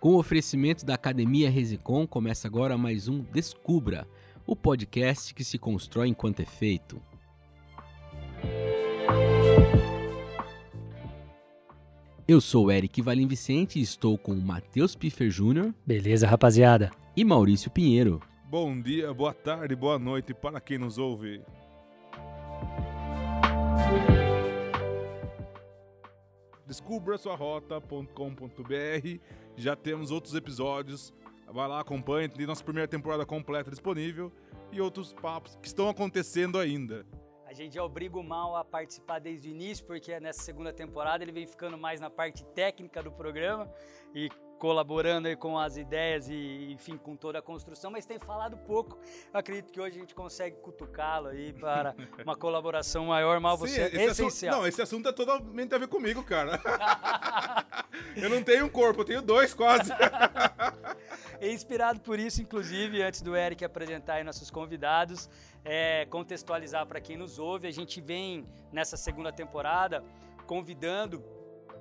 Com o oferecimento da Academia Resicom, começa agora mais um Descubra, o podcast que se constrói enquanto é feito. Eu sou o Eric Valim Vicente e estou com o Matheus Piffer Jr. Beleza, rapaziada. E Maurício Pinheiro. Bom dia, boa tarde, boa noite para quem nos ouve. Descubra sua rota.com.br. Já temos outros episódios. Vai lá, acompanhe. Tem nossa primeira temporada completa disponível e outros papos que estão acontecendo ainda. A gente já obriga o Mal a participar desde o início, porque nessa segunda temporada ele vem ficando mais na parte técnica do programa e colaborando aí com as ideias e, enfim, com toda a construção, mas tem falado pouco. Eu acredito que hoje a gente consegue cutucá-lo aí para uma colaboração maior, mal você é essencial. Assunto, não, esse assunto é totalmente a ver comigo, cara. eu não tenho um corpo, eu tenho dois quase. e inspirado por isso, inclusive, antes do Eric apresentar aí nossos convidados, é, contextualizar para quem nos ouve, a gente vem nessa segunda temporada convidando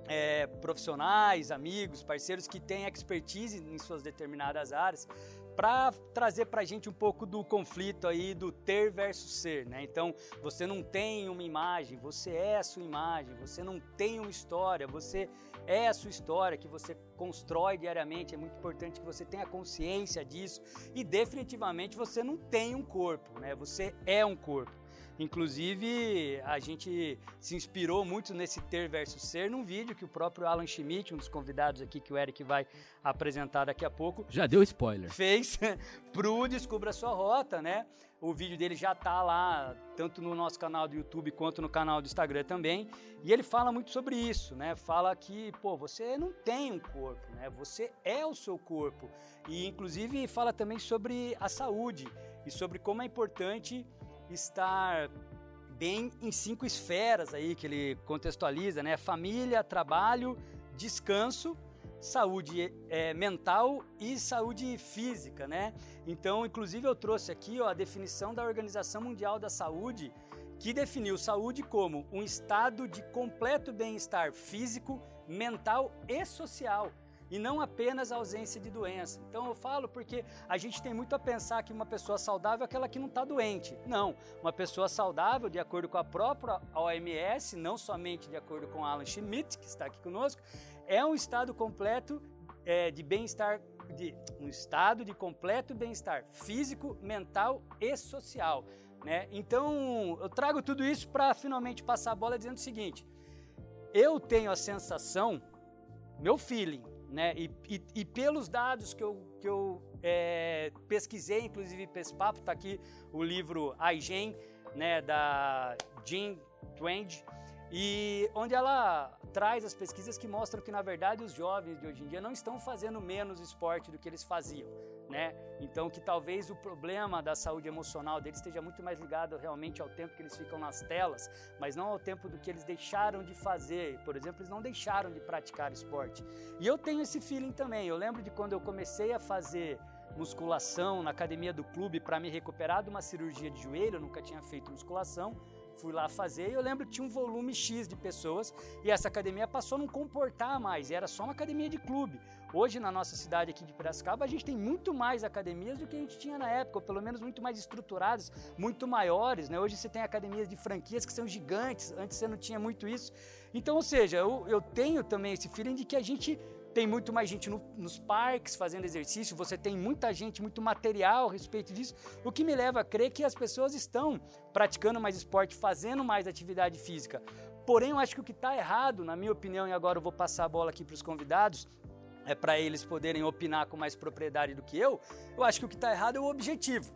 é, profissionais, amigos, parceiros que têm expertise em suas determinadas áreas para trazer para a gente um pouco do conflito aí do ter versus ser, né? Então, você não tem uma imagem, você é a sua imagem, você não tem uma história, você é a sua história que você constrói diariamente, é muito importante que você tenha consciência disso e definitivamente você não tem um corpo, né? Você é um corpo. Inclusive, a gente se inspirou muito nesse ter versus ser num vídeo que o próprio Alan Schmidt, um dos convidados aqui que o Eric vai apresentar daqui a pouco. Já deu spoiler. Fez pro Descubra Sua Rota, né? O vídeo dele já tá lá, tanto no nosso canal do YouTube quanto no canal do Instagram também. E ele fala muito sobre isso, né? Fala que, pô, você não tem um corpo, né? Você é o seu corpo. E inclusive fala também sobre a saúde e sobre como é importante estar bem em cinco esferas aí que ele contextualiza, né? Família, trabalho, descanso, saúde é, mental e saúde física, né? Então, inclusive eu trouxe aqui ó, a definição da Organização Mundial da Saúde, que definiu saúde como um estado de completo bem-estar físico, mental e social e não apenas a ausência de doença. Então eu falo porque a gente tem muito a pensar que uma pessoa saudável é aquela que não está doente. Não, uma pessoa saudável, de acordo com a própria OMS, não somente de acordo com Alan Schmidt, que está aqui conosco, é um estado completo é, de bem-estar, de, um estado de completo bem-estar físico, mental e social. Né? Então eu trago tudo isso para finalmente passar a bola dizendo o seguinte: eu tenho a sensação, meu feeling, né? E, e, e, pelos dados que eu, que eu é, pesquisei, inclusive Pespapo, está aqui o livro iGen, né, da Jean Twenge, e onde ela traz as pesquisas que mostram que, na verdade, os jovens de hoje em dia não estão fazendo menos esporte do que eles faziam né? Então que talvez o problema da saúde emocional deles esteja muito mais ligado realmente ao tempo que eles ficam nas telas, mas não ao tempo do que eles deixaram de fazer. Por exemplo, eles não deixaram de praticar esporte. E eu tenho esse feeling também. Eu lembro de quando eu comecei a fazer musculação na academia do clube para me recuperar de uma cirurgia de joelho, eu nunca tinha feito musculação fui lá fazer e eu lembro que tinha um volume X de pessoas e essa academia passou a não comportar mais, era só uma academia de clube. Hoje, na nossa cidade aqui de Piracicaba, a gente tem muito mais academias do que a gente tinha na época, ou pelo menos muito mais estruturadas, muito maiores. Né? Hoje você tem academias de franquias que são gigantes, antes você não tinha muito isso. Então, ou seja, eu, eu tenho também esse feeling de que a gente tem muito mais gente no, nos parques fazendo exercício, você tem muita gente, muito material a respeito disso, o que me leva a crer que as pessoas estão praticando mais esporte, fazendo mais atividade física. Porém, eu acho que o que está errado, na minha opinião, e agora eu vou passar a bola aqui para os convidados, é para eles poderem opinar com mais propriedade do que eu, eu acho que o que está errado é o objetivo.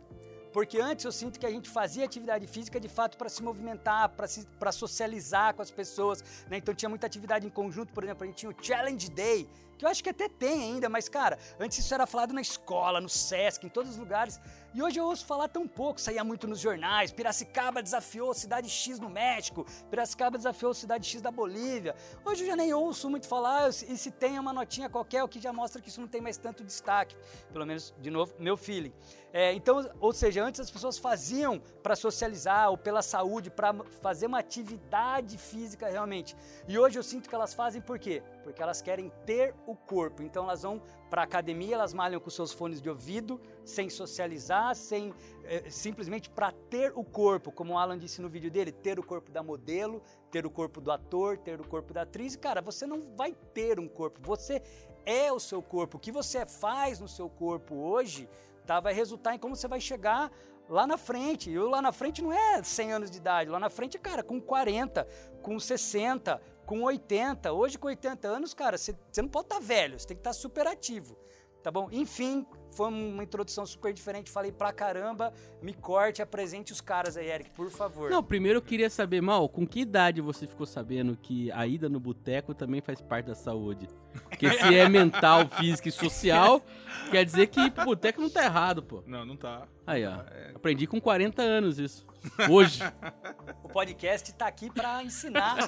Porque antes eu sinto que a gente fazia atividade física de fato para se movimentar, para socializar com as pessoas. Né? Então tinha muita atividade em conjunto, por exemplo, a gente tinha o Challenge Day, que eu acho que até tem ainda, mas cara, antes isso era falado na escola, no SESC, em todos os lugares. E hoje eu ouço falar tão pouco, saía muito nos jornais. Piracicaba desafiou cidade X no México, Piracicaba desafiou cidade X da Bolívia. Hoje eu já nem ouço muito falar, e se tem uma notinha qualquer, o que já mostra que isso não tem mais tanto destaque. Pelo menos, de novo, meu feeling. É, então, ou seja, antes as pessoas faziam para socializar ou pela saúde, para fazer uma atividade física realmente. E hoje eu sinto que elas fazem por quê? Porque elas querem ter o corpo. Então elas vão para a academia, elas malham com seus fones de ouvido, sem socializar, sem é, simplesmente para ter o corpo, como o Alan disse no vídeo dele, ter o corpo da modelo, ter o corpo do ator, ter o corpo da atriz. Cara, você não vai ter um corpo, você é o seu corpo. O que você faz no seu corpo hoje tá, vai resultar em como você vai chegar lá na frente. E lá na frente não é 100 anos de idade, lá na frente, cara, com 40, com 60, com 80. Hoje, com 80 anos, cara, você não pode estar tá velho, você tem que estar tá super ativo. Tá bom? Enfim, foi uma introdução super diferente, falei pra caramba. Me corte, apresente os caras aí, Eric, por favor. Não, primeiro eu queria saber, Mal, com que idade você ficou sabendo que a ida no boteco também faz parte da saúde? Porque se é mental, física e social, quer dizer que o boteco não tá errado, pô. Não, não tá. Aí, ó. É... Aprendi com 40 anos isso. Hoje. o podcast está aqui para ensinar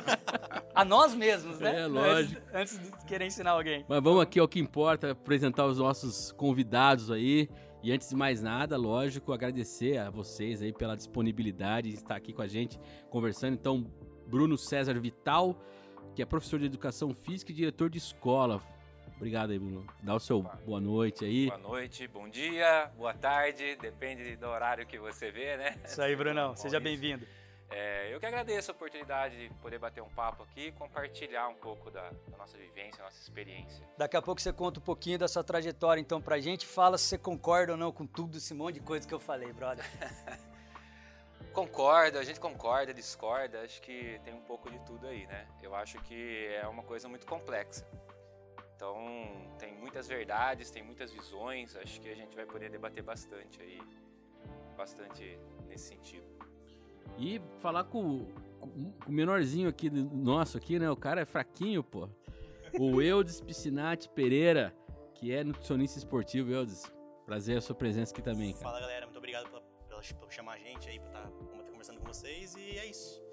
a nós mesmos, né? É, lógico. Antes, antes, de querer ensinar alguém. Mas vamos aqui ao que importa, apresentar os nossos convidados aí. E antes de mais nada, lógico, agradecer a vocês aí pela disponibilidade de estar aqui com a gente conversando. Então, Bruno César Vital, que é professor de educação física e diretor de escola. Obrigado aí, Bruno. Dá o seu boa noite aí. Boa noite, bom dia, boa tarde, depende do horário que você vê, né? Isso aí, Brunão. Seja bem-vindo. É, eu que agradeço a oportunidade de poder bater um papo aqui e compartilhar um pouco da, da, nossa vivência, nossa experiência. Daqui a pouco você conta um pouquinho da sua trajetória então pra gente. Fala se você concorda ou não com tudo esse monte de coisa que eu falei, brother. Concordo, a gente concorda, discorda, acho que tem um pouco de tudo aí, né? Eu acho que é uma coisa muito complexa. Então, tem muitas verdades, tem muitas visões, acho que a gente vai poder debater bastante aí, bastante nesse sentido. E falar com, com o menorzinho aqui, nosso aqui, né? O cara é fraquinho, pô. O Eudes Piscinati Pereira, que é nutricionista esportivo. Eudes, prazer a sua presença aqui também, cara. Fala, galera. Muito obrigado por, por chamar a gente aí, por estar tá, conversando com vocês. E é isso.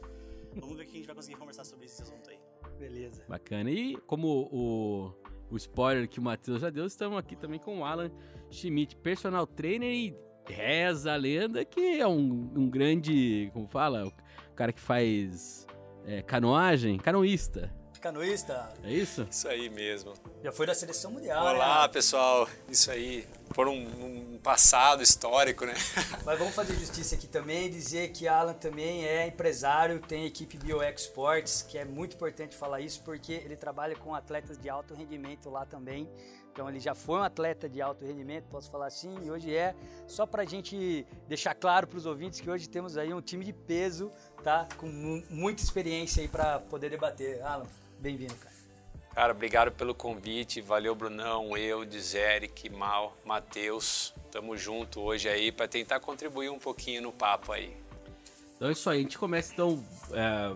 Vamos ver o que a gente vai conseguir conversar sobre esse assunto aí. Beleza. Bacana. E como o o spoiler que o Matheus já deu, estamos aqui também com o Alan Schmidt, personal trainer e reza a lenda que é um, um grande, como fala, o cara que faz é, canoagem, canoísta. Canoísta? É isso? Isso aí mesmo. Já foi da seleção mundial. Olá, né? pessoal. Isso aí. Por um, um, passado histórico, né? Mas vamos fazer justiça aqui também, dizer que Alan também é empresário, tem a equipe BioExports, que é muito importante falar isso porque ele trabalha com atletas de alto rendimento lá também. Então ele já foi um atleta de alto rendimento, posso falar assim, e hoje é. Só para a gente deixar claro para os ouvintes que hoje temos aí um time de peso, tá? Com muita experiência aí para poder debater. Alan, bem-vindo, cara. Cara, obrigado pelo convite. Valeu, Brunão, eu, Eric, Mal, Matheus. Tamo junto hoje aí para tentar contribuir um pouquinho no papo aí. Então é isso aí. A gente começa então é,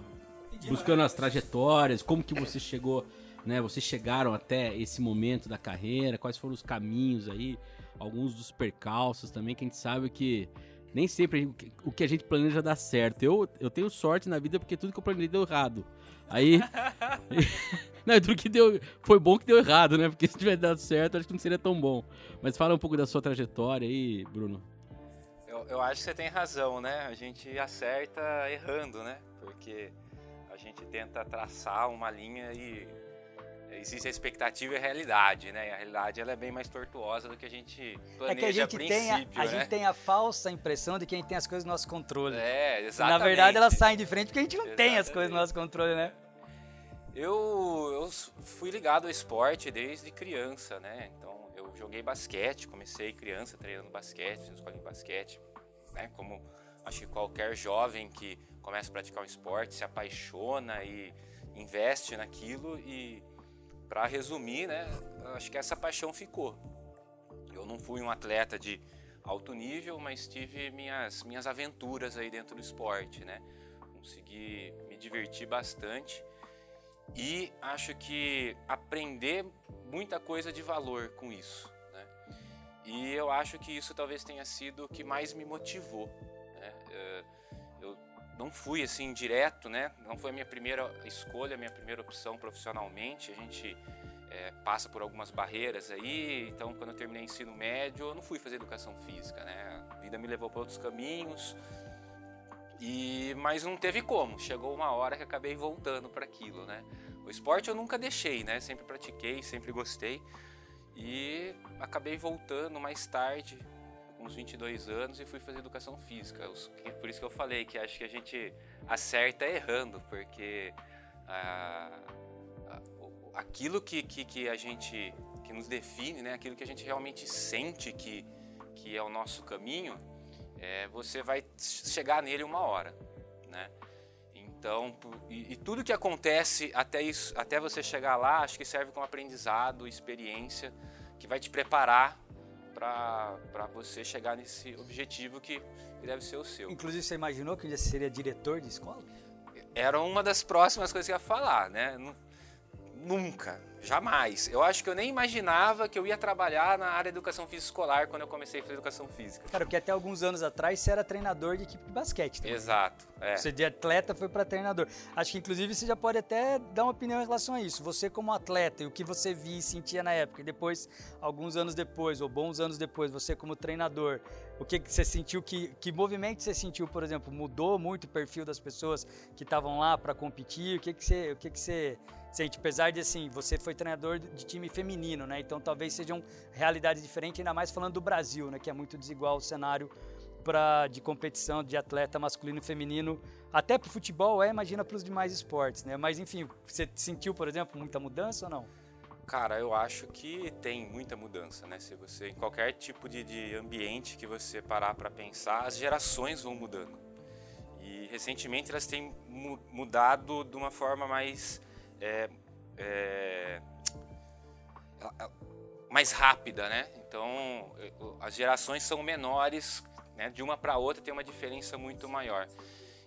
buscando as trajetórias, como que você chegou, né? Vocês chegaram até esse momento da carreira, quais foram os caminhos aí, alguns dos percalços também, que a gente sabe que nem sempre o que a gente planeja dá certo. Eu, eu tenho sorte na vida porque tudo que eu planejei deu errado. Aí. não, tudo que deu. Foi bom que deu errado, né? Porque se tivesse dado certo, acho que não seria tão bom. Mas fala um pouco da sua trajetória aí, Bruno. Eu, eu acho que você tem razão, né? A gente acerta errando, né? Porque a gente tenta traçar uma linha e existe a expectativa e a realidade, né? E a realidade ela é bem mais tortuosa do que a gente planeja É que a gente, tem a, a né? gente tem a falsa impressão de que a gente tem as coisas no nosso controle. É, exatamente. Na verdade, elas saem de frente porque a gente não exatamente. tem as coisas no nosso controle, né? Eu, eu fui ligado ao esporte desde criança, né? Então, eu joguei basquete, comecei criança treinando basquete, na escola de basquete, né? Como acho que qualquer jovem que começa a praticar um esporte se apaixona e investe naquilo e para resumir, né, acho que essa paixão ficou. Eu não fui um atleta de alto nível, mas tive minhas, minhas aventuras aí dentro do esporte, né? Consegui me divertir bastante e acho que aprender muita coisa de valor com isso. Né? E eu acho que isso talvez tenha sido o que mais me motivou. Né? Não fui assim direto, né? Não foi a minha primeira escolha, a minha primeira opção profissionalmente. A gente é, passa por algumas barreiras aí. Então, quando eu terminei ensino médio, eu não fui fazer educação física, né? A vida me levou para outros caminhos. E mas não teve como. Chegou uma hora que acabei voltando para aquilo, né? O esporte eu nunca deixei, né? Sempre pratiquei, sempre gostei. E acabei voltando mais tarde, uns 22 anos, e fui fazer educação física. Por isso que eu falei que acho que a gente acerta errando, porque ah, aquilo que, que, que, a gente que nos define, né? Aquilo que a gente realmente sente que, que é o nosso caminho, é, você vai chegar nele uma hora, né? Então, e, e, tudo que acontece até, isso, até você chegar lá, acho que serve como aprendizado, experiência, que vai te preparar para você chegar nesse objetivo que, que, deve ser o seu. Inclusive, você imaginou que você seria diretor de escola? Era uma das próximas coisas que eu ia falar, né? Nunca, Jamais. Eu acho que eu nem imaginava que eu ia trabalhar na área de educação física escolar quando eu comecei a fazer educação física. Cara, porque até alguns anos atrás você era treinador de equipe de basquete. Também. Exato. É. Você de atleta foi para treinador. Acho que inclusive você já pode até dar uma opinião em relação a isso. Você como atleta e o que você via e sentia na época, e depois, alguns anos depois, ou bons anos depois, você como treinador, o que, que você sentiu, que, que movimento você sentiu, por exemplo, mudou muito o perfil das pessoas que estavam lá para competir? O que, que você, o que, que você Apesar de assim, você foi treinador de time feminino, né? Então talvez sejam realidades diferentes, ainda mais falando do Brasil, né? Que é muito desigual o cenário pra, de competição de atleta masculino e feminino, até para o futebol é, imagina para os demais esportes, né? Mas enfim, você sentiu, por exemplo, muita mudança ou não? Cara, eu acho que tem muita mudança, né? Se você, em qualquer tipo de, de ambiente que você parar para pensar, as gerações vão mudando. E recentemente elas têm mudado de uma forma mais. É, é, mais rápida, né? Então, as gerações são menores, né? De uma para outra tem uma diferença muito maior.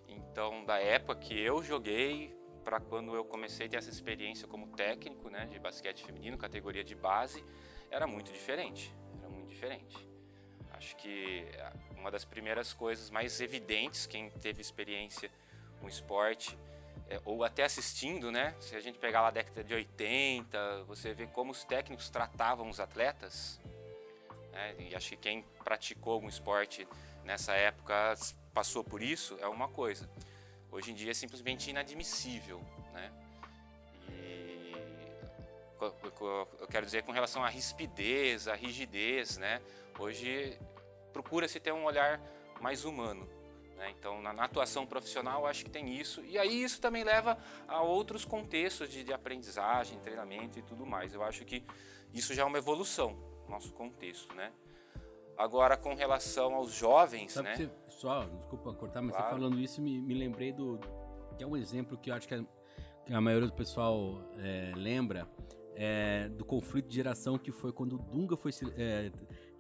Então, da época que eu joguei para quando eu comecei a ter essa experiência como técnico, né, de basquete feminino, categoria de base, era muito diferente. Era muito diferente. Acho que é, uma das primeiras coisas mais evidentes, quem teve experiência com esporte, é, ou até assistindo, né? Se a gente pegar lá a década de 80, você vê como os técnicos tratavam os atletas. Né? E acho que quem praticou algum esporte nessa época passou por isso, é uma coisa. Hoje em dia é simplesmente inadmissível, né? E eu quero dizer com relação à rispidez, à rigidez, né? Hoje procura-se ter um olhar mais humano. Né? Então, na, na, atuação profissional, acho que tem isso. E aí isso também leva a outros contextos de, de aprendizagem, treinamento e tudo mais. Eu acho que isso já é uma evolução no nosso contexto, né? Agora, com relação aos jovens, Sabe né? Você, só, desculpa cortar, mas claro. você falando isso, me, me lembrei do... Que é um exemplo que eu acho que a, que a maioria do pessoal é, lembra, é, do conflito de geração que foi quando o Dunga foi é,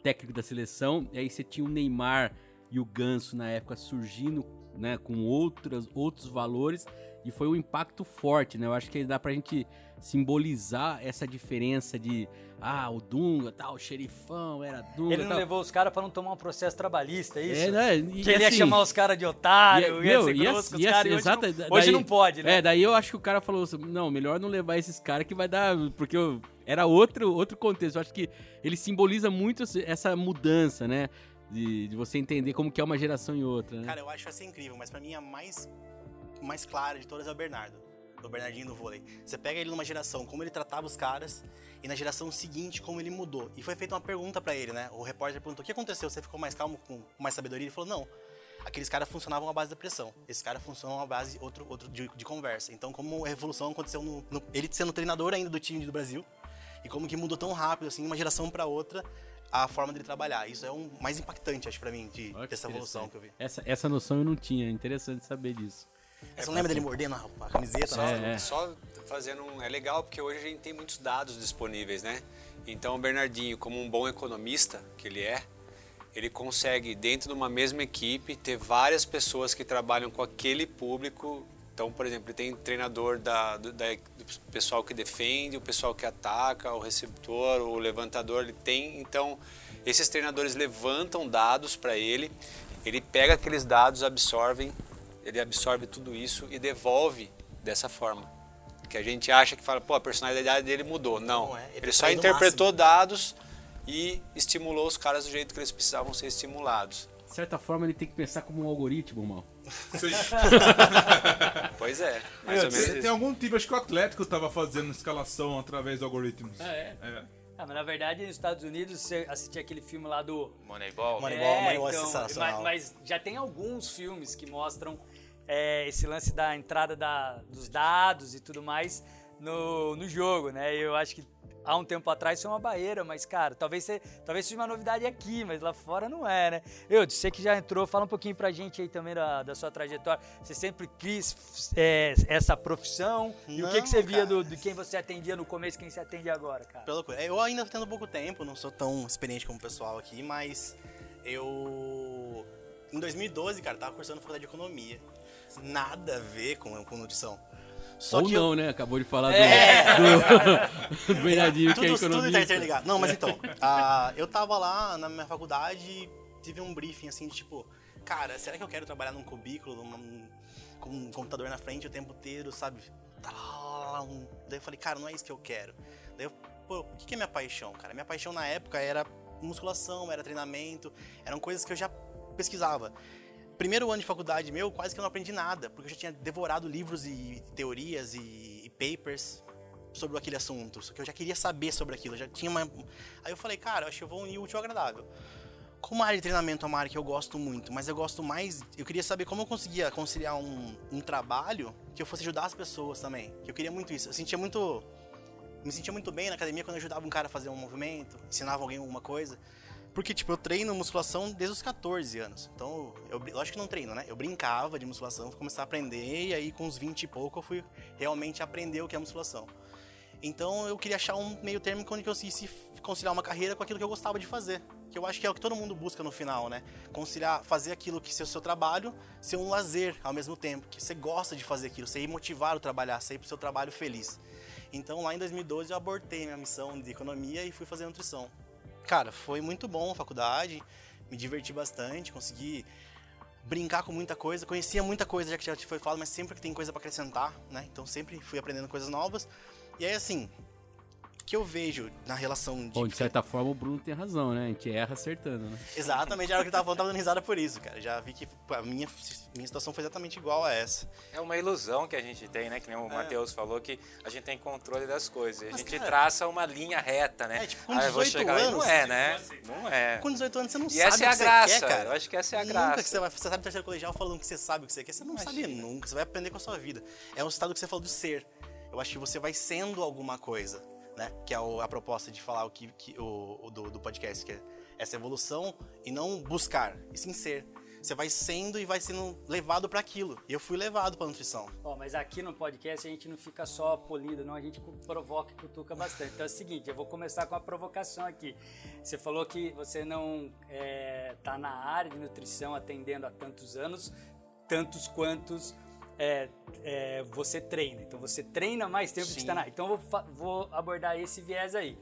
técnico da seleção, e aí você tinha o Neymar e o Ganso na época surgindo né, com outras, outros valores e foi um impacto forte, né? Eu acho que dá pra gente simbolizar essa diferença de ah, o Dunga, tal, o xerifão, era Dunga. Ele não tal. levou os caras pra não tomar um processo trabalhista, é isso? É, né? E, que ele assim, ia chamar os caras de otário, e, ia meu, ser grosso com os caras. Hoje, não, daí, hoje não pode, né? É, daí eu acho que o cara falou assim, não, melhor não levar esses caras que vai dar. Porque eu, era outro, outro contexto. Eu acho que ele simboliza muito essa mudança, né? De, de, você entender como que é uma geração e outra, né? Cara, eu acho essa incrível, mas para mim a mais, mais clara de todas é o Bernardo. O Bernardinho do vôlei. Você pega ele numa geração, como ele tratava os caras, e na geração seguinte, como ele mudou. E foi feita uma pergunta para ele, né? O repórter perguntou: o que aconteceu? Você ficou mais calmo, com mais sabedoria? Ele falou: não. Aqueles caras funcionavam à base da pressão. Esses caras funcionam à base outro, outro de, de conversa. Então, como a revolução aconteceu no, no, ele sendo treinador ainda do time do Brasil, e como que mudou tão rápido, assim, uma geração para outra, a forma dele trabalhar. Isso é o um mais impactante, acho, para mim, de, dessa evolução que eu vi. Essa, essa noção eu não tinha, é interessante saber disso. Você não lembra dele mordendo a, camiseta? Só, é, é. só fazendo um... É legal porque hoje a gente tem muitos dados disponíveis, né? Então o Bernardinho, como um bom economista que ele é, ele consegue, dentro de uma mesma equipe, ter várias pessoas que trabalham com aquele público Então, por exemplo, ele tem treinador da, do, da, do pessoal que defende, o pessoal que ataca, o receptor, o levantador, ele tem. Então, esses treinadores levantam dados para ele, ele pega aqueles dados, absorvem, ele absorve tudo isso e devolve dessa forma. Que a gente acha que fala, pô, a personalidade dele mudou. Não, Não é, ele ele tá só interpretou dados e estimulou os caras do jeito que eles precisavam ser estimulados. De certa forma, ele tem que pensar como um algoritmo, mal. Pois é, mais ou menos Tem, tem algum tipo, acho que o Atlético tava fazendo escalação através de algoritmos. Ah, é? É. Ah, mas na verdade, nos Estados Unidos, você assistia aquele filme lá do... Moneyball. Moneyball, Moneyball é então, sensacional. Mas, mas já tem alguns filmes que mostram é, esse lance da entrada da- dos dados e tudo mais no, no jogo, né? Eu acho que há um tempo atrás foi uma barreira, mas, cara, talvez, você, talvez seja uma novidade aqui, mas lá fora não é, né? Eu, você que já entrou, fala um pouquinho pra gente aí também da, da sua trajetória. Você sempre quis é, essa profissão? e o que, Não, que você via cara. do, de quem você atendia no começo e quem você atende agora, cara? Loucura. Eu ainda tendo pouco tempo, não sou tão experiente como o pessoal aqui, mas eu. Em 2012, cara, tava cursando faculdade de economia. Nada a ver com, com nutrição. Só Ou não, eu, né? Acabou de falar É. do, do Bernardinho, que é tudo, tudo tá interligado. Não, mas então, ah, eu tava lá na minha faculdade e tive um briefing assim de tipo, cara, será que eu quero trabalhar num cubículo, num- com um computador na frente o tempo inteiro, sabe? Tá Daí eu falei, cara, não é isso que eu quero. Daí eu, pô, o que é minha paixão, cara? Minha paixão na época era musculação, era treinamento, eram coisas que eu já pesquisava. Primeiro ano de faculdade meu, quase que eu não aprendi nada, porque eu já tinha devorado livros e teorias e, e papers sobre aquele assunto, só que eu já queria saber sobre aquilo, já tinha uma... Aí eu falei, cara, acho que eu vou unir o útil ao agradável. Como área de treinamento é uma área que eu gosto muito, mas eu gosto mais, eu queria saber como eu conseguia conciliar um, um trabalho que eu fosse ajudar as pessoas também, que eu queria muito isso. Eu sentia muito, me sentia muito bem na academia quando eu ajudava um cara a fazer um movimento, ensinava alguém alguma coisa. Porque, tipo, eu treino musculação desde os 14 anos. Então, eu, lógico que não treino, né? Eu brincava de musculação, fui começar a aprender, e aí com uns 20 e pouco eu fui realmente aprender o que é musculação. Então, eu queria achar um meio termo onde eu conseguisse conciliar uma carreira com aquilo que eu gostava de fazer. Que eu acho que é o que todo mundo busca no final, né? Conciliar, fazer aquilo que ser o seu trabalho, ser um lazer ao mesmo tempo. Que você gosta de fazer aquilo, você ir motivar o trabalhar, você ir pro seu trabalho feliz. Então, lá em 2012, eu abortei minha missão de economia e fui fazer nutrição. Cara, foi muito bom a faculdade, me diverti bastante, consegui brincar com muita coisa, conhecia muita coisa já que já te foi falado, mas sempre que tem coisa pra acrescentar, né? Então sempre fui aprendendo coisas novas. E aí assim, que eu vejo na relação de Bom, de certa forma, o Bruno tem razão, né? A gente erra acertando, né? Exatamente, era o que eu tava falando, tava dando risada por isso, cara. Já vi que a minha, minha situação foi exatamente igual a essa. É uma ilusão que a gente tem, né? Que nem o Matheus falou, que a gente tem controle das coisas. A Mas, gente cara, traça uma linha reta, né? é, tipo, com Ah, eu vou 18 chegar lá e anos, Não é, né? Não é. Com 18 anos você não E sabe essa é a graça. quer, cara. Eu acho que essa é a Nunca graça. que você vai, você sabe no terceiro colegial falando que você sabe o que você quer, você não sabe Imagina. nunca, você vai aprender com a sua vida. É um estado que você falou do ser. Eu acho que você vai sendo alguma coisa, né? Que é o- a proposta de falar o que, que- o, o do, do podcast, que é essa evolução e não buscar, e sim ser. Você vai sendo e vai sendo levado para aquilo. E eu fui levado para nutrição. Ó, mas aqui no podcast a gente não fica só polido, não, a gente provoca e cutuca bastante. Então é o seguinte, eu vou começar com a provocação aqui. Você falou que você não está na área de nutrição atendendo há tantos anos, tantos quantos é, é, você treina. Então você treina mais tempo que Sim. está na. Então eu vou, vou abordar esse viés aí.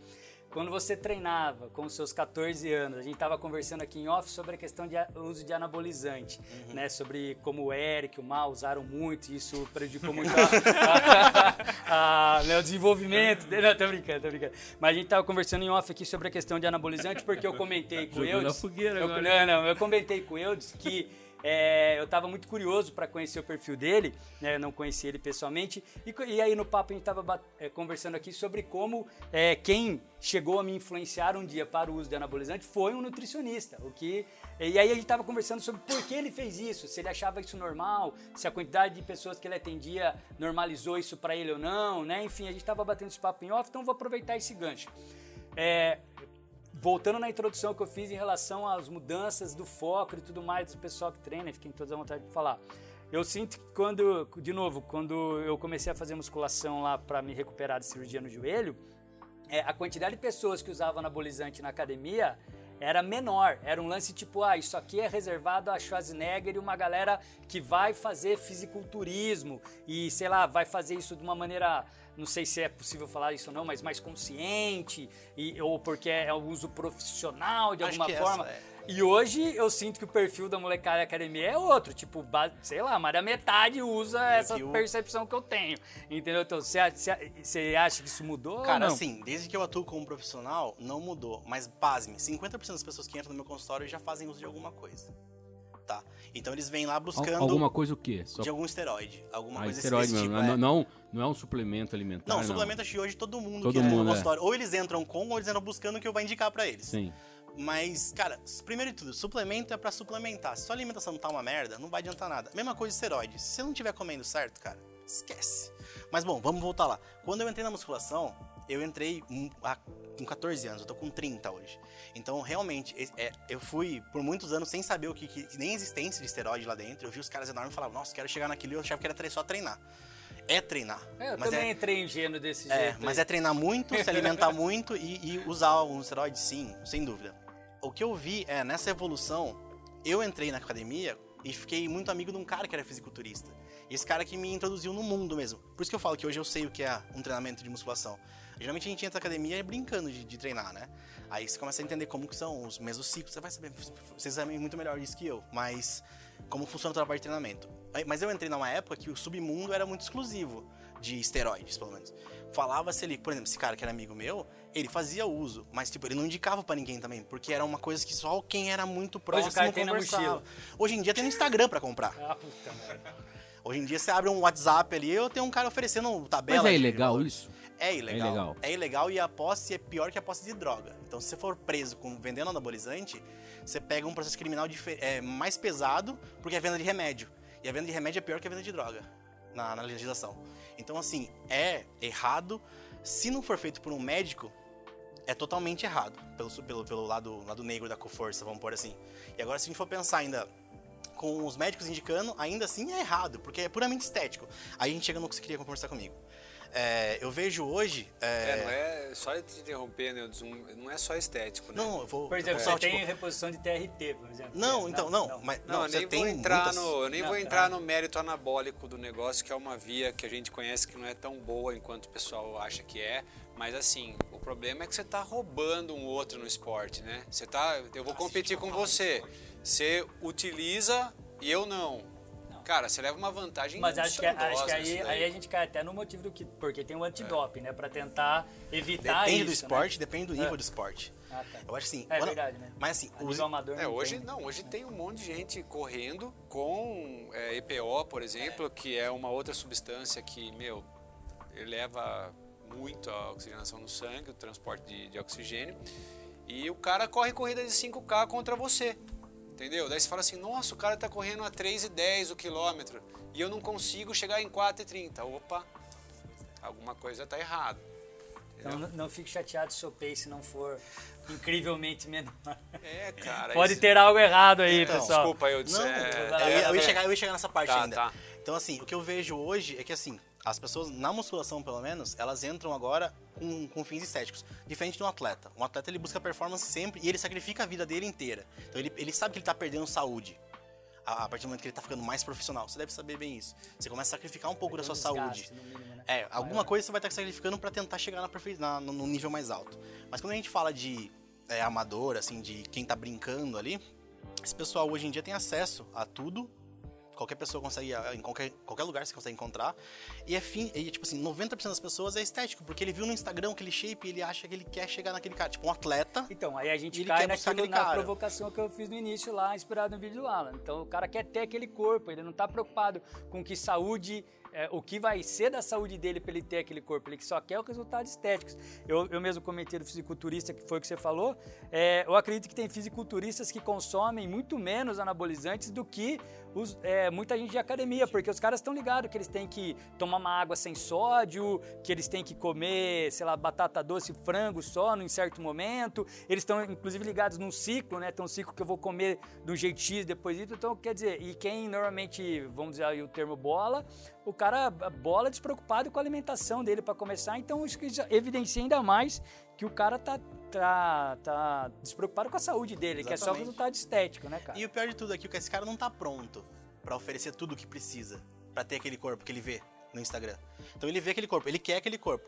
Quando você treinava com os seus 14 anos, a gente estava conversando aqui em off sobre a questão de uso de anabolizante, né? Sobre como o Eric, o Mal usaram muito, e isso prejudicou muito a- a- a- né, o desenvolvimento dele. Não, tô brincando, tô brincando. Mas a gente estava conversando em off aqui sobre a questão de anabolizante, porque eu comentei com o Eudes. eu. Não, não, eu comentei com o Eudes que é, eu estava muito curioso para conhecer o perfil dele, né, eu não conhecia ele pessoalmente, e, e aí no papo a gente estava conversando aqui sobre como é, quem chegou a me influenciar um dia para o uso de anabolizante foi um nutricionista, o que e aí a gente estava conversando sobre por que ele fez isso, se ele achava isso normal, se a quantidade de pessoas que ele atendia normalizou isso para ele ou não, né? Enfim, a gente estava batendo esse papo em off, então vou aproveitar esse gancho. É, voltando na introdução que eu fiz em relação às mudanças do foco e tudo mais do pessoal que treina, fiquem todos à vontade de falar. Eu sinto que quando, de novo, quando eu comecei a fazer musculação lá para me recuperar de cirurgia no joelho, é, a quantidade de pessoas que usavam anabolizante na academia era menor. Era um lance tipo, ah, isso aqui é reservado a Schwarzenegger e uma galera que vai fazer fisiculturismo e, sei lá, vai fazer isso de uma maneira, não sei se é possível falar isso ou não, mas mais consciente, e, ou porque é o uso profissional de alguma que forma. essa é. E hoje eu sinto que o perfil da molecada da academia é outro, tipo, sei lá, mais da metade usa essa que o- percepção que eu tenho, entendeu? Então, você a- acha que isso mudou Cara, ou não? assim, desde que eu atuo como profissional, não mudou. Mas, pasme, 50% das pessoas que entram no meu consultório já fazem uso de alguma coisa. Tá? Então eles vêm lá buscando Alguma coisa o quê? Só de algum esteroide. Alguma ah, coisa esteroide desse mesmo. tipo. não, é. não, não é um suplemento alimentar. Não, suplemento acho que hoje todo mundo Todo que entra mundo, no é. consultório. Ou eles entram com, ou eles entram buscando o que eu vou indicar pra eles. Sim. Mas, cara, primeiro de tudo, suplemento é pra suplementar. Se sua alimentação não tá uma merda, não vai adiantar nada. Mesma coisa de esteroide. Se você não estiver comendo certo, cara, esquece. Mas bom, vamos voltar lá. Quando eu entrei na musculação, eu entrei com 14 anos, eu tô com 30 hoje. Então, realmente, é, eu fui por muitos anos sem saber o que, que- nem existência de esteroide lá dentro. Eu vi os caras enormes e falava, nossa, quero chegar naquilo e eu achava que era só treinar. É treinar. É, eu mas também é, entrei ingênuo desse é, jeito. mas aí. é treinar muito, se alimentar muito e, e usar um esteroide sim, sem dúvida. O que eu vi é, nessa evolução, eu entrei na academia e fiquei muito amigo de um cara que era fisiculturista. Esse cara que me introduziu no mundo mesmo. Por isso que eu falo que hoje eu sei o que é um treinamento de musculação. Geralmente a gente entra na academia brincando de, de treinar, né? Aí você começa a entender como que são os mesociclos, você vai saber, vocês sabem muito melhor isso que eu, mas como funciona a parte de treinamento. Mas eu entrei numa época que o submundo era muito exclusivo de esteroides, pelo menos. Falava-se ali, por exemplo, esse cara que era amigo meu, ele fazia uso, mas tipo, ele não indicava pra ninguém também, porque era uma coisa que só quem era muito próximo o cara tem na conversava. mochila. Hoje em dia tem no Instagram pra comprar. Ah, puta merda. Hoje em dia você abre um WhatsApp ali, eu tenho um cara oferecendo tabela. Mas é de ilegal valores. isso? É ilegal. É ilegal. É ilegal e a posse é pior que a posse de droga. Então, se você for preso com vendendo anabolizante, você pega um processo criminal é, mais pesado, porque é venda de remédio. E a venda de remédio é pior que a venda de droga na, na legislação. Então, assim, é errado. Se não for feito por um médico, é totalmente errado, pelo, pelo, pelo lado, lado negro da força, vamos pôr assim. E agora, se a gente for pensar ainda com os médicos indicando, ainda assim é errado, porque é puramente estético. Aí a gente chega no que você queria conversar comigo. É, eu vejo hoje. é, É, não é só te interromper, né? Não é só estético, né? Não, eu vou. Por exemplo, eu você só, tem tipo, reposição de TRT, por exemplo. Não, então, não, mas Não, não, nem tem vou entrar muitas- no, eu nem Não, vou tá. entrar no mérito anabólico do negócio, que é uma via que a gente conhece que não é tão boa enquanto o pessoal acha que é. Mas assim, o problema é que você tá roubando um outro no esporte, né? Você tá, eu vou competir com você. Você utiliza e eu não. Cara, você leva uma vantagem Mas acho que, acho que aí, aí a gente cai até no motivo do que. Porque tem o antidoping, né? Pra tentar evitar Depende isso. do né? esporte, depende do nível É. do esporte. Ah, tá. Eu acho assim. É quando- verdade, né? Mas assim, os, amador É, não hoje tem. não, hoje tem um monte de gente correndo com é, EPO, por exemplo, que é uma outra substância que, meu, eleva muito a oxigenação no sangue, o transporte de, de oxigênio, e o cara corre corrida de 5K contra você, entendeu? Daí você fala assim, nossa, o cara tá correndo a 3,10 o quilômetro, e eu não consigo chegar em 4,30. Opa, alguma coisa tá errada. Então não, não fique chateado se o seu pace não for incrivelmente menor. É, cara. Pode isso- ter algo errado aí, Então, pessoal. Desculpa eu disse. Não, é, eu, ia é. chegar, eu ia chegar nessa parte Tá, ainda. tá. Então, assim, o que eu vejo hoje é que, assim, as pessoas, na musculação pelo menos, elas entram agora com, com fins estéticos. Diferente de um atleta. Um atleta, ele busca performance sempre e ele sacrifica a vida dele inteira. Então, ele, ele sabe que ele tá perdendo saúde. A, partir do momento que ele tá ficando mais profissional. Você deve saber bem isso. Você começa a sacrificar um pouco da sua saúde. mínimo, né? É, alguma coisa você vai estar sacrificando pra tentar chegar na perfe... na, no, nível mais alto. Mas quando a gente fala de é, amador, assim, de quem tá brincando ali, esse pessoal hoje em dia tem acesso a tudo. Qualquer pessoa consegue, ah, em qualquer, qualquer lugar você consegue encontrar. E é fim, e, tipo assim, 90% das pessoas é estético, porque ele viu no Instagram aquele shape e ele acha que ele quer chegar naquele cara. Tipo, um atleta. Então, aí a gente cai naquilo, na cara. provocação que eu fiz no início lá, inspirado no vídeo do Alan. Então, o cara quer ter aquele corpo, ele não tá preocupado com que saúde, é, o que vai ser da saúde dele para ele ter aquele corpo, ele só quer os resultados estéticos. Eu, eu mesmo comentei do fisiculturista, que foi o que você falou, é, eu acredito que tem fisiculturistas que consomem muito menos anabolizantes do que os- é, muita gente de academia, porque os caras estão ligados que eles têm que tomar uma água sem sódio, que eles têm que comer, sei lá, batata doce, frango só em certo momento. Eles estão, inclusive, ligados num ciclo, né? Tem um ciclo que eu vou comer do jeito X depois disso. Então, quer dizer, e quem normalmente, vamos dizer aí o termo bola, o cara bola é despreocupado com a alimentação dele para começar. Então, isso evidencia ainda mais que o cara tá tá, tá despreocupado com a saúde dele, que é só Exatamente. resultado estético, né, cara? E o pior de tudo aqui é que esse cara não tá pronto pra oferecer tudo o que precisa pra ter aquele corpo que ele vê no Instagram. Então ele vê aquele corpo, ele quer aquele corpo,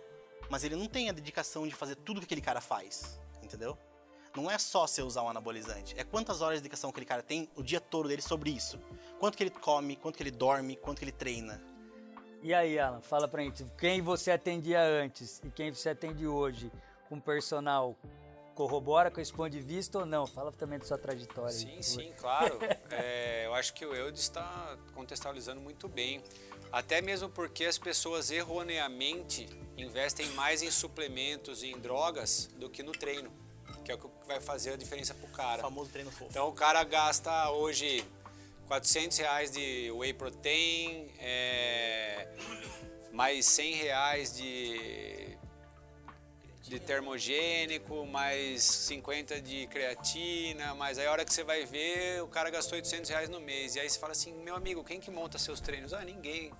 mas ele não tem a dedicação de fazer tudo que aquele cara faz, entendeu? Não é só você usar um anabolizante, é quantas horas de dedicação aquele cara tem o dia todo dele sobre isso. Quanto que ele come, quanto que ele dorme, quanto que ele treina. E aí, Alan, fala pra gente, quem você atendia antes e quem você atende hoje com personal corrobora com esse ponto de vista ou não? Fala também da sua trajetória. aí, Sim, por sim, claro. É, eu acho que o Eudes está contextualizando muito bem. Até mesmo porque as pessoas erroneamente investem mais em suplementos e em drogas do que no treino, que é o que vai fazer a diferença pro O cara. famoso treino fofo. Então o cara gasta hoje 400 reais de whey protein, é, mais 100 reais de, de termogênico, mais 50 de creatina, mas aí a hora que você vai ver, o cara gastou 800 reais no mês. E aí você fala assim, meu amigo, quem que monta seus treinos? Ah, ninguém.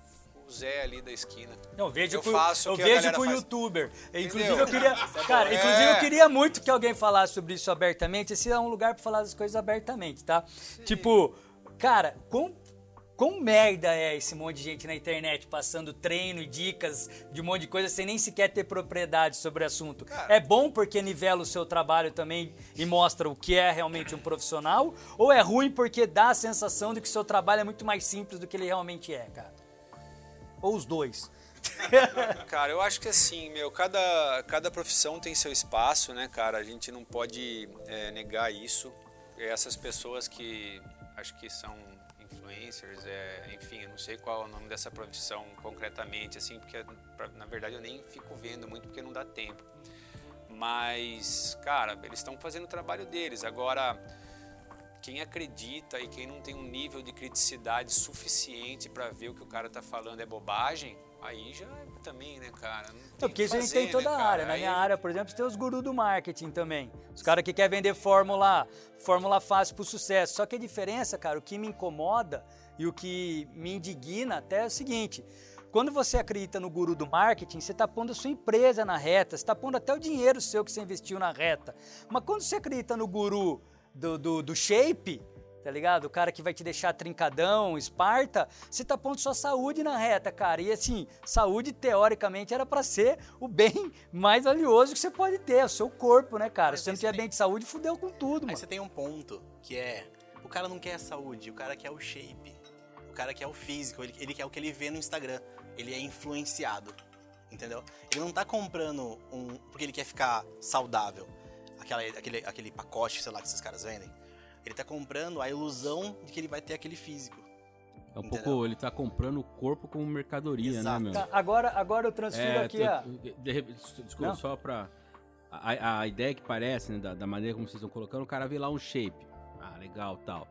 O Zé ali da esquina. Não, eu vejo Eu com, faço o eu vejo com o faz. youtuber. Inclusive Entendeu? eu queria, cara, É. inclusive eu queria muito que alguém falasse sobre isso abertamente. Esse é um lugar pra falar das coisas abertamente, tá? Tipo, cara, quão Quão merda é esse monte de gente na internet passando treino e dicas de um monte de coisa sem nem sequer ter propriedade sobre o assunto? Cara. É bom porque nivela o seu trabalho também e mostra o que é realmente um profissional? Ou é ruim porque dá a sensação de que o seu trabalho é muito mais simples do que ele realmente é, cara? Ou os dois? Cara, eu acho que assim, meu, cada, cada profissão tem seu espaço, né, cara? A gente não pode é, negar isso. E essas pessoas que acho que são influencers, é, enfim, eu não sei qual é o nome dessa profissão concretamente, assim, porque na verdade eu nem fico vendo muito porque não dá tempo. Mas, cara, eles estão fazendo o trabalho deles. Agora, quem acredita e quem não tem um nível de criticidade suficiente para ver o que o cara tá falando é bobagem, aí já é também, né, cara? Não Não, porque isso a gente tem toda né, a área. cara? Na Aí- minha área, por exemplo, tem os gurus do marketing também. Os caras que querem vender fórmula, fórmula fácil pro sucesso. Só que a diferença, cara, o que me incomoda e o que me indigna até é o seguinte. Quando você acredita no guru do marketing, você está pondo a sua empresa na reta, você está pondo até o dinheiro seu que você investiu na reta. Mas quando você acredita no guru do, do, do shape, tá ligado? O cara que vai te deixar trincadão, esparta, você tá pondo sua saúde na reta, cara. E assim, saúde teoricamente era pra ser o bem mais valioso que você pode ter, o seu corpo, né, cara? Mas Se você não aí tiver você bem de saúde, fudeu com tudo, Aí mano. você tem um ponto que é: o cara não quer a saúde, o cara quer o shape, o cara quer o físico, ele, ele quer o que ele vê no Instagram. Ele é influenciado, entendeu? Ele não tá comprando um. porque ele quer ficar saudável, aquela, aquele, aquele pacote, sei lá, que esses caras vendem. Ele tá comprando a ilusão de que ele vai ter aquele físico. É um Entendeu? pouco, ele tá comprando o corpo como mercadoria, Exato. né, meu? Tá, agora, agora eu transfiro É, aqui tu- a. de- de- desculpa, Não. só pra. A, a ideia que parece, né, da, da maneira como vocês estão colocando, o cara vê lá um shape. Ah, legal, tal.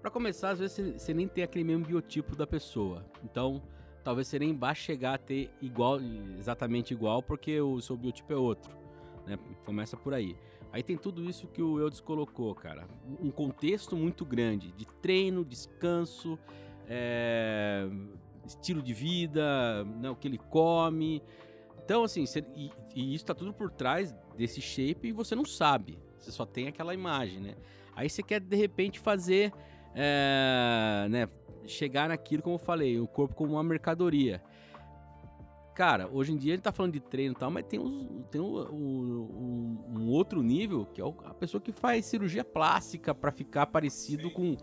Pra começar, às vezes você, você nem tem aquele mesmo biotipo da pessoa. Então, talvez você nem vá chegar a ter igual, exatamente igual, porque o seu biotipo é outro. Né? Começa por aí. Aí tem tudo isso que o Eudes colocou, cara. Um contexto muito grande de treino, descanso, é, estilo de vida, né, o que ele come. Então, assim, cê- e, e isso tá tudo por trás desse shape e você não sabe. Você só tem aquela imagem, né? Aí você quer, de repente, fazer, é, né, chegar naquilo, como eu falei, o corpo como uma mercadoria. Cara, hoje em dia a gente tá falando de treino e tal, mas tem, uns, tem um, um- um outro nível, que é o- a pessoa que faz cirurgia plástica pra ficar parecido com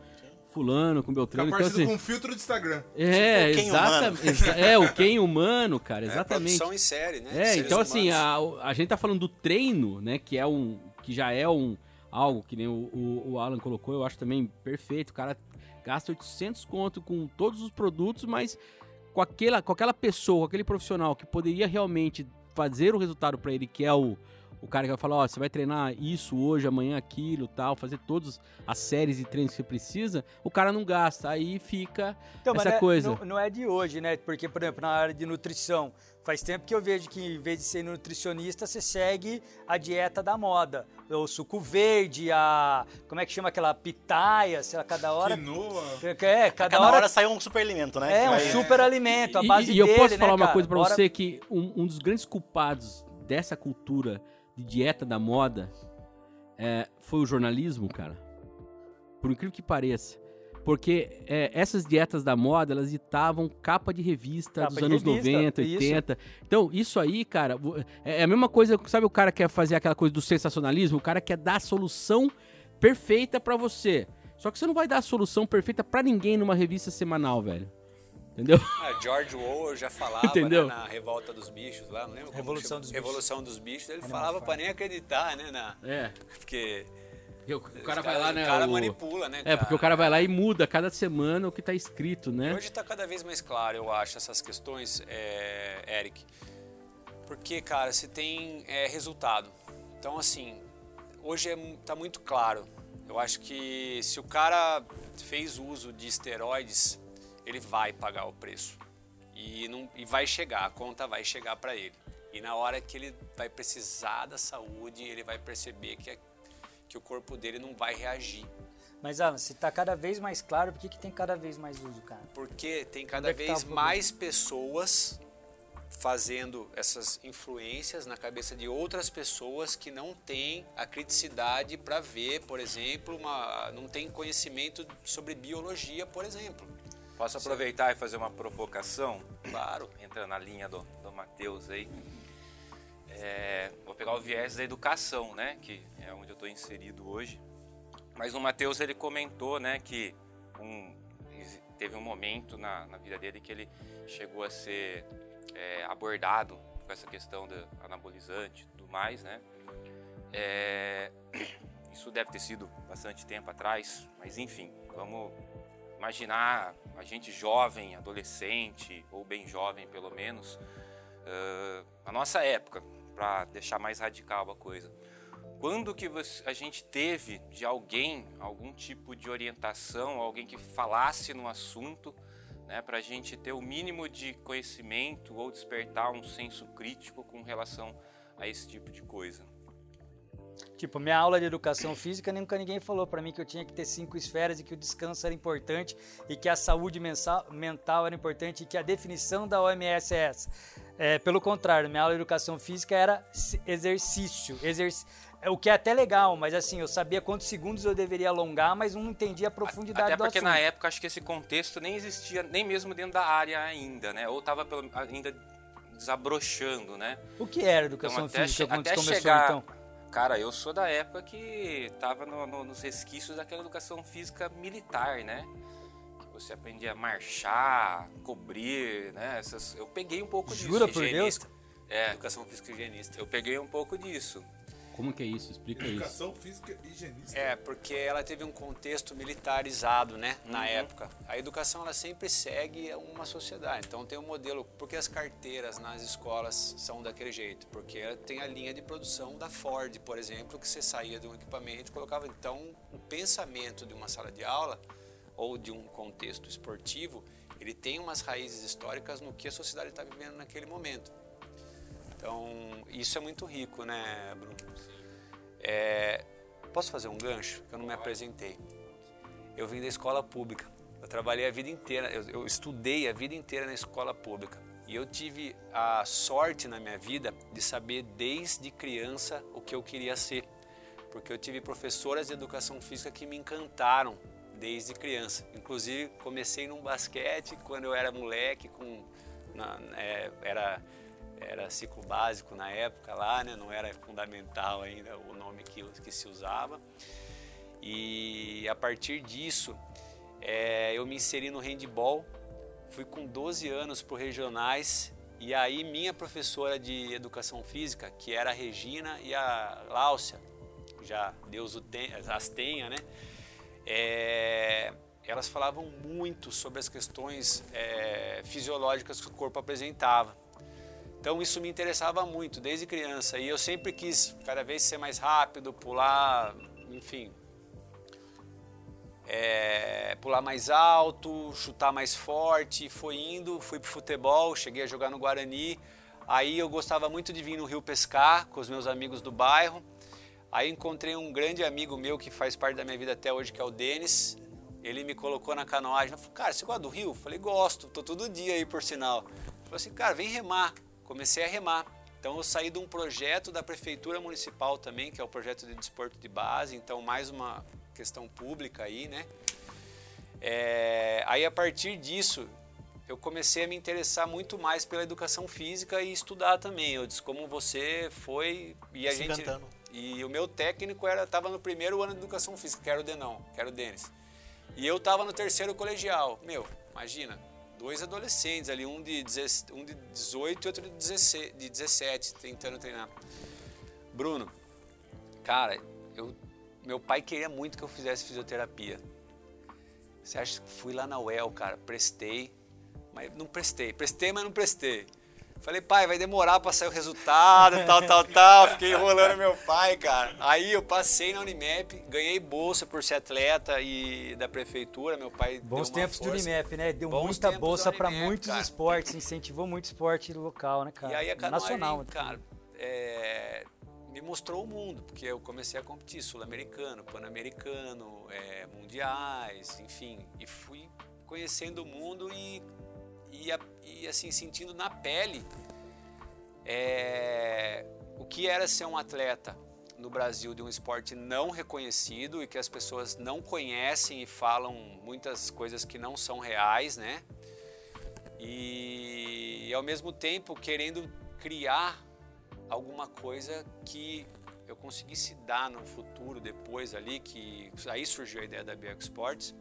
fulano, com Beltrano. Então, parecido assim, com um filtro de Instagram. é, Tipo o Ken exatamente. exa- é, o quem humano, cara, É exatamente. produção em série, né? É, então assim, humanos. a, a gente tá falando do treino, né, que é um que já é um algo que nem o, o, o Alan colocou, eu acho também perfeito. O cara gasta 800 conto com todos os produtos, mas com aquela, com aquela pessoa, com aquele profissional que poderia realmente fazer o resultado pra ele, que é o o cara que vai falar, ó, você vai treinar isso hoje, amanhã aquilo, tal, fazer todas as séries e treinos que você precisa, o cara não gasta, aí fica Então, mas essa não é- coisa. Não, não é de hoje, né? Porque, por exemplo, na área de nutrição, faz tempo que eu vejo que, em vez de ser nutricionista, você segue a dieta da moda. O suco verde, a. Como é que chama aquela pitaia, sei lá, cada hora. Quinoa. É, cada, Cada hora. hora sai um super alimento, né? é um vai- super alimento, a E- base e, eu dele, posso né, falar uma cara? coisa pra Bora- você que um, um dos grandes culpados dessa cultura de dieta da moda é, foi o jornalismo, cara. Por incrível que pareça. Porque é, essas dietas da moda, elas ditavam capa de revista Capa dos de anos revista, 90, isso. 80. Então, isso aí, cara, vo- é a mesma coisa, sabe o cara quer fazer aquela coisa do sensacionalismo? O cara quer dar a solução perfeita pra você. Só que você não vai dar a solução perfeita pra ninguém numa revista semanal, velho. Entendeu? Ah, George Orwell já falava Entendeu? né, na Revolta dos Bichos lá, não lembro como Revolução dos Bichos. Revolução dos Bichos, ele falava pra nem acreditar, né, na, É. porque O cara vai lá, o né? cara o- manipula, né, É, porque o cara vai lá e muda cada semana o que tá escrito, né? Hoje está cada vez mais claro, eu acho, essas questões, é, Eric. Porque, cara, se tem é, resultado. Então, assim, hoje é, mu- tá muito claro. Eu acho que se o cara fez uso de esteroides, ele vai pagar o preço. E, não, e vai chegar, a conta vai chegar para ele. E na hora que ele vai precisar da saúde, ele vai perceber que, é- que o corpo dele não vai reagir. Mas, Alan, se tá cada vez mais claro, por que, que tem cada vez mais uso, cara? Porque tem Onde cada é tá vez problema? mais pessoas fazendo essas influências na cabeça de outras pessoas que não têm a criticidade para ver, por exemplo, uma, não tem conhecimento sobre biologia, por exemplo. Posso aproveitar e fazer uma provocação? Claro. Entrando na linha do, do Matheus aí. É, vou pegar o viés da educação, né? Que é onde eu estou inserido hoje. Mas o Matheus ele comentou, né, que um, teve um momento na, na vida dele que ele chegou a ser é, abordado com essa questão do anabolizante e tudo mais, né? É, isso deve ter sido bastante tempo atrás, mas enfim, vamos imaginar a gente jovem, adolescente, ou bem jovem pelo menos, na nossa época, para deixar mais radical a coisa. Quando que você- a gente teve de alguém algum tipo de orientação, alguém que falasse no assunto, né, para a gente ter o mínimo de conhecimento ou despertar um senso crítico com relação a esse tipo de coisa? Tipo, minha aula de educação física nunca ninguém falou pra mim que eu tinha que ter cinco esferas e que o descanso era importante e que a saúde mental era importante e que a definição da OMS é essa. É, pelo contrário, minha aula de educação física era exercício, exerc- é, o que é até legal, mas assim, eu sabia quantos segundos eu deveria alongar, mas não entendia a profundidade Até do porque assunto. na época acho que esse contexto nem existia, nem mesmo dentro da área ainda, né? Ou estava ainda desabrochando, né? O que era educação Então, física quando até começou chegar- então? Cara, eu sou da época que tava no- no- nos resquícios daquela educação física militar, né? Você aprendia a marchar, cobrir, né? Essas, eu peguei um pouco Jura disso. por Higienista. É, Educação física e higienista. eu peguei um pouco disso. Como que é isso? Explica isso. Educação física e higienista. É, porque ela teve um contexto militarizado, né, na época. A educação ela sempre segue uma sociedade. Então tem um modelo, porque as carteiras nas escolas são daquele jeito, porque tem a linha de produção da Ford, por exemplo, que você saía de um equipamento e colocava. Então, o pensamento de uma sala de aula ou de um contexto esportivo, ele tem umas raízes históricas no que a sociedade está vivendo naquele momento. Então, isso é muito rico, né, Bruno? É, posso fazer um gancho? Que eu não me apresentei. Eu vim da escola pública. Eu trabalhei a vida inteira, eu, eu estudei a vida inteira na escola pública. E eu tive a sorte na minha vida de saber desde criança o que eu queria ser. Porque eu tive professoras de educação física que me encantaram desde criança. Inclusive, comecei num basquete quando eu era moleque, com, na- é, era era ciclo básico na época lá, né? não era fundamental ainda o nome que, que se usava. E a partir disso, é, eu me inseri no handball, fui com 12 anos para regionais e aí minha professora de educação física, que era a Regina e a Láucia, já Deus o tenha, as tenha, né? É, elas falavam muito sobre as questões é, fisiológicas que o corpo apresentava. Então isso me interessava muito desde criança e eu sempre quis cada vez ser mais rápido, pular, enfim, é, pular mais alto, chutar mais forte. Foi indo, fui pro futebol, cheguei a jogar no Guarani. Aí eu gostava muito de vir no Rio pescar com os meus amigos do bairro. Aí encontrei um grande amigo meu que faz parte da minha vida até hoje, que é o Denis. Ele me colocou na canoagem. Eu falei, cara, você gosta do rio? Eu falei, gosto, tô todo dia aí por sinal. Ele falou assim, cara, vem remar. Comecei a remar. Então eu saí de um projeto da prefeitura municipal também, que é o projeto de desporto de base, então mais uma questão pública aí, né? É, aí a partir disso eu comecei a me interessar muito mais pela educação física e estudar também. Eu disse como você foi e a Se gente encantando. E o meu técnico era estava no primeiro ano de educação física, que era o Denão, que era o Denis. E eu estava no terceiro colegial. Meu, imagina, dois adolescentes ali, um de, 16 um de 18 e outro de 17, de 17 tentando treinar. Bruno, cara, eu, meu pai queria muito que eu fizesse fisioterapia. Você acha que fui lá na UEL, cara, prestei, mas não prestei. Prestei, mas não prestei. Falei, pai, vai demorar para sair o resultado, tal, tal, tal. Fiquei enrolando meu pai, cara. Aí eu passei na Unimap, ganhei bolsa por ser atleta e da prefeitura. Meu pai Bons tempos do força. Unimap, né? Deu Bons muita bolsa do para muitos cara. esportes, incentivou muito esporte local, né, cara? E aí a canoagem, Nacional. cara, é, me mostrou o mundo, porque eu comecei a competir sul-americano, pan-americano, é, mundiais, enfim, e fui conhecendo o mundo e, e, a- e, assim sentindo na pele é, o que era ser um atleta no Brasil de um esporte não reconhecido e que as pessoas não conhecem e falam muitas coisas que não são reais, né? E ao mesmo tempo querendo criar alguma coisa que eu conseguisse dar no futuro depois ali, que aí surgiu a ideia da BX Sports,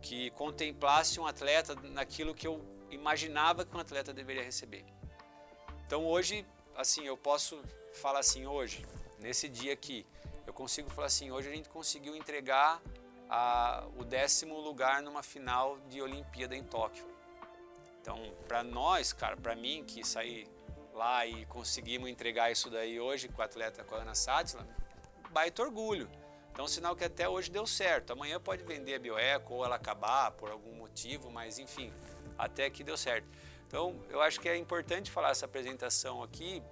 que contemplasse um atleta naquilo que eu imaginava que um atleta deveria receber. Então hoje, assim, eu posso falar assim hoje, nesse dia aqui, eu consigo falar assim, hoje a gente conseguiu entregar a- o décimo lugar numa final de Olimpíada em Tóquio. Então, para nós, cara, para mim que saí lá e conseguimos entregar isso daí hoje com a atleta com a Ana Sátila, baita orgulho. Então, sinal que até hoje deu certo. Amanhã pode vender a bioeco ou ela acabar por algum motivo, mas enfim, até aqui deu certo. Então, eu acho que é importante falar essa apresentação aqui,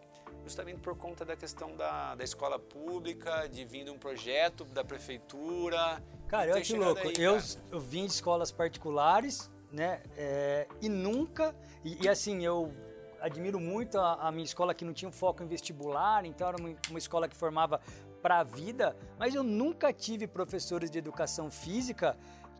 justamente por conta da questão da, da escola pública, de vir de um projeto da prefeitura. Cara, e acho chegado louco. aí, eu, eu vim de escolas particulares, né? é, e nunca. E, e assim, eu admiro muito a, a minha escola que não tinha um foco em vestibular, então era uma, uma escola que formava para a vida, mas eu nunca tive professores de educação física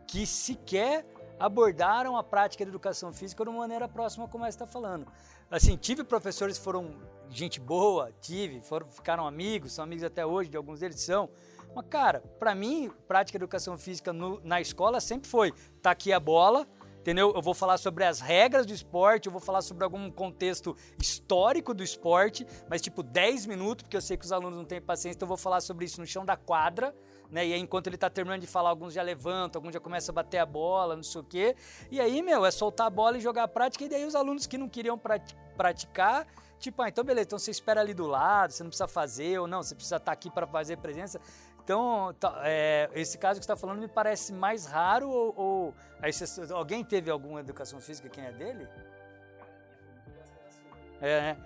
que sequer abordaram a prática da educação física de uma maneira próxima como essa está falando. Assim, tive professores que foram gente boa, tive, foram, ficaram amigos, são amigos até hoje, de alguns deles são, mas, cara, pra mim, prática de educação física no- na escola sempre foi: tá aqui a bola, entendeu? Eu vou falar sobre as regras do esporte, eu vou falar sobre algum contexto histórico do esporte, mas tipo 10 minutos, porque eu sei que os alunos não têm paciência, então eu vou falar sobre isso no chão da quadra. Né? E aí, enquanto ele tá terminando de falar, alguns já levantam, alguns já começam a bater a bola, não sei o quê. E aí, meu, é soltar a bola e jogar a prática. E daí, os alunos que não queriam prati- praticar, tipo, ah, então beleza, então você espera ali do lado, você não precisa fazer, ou não, você precisa estar aqui para fazer presença. Então, tá, é, esse caso que você está falando me parece mais raro ou, ou- você- alguém teve alguma educação física quem é dele? É, né?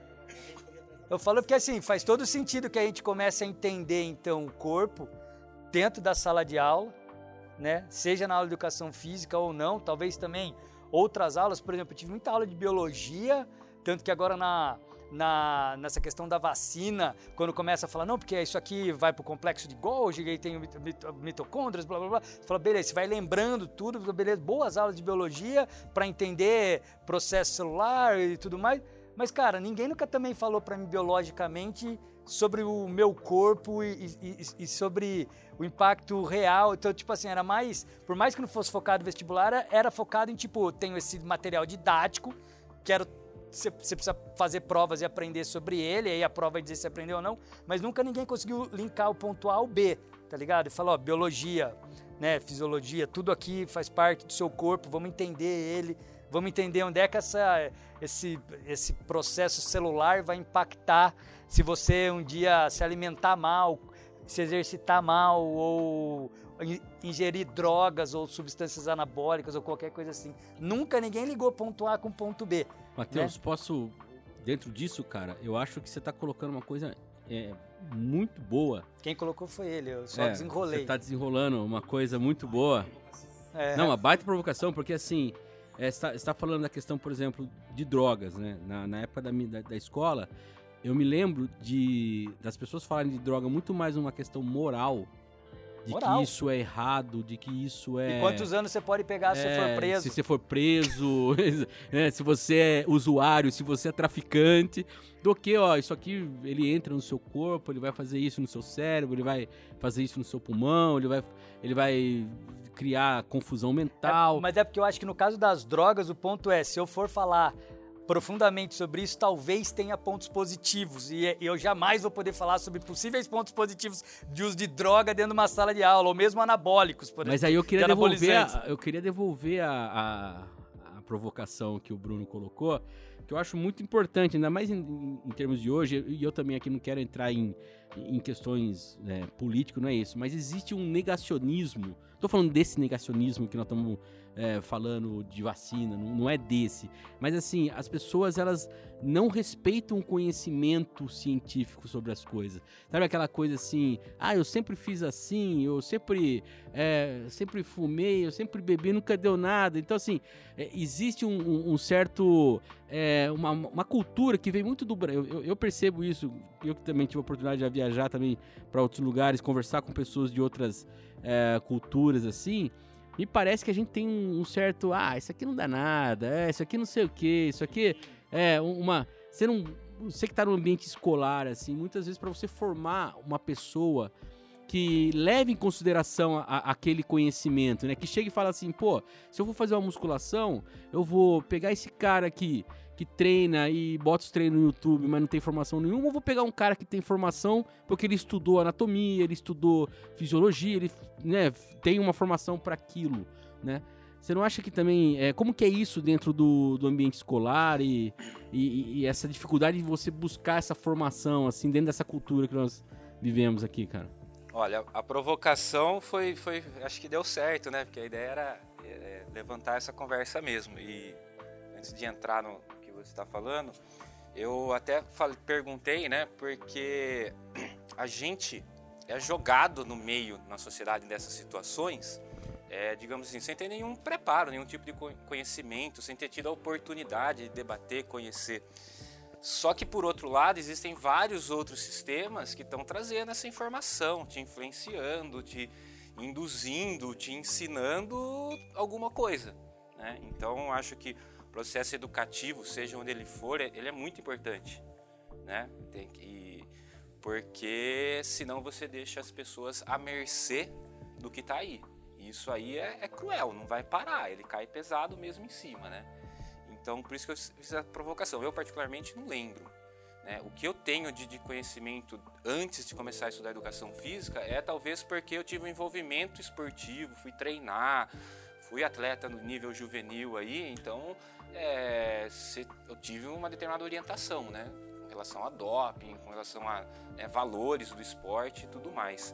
Eu falo porque assim, faz todo sentido que a gente comece a entender então o corpo dentro da sala de aula, né? Seja na aula de educação física ou não, talvez também outras aulas, por exemplo, eu tive muita aula de biologia, tanto que agora na, na, nessa questão da vacina, quando começa a falar, não, porque isso aqui vai para o complexo de Golgi, aí tem mit- mit- mitocôndrias, blá blá blá. Fala, beleza, você vai lembrando tudo, beleza, boas aulas de biologia para entender processo celular e tudo mais. Mas, cara, ninguém nunca também falou para mim biologicamente sobre o meu corpo e, e- e- sobre o impacto real. Então, tipo assim, era mais. Por mais que não fosse focado no vestibular, era- focado em, tipo, tenho esse material didático, quero. Você precisa fazer provas e aprender sobre ele, aí a prova vai dizer se aprendeu ou não, mas nunca ninguém conseguiu linkar o ponto A ao B, tá ligado? E falou, ó, biologia, né, fisiologia, tudo aqui faz parte do seu corpo, vamos entender ele, vamos entender onde é que essa, esse, esse processo celular vai impactar se você um dia se alimentar mal, se exercitar mal ou in- ingerir drogas ou substâncias anabólicas ou qualquer coisa assim. Nunca ninguém ligou ponto A com ponto B. Matheus, posso. Dentro disso, cara, eu acho que você tá colocando uma coisa é, muito boa. Quem colocou foi ele, eu só É, desenrolei. Você tá desenrolando uma coisa muito boa. É. Não, uma baita provocação, porque assim, é, você está falando da questão, por exemplo, de drogas, né? Na, na época da, da, da escola, eu me lembro de das pessoas falarem de droga muito mais uma questão moral. De Moral. que isso é errado, de que isso é. E quantos anos você pode pegar se você for É, preso? Se você for preso, né, se você é usuário, se você é traficante, do que, ó, isso aqui ele entra no seu corpo, ele vai fazer isso no seu cérebro, ele vai fazer isso no seu pulmão, ele vai, ele vai criar confusão mental. É, mas é porque eu acho que no caso das drogas, o ponto é, se eu for falar profundamente sobre isso, talvez tenha pontos positivos. E é- eu jamais vou poder falar sobre possíveis pontos positivos de uso de droga dentro de uma sala de aula, ou mesmo anabólicos, por Mas exemplo. aí eu queria de devolver, a, eu queria devolver a, a, a provocação que o Bruno colocou, que eu acho muito importante, ainda mais em, em- em termos de hoje, e eu também aqui não quero entrar em, em questões né, políticas, não é isso, mas existe um negacionismo, tô falando desse negacionismo que nós estamos é, falando de vacina, não, não é desse, mas assim, as pessoas elas não respeitam o conhecimento científico sobre as coisas, sabe aquela coisa assim, ah, eu sempre fiz assim, eu sempre é, sempre fumei, eu sempre bebi, nunca deu nada. Então, assim, é, existe um, um- certo. é, uma, uma cultura que vem muito do Brasil. Eu, eu percebo isso, eu que também tive a oportunidade de viajar também para outros lugares, conversar com pessoas de outras é, culturas, assim. Me parece que a gente tem um, certo. Ah, isso aqui não dá nada, é, isso aqui não sei o que, isso aqui é uma. Você não. Você que tá no ambiente escolar, assim, muitas vezes para você formar uma pessoa que leve em consideração a- a- aquele conhecimento, né? Que chega e fala assim, pô, se eu vou fazer uma musculação, eu vou pegar esse cara aqui que treina e bota os treinos no YouTube, mas não tem formação nenhuma, ou vou pegar um cara que tem formação porque ele estudou anatomia, ele estudou fisiologia, ele né, tem uma formação para aquilo, né? Você não acha que também. É, como que é isso dentro do, do ambiente escolar e, e, e essa dificuldade de você buscar essa formação, assim, dentro dessa cultura que nós vivemos aqui, cara? Olha, a provocação foi, foi, acho que deu certo, né? Porque a ideia era é, levantar essa conversa mesmo. E antes de entrar no que você está falando, eu até falei- perguntei, né? Porque a gente é jogado no meio, na sociedade dessas situações, é, digamos assim, sem ter nenhum preparo, nenhum tipo de co- conhecimento, sem ter tido a oportunidade de debater, conhecer. Só que, por outro lado, existem vários outros sistemas que estão trazendo essa informação, te influenciando, te induzindo, te ensinando alguma coisa. Né? Então, acho que o processo educativo, seja onde ele for, ele é muito importante. Né? Tem que, porque senão você deixa as pessoas à mercê do que está aí. E isso aí é, é cruel, não vai parar, ele cai pesado mesmo em cima, né? Então, por isso que eu fiz a provocação. Eu, particularmente, não lembro. né? O que eu tenho de, de conhecimento antes de começar a estudar educação física é talvez porque eu tive um envolvimento esportivo, fui treinar, fui atleta no nível juvenil aí, então é, se- eu tive uma determinada orientação, né? Com relação a doping, com relação a né, valores do esporte e tudo mais.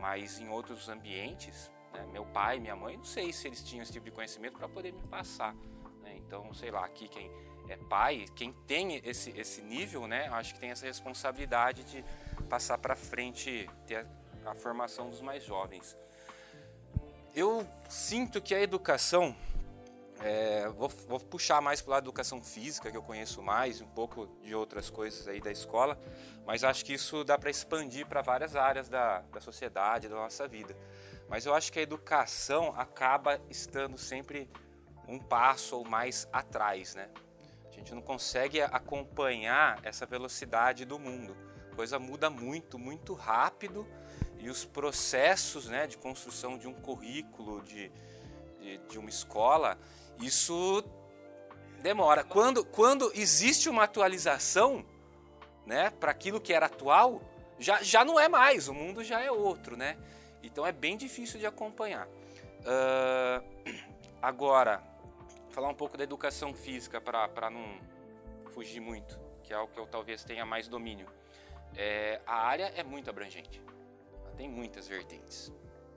Mas em outros ambientes, né, meu pai, minha mãe, não sei se eles tinham esse tipo de conhecimento para poder me passar. Então, sei lá, aqui quem é pai, quem tem esse, esse nível, né, acho que tem essa responsabilidade de passar para frente, ter a, a formação dos mais jovens. Eu sinto que a educação, é, vou, vou puxar mais para lado da educação física, que eu conheço mais, um pouco de outras coisas aí da escola, mas acho que isso dá para expandir para várias áreas da, da sociedade, da nossa vida. Mas eu acho que a educação acaba estando sempre um passo ou mais atrás, né? A gente não consegue acompanhar essa velocidade do mundo. A coisa muda muito, muito rápido e os processos né, de construção de um currículo, de, de, de uma escola, isso demora. Quando, quando existe uma atualização né, para aquilo que era atual, já, já não é mais, o mundo já é outro, né? Então é bem difícil de acompanhar. Ah, agora, falar um pouco da educação física para não fugir muito, que é o que eu talvez tenha mais domínio. É, a área é muito abrangente, ela tem muitas vertentes.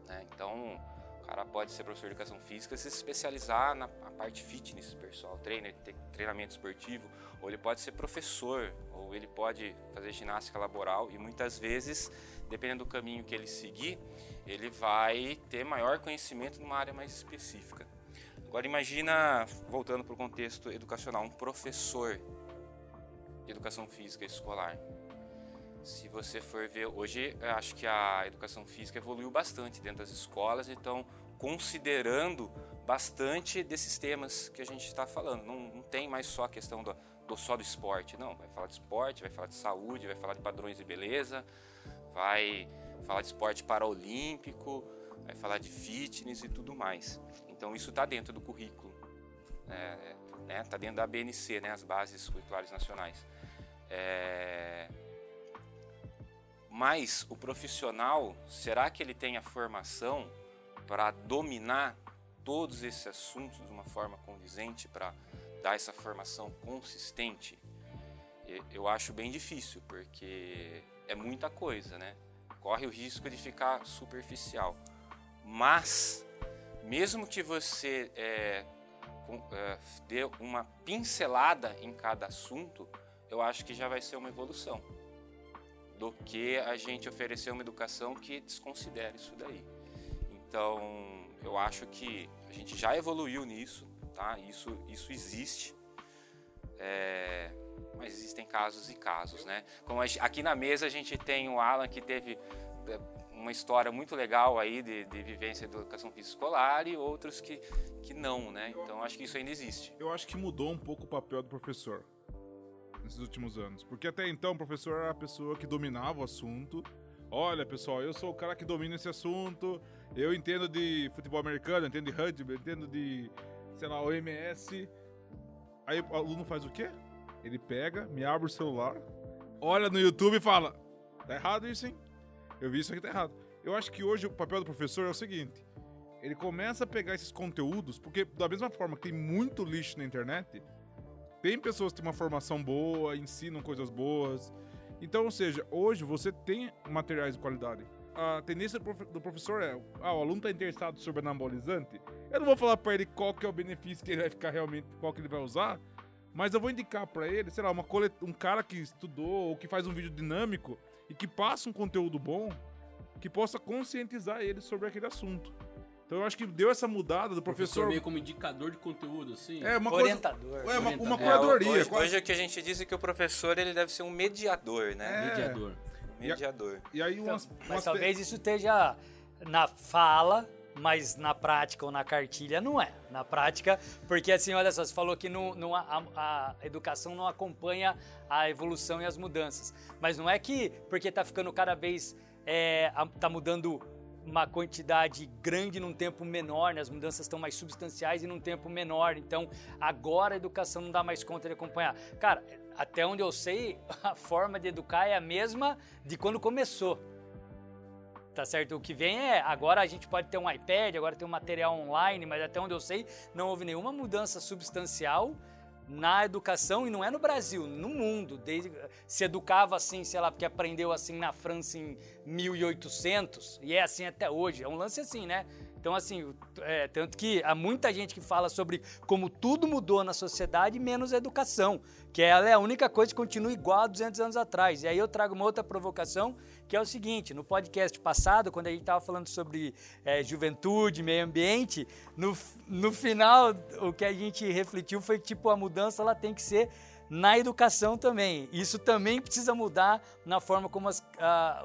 né? Então, o cara pode ser professor de educação física se especializar na parte fitness, pessoal, ter treinamento esportivo, ou ele pode ser professor, ou ele pode fazer ginástica laboral e muitas vezes, dependendo do caminho que ele seguir, ele vai ter maior conhecimento numa área mais específica. Agora imagina, voltando para o contexto educacional, um professor educação física escolar. Se você for ver, hoje acho que a educação física evoluiu bastante dentro das escolas, então considerando bastante desses temas que a gente está falando. Não, não, tem mais só a questão do, do, só do esporte, não. Vai falar de esporte, vai falar de saúde, vai falar de padrões de beleza, vai falar de esporte paraolímpico, vai falar de fitness e tudo mais. Então isso está dentro do currículo, está é, né, tá dentro da BNC, né, as bases curriculares nacionais. É... Mas o profissional, será que ele tem a formação para dominar todos esses assuntos de uma forma condizente, para dar essa formação consistente? Eu acho bem difícil, porque é muita coisa, né? Corre o risco de ficar superficial. Mas, mesmo que você é, é, dê uma pincelada em cada assunto, eu acho que já vai ser uma evolução do que a gente oferecer uma educação que desconsidere isso daí. Então, eu acho que a gente já evoluiu nisso, tá? Isso, isso existe. É, mas existem casos e casos, né? Como gente, aqui na mesa a gente tem o Alan que teve é, uma história muito legal aí de, de vivência de educação física escolar e outros que, que não, né? Então acho que isso ainda existe. Eu acho que mudou um pouco o papel do professor nesses últimos anos. Porque até então o professor era a pessoa que dominava o assunto. Olha, pessoal, eu sou o cara que domina esse assunto. Eu entendo de futebol americano, entendo de rugby, entendo de, sei lá, OMS. Aí o aluno faz o quê? Ele pega, me abre o celular, olha no YouTube e fala: tá errado isso, hein? Eu vi isso aqui tá errado. Eu acho que hoje o papel do professor é o seguinte: ele começa a pegar esses conteúdos, porque da mesma forma que tem muito lixo na internet, tem pessoas que têm uma formação boa, ensinam coisas boas. Então, ou seja, hoje você tem materiais de qualidade. A tendência do professor é, ah, o aluno está interessado sobre anabolizante, eu não vou falar para ele qual que é o benefício que ele vai ficar realmente, qual que ele vai usar, mas eu vou indicar para ele, sei lá, uma colet... um cara que estudou ou que faz um vídeo dinâmico e que passa um conteúdo bom, que possa conscientizar ele sobre aquele assunto. Então eu acho que deu essa mudada do professor. professor meio como indicador de conteúdo, assim. É, uma Orientador. Coisa, é, uma, uma curadoria. É, hoje, hoje o que a gente diz é que o professor ele deve ser um mediador, né? É. Mediador. Mediador. E, aí umas, então, mas talvez isso esteja na fala, mas na prática ou na cartilha não é. Na prática, porque assim, olha só, você falou que a, a, educação não acompanha a evolução e as mudanças. Mas não é que porque está ficando cada vez. É, tá mudando uma quantidade grande num tempo menor, né? as mudanças estão mais substanciais e num tempo menor. Então, agora a educação não dá mais conta de acompanhar. Cara, até onde eu sei, a forma de educar é a mesma de quando começou. Tá certo? O que vem é, agora a gente pode ter um iPad, agora tem um material online, mas até onde eu sei, não houve nenhuma mudança substancial na educação e não é no Brasil, no mundo. Desde, se educava assim, sei lá, porque aprendeu assim na França em 1800 e é assim até hoje. É um lance assim, né? Então, assim, é, tanto que há muita gente que fala sobre como tudo mudou na sociedade, menos a educação, que ela é a única coisa que continua igual a 200 anos atrás. E aí eu trago uma outra provocação, que é o seguinte: no podcast passado, quando a gente estava falando sobre é, juventude, meio ambiente, no, no final o que a gente refletiu foi tipo a mudança ela tem que ser na educação também. Isso também precisa mudar na forma como as,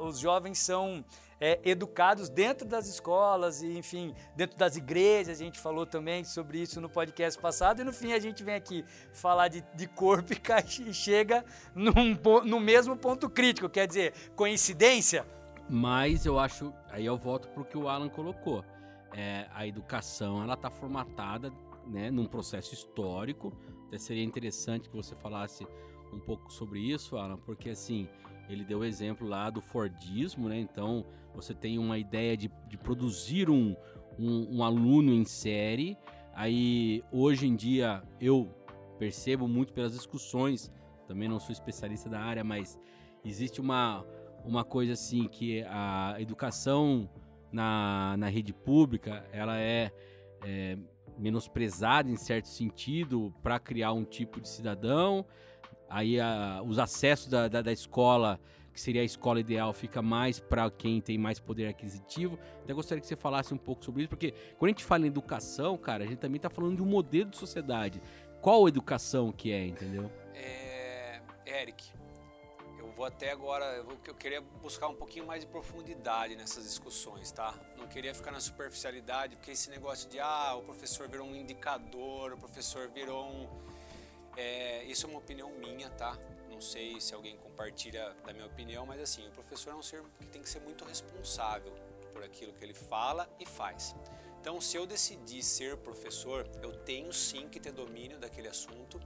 os jovens são é, educados dentro das escolas e, enfim, dentro das igrejas. A gente falou também sobre isso no podcast passado. E no fim a gente vem aqui falar de, de corpo e chega num, no mesmo ponto crítico. Quer dizer, coincidência? Mas eu acho, aí eu volto para o que o Alan colocou. É, a educação ela está formatada né, num processo histórico. Até seria interessante que você falasse um pouco sobre isso, Alan, porque assim ele deu o exemplo lá do Fordismo, né? Então você tem uma ideia de, de produzir um, um, um, aluno em série. Aí hoje em dia eu percebo muito pelas discussões, também não sou especialista da área, mas existe uma, uma coisa assim que a educação na, na rede pública ela é, é menosprezada em certo sentido para criar um tipo de cidadão aí a, os acessos da, da, da, escola, que seria a escola ideal, fica mais para quem tem mais poder aquisitivo. Até gostaria que você falasse um pouco sobre isso, porque quando a gente fala em educação, cara, a gente também está falando de um modelo de sociedade. Qual educação que é, entendeu? É, Eric, eu vou até agora, eu, vou, eu queria buscar um pouquinho mais de profundidade nessas discussões, tá? Não queria ficar na superficialidade, porque esse negócio de, ah, o professor virou um indicador, o professor virou um... É, isso é uma opinião minha, tá? Não sei se alguém compartilha da minha opinião, mas assim, o professor é um ser que tem que ser muito responsável por aquilo que ele fala e faz. Então, se eu decidir ser professor, eu tenho sim que ter domínio daquele assunto.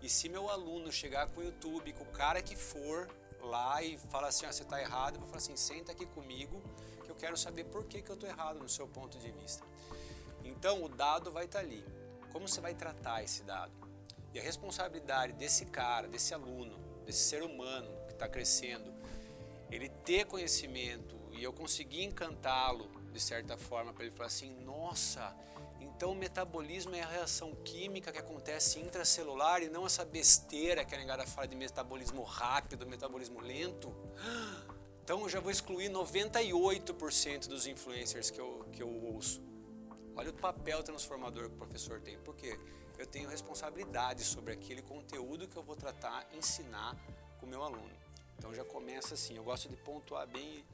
E se meu aluno chegar com o YouTube, com o cara que for lá e falar assim, ah, você está errado, eu vou falar assim, senta aqui comigo, que eu quero saber por que, que eu estou errado no seu ponto de vista. Então, o dado vai estar tá ali. Como você vai tratar esse dado? E a responsabilidade desse cara, desse aluno, desse ser humano que está crescendo, ele ter conhecimento e eu conseguir encantá-lo de certa forma, para ele falar assim: nossa, então o metabolismo é a reação química que acontece intracelular e não essa besteira que a negada fala de metabolismo rápido, metabolismo lento. Então eu já vou excluir 98% dos influencers que eu, que eu ouço. Olha o papel transformador que o professor tem, porque eu tenho responsabilidade sobre aquele conteúdo que eu vou tratar, ensinar com o meu aluno. Então já começa assim, eu gosto de pontuar bem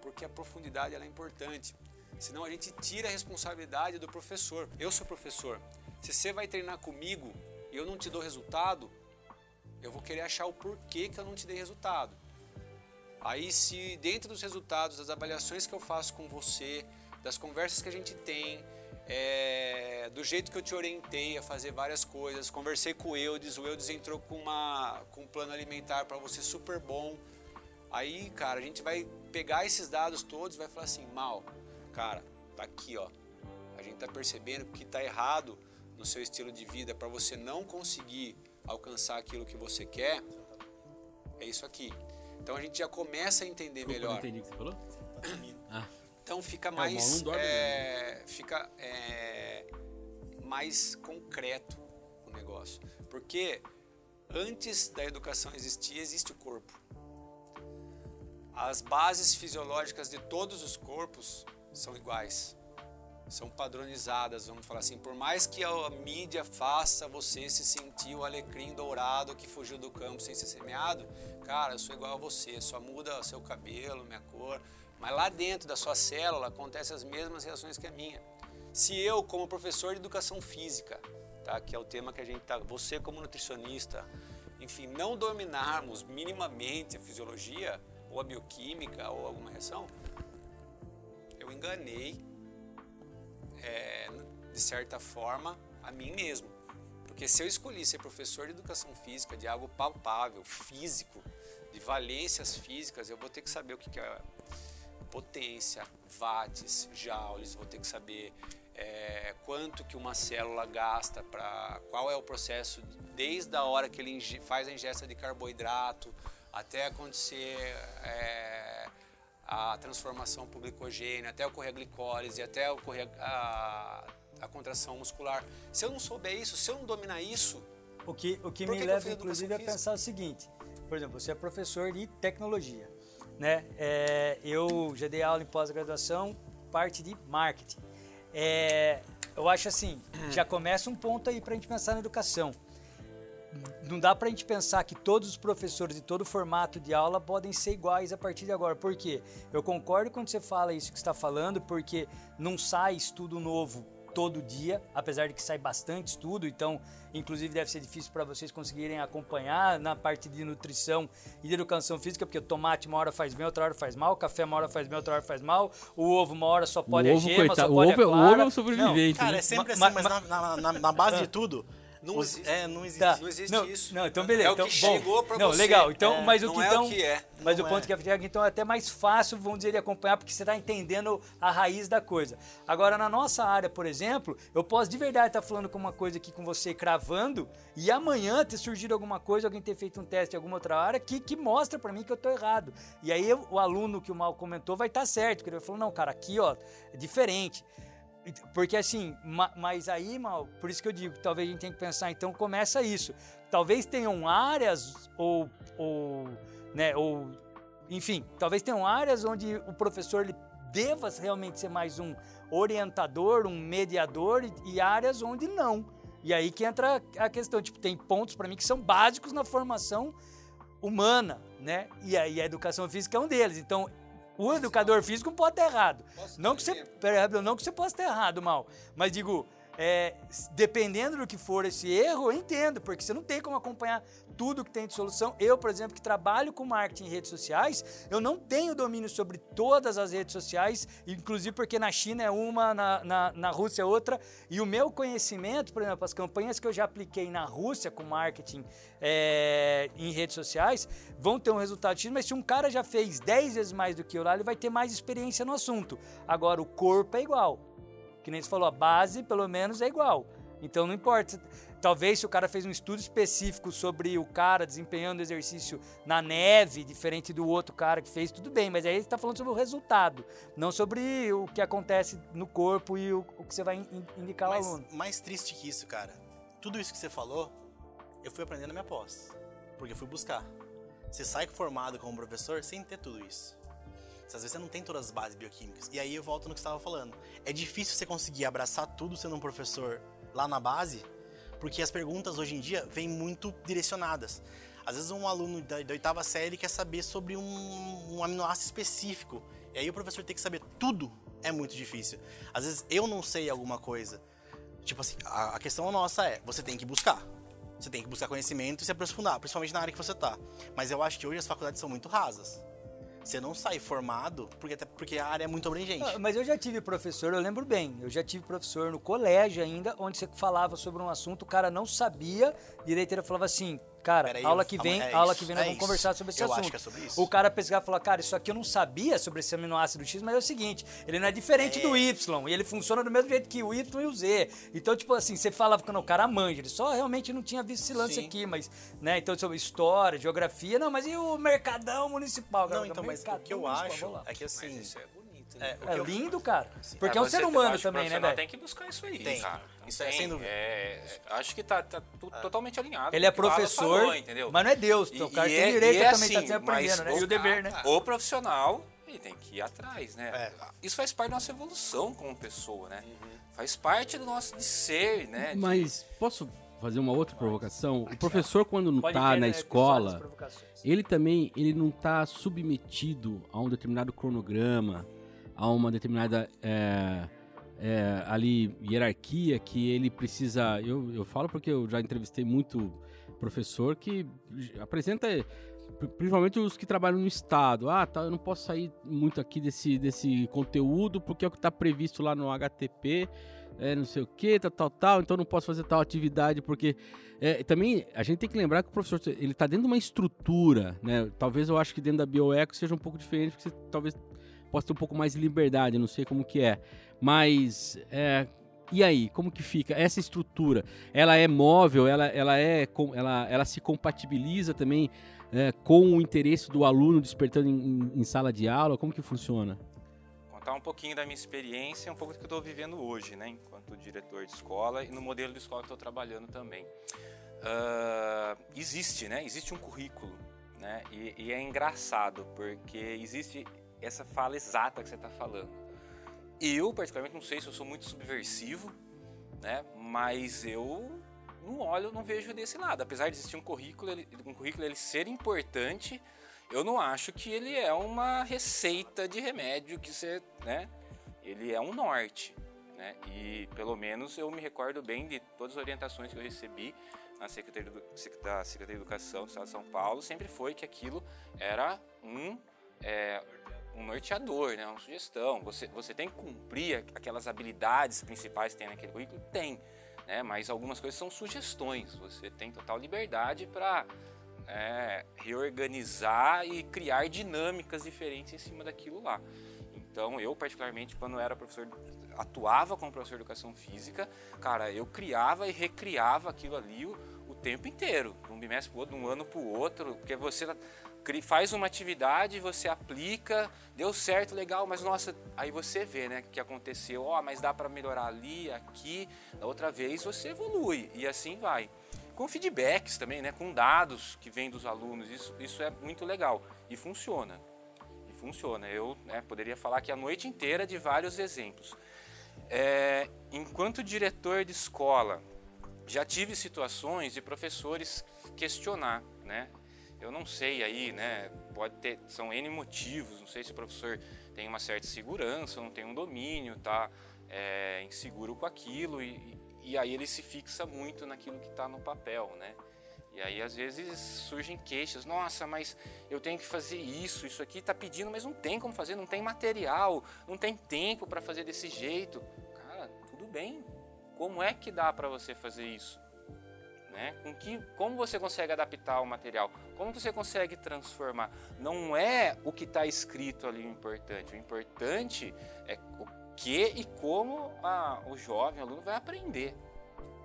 porque a profundidade é importante. Senão a gente tira a responsabilidade do professor. Eu sou professor. Se você vai treinar comigo e eu não te dou resultado, eu vou querer achar o porquê que eu não te dei resultado. Aí se dentro dos resultados, das avaliações que eu faço com você, das conversas que a gente tem, é, do jeito que eu te orientei a fazer várias coisas, conversei com o Eudes, o Eudes entrou com, uma, com um plano alimentar para você super bom, Aí, cara, a gente vai pegar esses dados todos e vai falar assim, mal, cara, tá aqui, ó. A gente tá percebendo que tá errado no seu estilo de vida para você não conseguir alcançar aquilo que você quer. É isso aqui. Então a gente já começa a entender Desculpa, melhor. Não entendi o que você falou? Então fica mais, é, fica é, mais concreto o negócio, porque antes da educação existir existe o corpo. As bases fisiológicas de todos os corpos são iguais, são padronizadas, vamos falar assim. Por mais que a mídia faça você se sentir o alecrim dourado que fugiu do campo sem ser semeado, cara, eu sou igual a você, só muda seu cabelo, minha cor, mas lá dentro da sua célula acontecem as mesmas reações que a minha. Se eu, como professor de educação física, tá, que é o tema que a gente tá, você como nutricionista, enfim, não dominarmos minimamente a fisiologia, ou a bioquímica ou alguma reação, eu enganei, é, de certa forma, a mim mesmo. Porque se eu escolhi ser professor de educação física, de algo palpável, físico, de valências físicas, eu vou ter que saber o que é potência, watts, joules, vou ter que saber é, quanto que uma célula gasta para qual é o processo desde a hora que ele faz a ingesta de carboidrato até acontecer é, a transformação para o glicogênio, até ocorrer a glicólise, até ocorrer a, a, contração muscular. Se eu não souber isso, se eu não dominar isso. O que, o que me que leva, inclusive, a pensar o seguinte: por exemplo, você é professor de tecnologia. Né? É, eu já dei aula em pós-graduação, parte de marketing. É, eu acho assim, já começa um ponto aí para a gente pensar na educação não dá para a gente pensar que todos os professores e todo formato de aula podem ser iguais a partir de agora. Por quê? Eu concordo quando você fala isso que está falando, porque não sai estudo novo todo dia, apesar de que sai bastante estudo, então, inclusive, deve ser difícil para vocês conseguirem acompanhar na parte de nutrição e de educação física, porque o tomate uma hora faz bem, outra hora faz mal, o café uma hora faz bem, outra hora faz mal, o ovo uma hora só pode o ovo, a gema, coitado, só pode o ovo, a clara. O ovo é um sobrevivente. Não, cara, é sempre ma, assim, mas na, na, na base de tudo não Os, existe, é, não existe, tá. não existe não, isso. Não, então beleza. É então, o que bom, chegou para não, você. legal. Então, é, mas o que é então, o que é. Mas não o ponto é. que é então é até mais fácil, vamos dizer, de acompanhar porque você está entendendo a raiz da coisa. Agora na nossa área, por exemplo, eu posso de verdade estar tá falando com uma coisa aqui com você cravando e amanhã ter surgido alguma coisa, alguém ter feito um teste em alguma outra área que, que mostra para mim que eu estou errado. E aí eu, o aluno que o mal comentou vai estar tá certo, porque ele vai falar, não, cara, aqui ó, é diferente. Porque assim, mas aí, mal, por isso que eu digo, talvez a gente tenha que pensar, então começa isso. Talvez tenham áreas ou, ou, né, ou enfim, talvez tenham áreas onde o professor ele deva realmente ser mais um orientador, um mediador e, e áreas onde não. E aí que entra a questão, tipo, tem pontos para mim que são básicos na formação humana, né? E aí a educação física é um deles. Então, o educador físico pode estar errado. Não que, você, não que você possa estar errado, mal. Mas digo, é, dependendo do que for esse erro, eu entendo, porque você não tem como acompanhar tudo que tem de solução. Eu, por exemplo, que trabalho com marketing em redes sociais, eu não tenho domínio sobre todas as redes sociais, inclusive porque na China é uma, na, na, na Rússia é outra, e o meu conhecimento, por exemplo, as campanhas que eu já apliquei na Rússia com marketing é, em redes sociais, vão ter um resultado X, mas se um cara já fez 10 vezes mais do que eu lá, ele vai ter mais experiência no assunto. Agora, o corpo é igual. Que nem você falou, a base, pelo menos, é igual. Então não importa. Talvez se o cara fez um estudo específico sobre o cara desempenhando exercício na neve, diferente do outro cara que fez, tudo bem, mas aí você está falando sobre o resultado, não sobre o que acontece no corpo e o, o que você vai in, indicar Mas ao aluno. mais triste que isso, cara. Tudo isso que você falou, eu fui aprender na minha pós. Porque eu fui buscar. Você sai formado como professor sem ter tudo isso. Às vezes você não tem todas as bases bioquímicas. E aí eu volto no que estava falando. É difícil você conseguir abraçar tudo sendo um professor lá na base, porque as perguntas hoje em dia vêm muito direcionadas. Às vezes um aluno da, da oitava série quer saber sobre um, um aminoácido específico. E aí o professor tem que saber tudo é muito difícil. Às vezes eu não sei alguma coisa. Tipo assim, a, a questão nossa é, você tem que buscar. Você tem que buscar conhecimento e se aprofundar, principalmente na área que você tá. Mas eu acho que hoje as faculdades são muito rasas. Você não sai formado, porque, até porque a área é muito abrangente. Ah, Mas eu já tive professor, eu lembro bem, eu já tive professor no colégio ainda, onde você falava sobre um assunto, o cara não sabia, direito ele falava assim, cara, Peraí, aula que é vem, isso, aula que vem nós é vamos isso. conversar sobre esse Eu acho assunto. que é sobre isso. O cara pesquisava e falou, cara, isso aqui eu não sabia sobre esse aminoácido X, mas é o seguinte, ele não é diferente É. do Y, e ele funciona do mesmo jeito que o Y e o Z. Então, tipo assim, você falava que não, o cara manja, ele só realmente não tinha visto esse lance Sim. aqui, mas, né, então sobre história, geografia, não, mas e o mercadão municipal? Cara, Não, então, mas o que eu acho é que assim. Mas isso é bonito, né? é, É lindo, cara. Porque é, um você- ser humano também, né, velho? Tem que buscar isso aí, Tem. cara. Isso é sem dúvida. é, acho que tá, tá tu- totalmente alinhado. Ele é professor, falou, entendeu? mas não é Deus. Então, E- o cara tem é- direito é também, tá assim, sempre mas aprendendo, né? o E o dever, né? O profissional, ele tem que ir atrás, né? É. Isso faz parte da nossa evolução como pessoa, né? Faz parte do nosso de ser, né? De- Mas posso fazer uma outra provocação? O professor, quando não tá ter, na né, escola, ele também ele não tá submetido a um determinado cronograma, a uma determinada é, é, ali hierarquia que ele precisa. Eu, eu falo porque eu já entrevistei muito professor que apresenta pri- principalmente os que trabalham no estado. Ah, tá, eu não posso sair muito aqui desse, desse conteúdo porque é o que está previsto lá no HTP, é, não sei o que, tal, tal, tal, então não posso fazer tal atividade porque é, também a gente tem que lembrar que o professor ele está dentro de uma estrutura, né? Talvez eu acho que dentro da bioeco seja um pouco diferente, porque você talvez possa ter um pouco mais de liberdade, não sei como que é, mas é, e aí, como que fica essa estrutura? Ela é móvel, ela, ela é ela, ela se compatibiliza também é, com o interesse do aluno despertando em, em- sala de aula? Como que funciona? contar um pouquinho da minha experiência, um pouco do que eu estou vivendo hoje, né, enquanto diretor de escola e no modelo de escola que estou trabalhando também. Ah, existe, né? Existe um currículo, né? E, e é engraçado porque existe essa fala exata que você está falando. Eu, particularmente, não sei se eu sou muito subversivo, né? Mas eu não olho, não vejo desse lado. Apesar de existir um currículo, ele, um currículo ele ser importante, eu não acho que ele é uma receita de remédio que você, né? Ele é um norte, né? E pelo menos eu me recordo bem de todas as orientações que eu recebi na Secretaria do- da Secretaria de Educação do Estado de São Paulo, sempre foi que aquilo era um é, um norteador, né? Uma sugestão. Você, você tem que cumprir aquelas habilidades principais que tem naquele currículo? Tem, né? Mas algumas coisas são sugestões. Você tem total liberdade para reorganizar e criar dinâmicas diferentes em cima daquilo lá. Então, eu particularmente, quando era professor, atuava como professor de educação física, cara, eu criava e recriava aquilo ali o, o tempo inteiro, de um bimestre para outro, de um ano para o outro, porque você cri- faz uma atividade, você aplica, deu certo, legal, mas nossa, aí você vê, né, que aconteceu, ó, mas dá para melhorar ali, aqui, da outra vez você evolui e assim vai. Com feedbacks também, né, com dados que vêm dos alunos, isso, isso é muito legal e funciona. E funciona. Eu né, poderia falar aqui a noite inteira de vários exemplos. É, enquanto diretor de escola, já tive situações de professores questionar, né? Eu não sei aí, né? Pode ter, são N motivos. Não sei se o professor tem uma certa segurança, não tem um domínio, tá é, inseguro com aquilo e, e aí ele se fixa muito naquilo que está no papel, né? E aí às vezes surgem queixas, nossa, mas eu tenho que fazer isso, isso aqui está pedindo, mas não tem como fazer, não tem material, não tem tempo para fazer desse jeito. Cara, tudo bem. Como é que dá para você fazer isso? Né? Com que, como você consegue adaptar o material? Como você consegue transformar? Não é o que está escrito ali o importante. O importante é o que e como a, o jovem aluno vai aprender.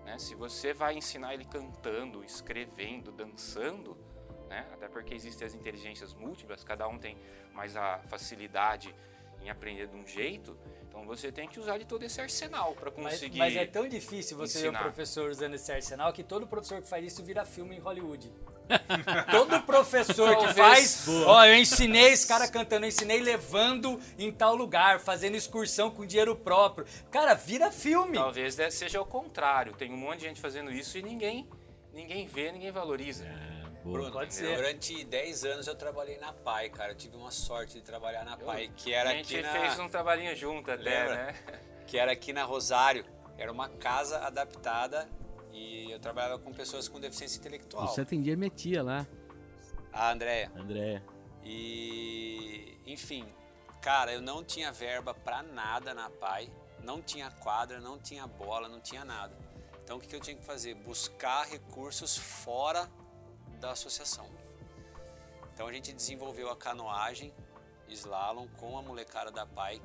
Né? Se você vai ensinar ele cantando, escrevendo, dançando, né? até porque existem as inteligências múltiplas, cada um tem mais a facilidade em aprender de um jeito, então você tem que usar de todo esse arsenal para conseguir. Mas, mas, é tão difícil você ensinar. ver o professor usando esse arsenal que todo professor que faz isso vira filme em Hollywood. todo professor que faz. Ó, eu ensinei esse cara cantando, eu ensinei levando em tal lugar, fazendo excursão com dinheiro próprio. Cara, vira filme. Talvez seja o contrário. Tem um monte de gente fazendo isso e ninguém, ninguém vê, ninguém valoriza. É, Bruno, Pode ser. durante 10 anos eu trabalhei na PAI, cara. Eu tive uma sorte de trabalhar na PAI, que era a gente aqui na... fez um trabalhinho junto até, Lembra? né? que era aqui na Rosário. Era uma casa adaptada e eu trabalhava com pessoas com deficiência intelectual. Você atendia minha tia lá, A Andréia. André. E, enfim, cara, eu não tinha verba pra nada na PAI, não tinha quadra, não tinha bola, não tinha nada. Então o que eu tinha que fazer? Buscar recursos fora da associação. Então a gente desenvolveu a canoagem, slalom com a molecada da PAI,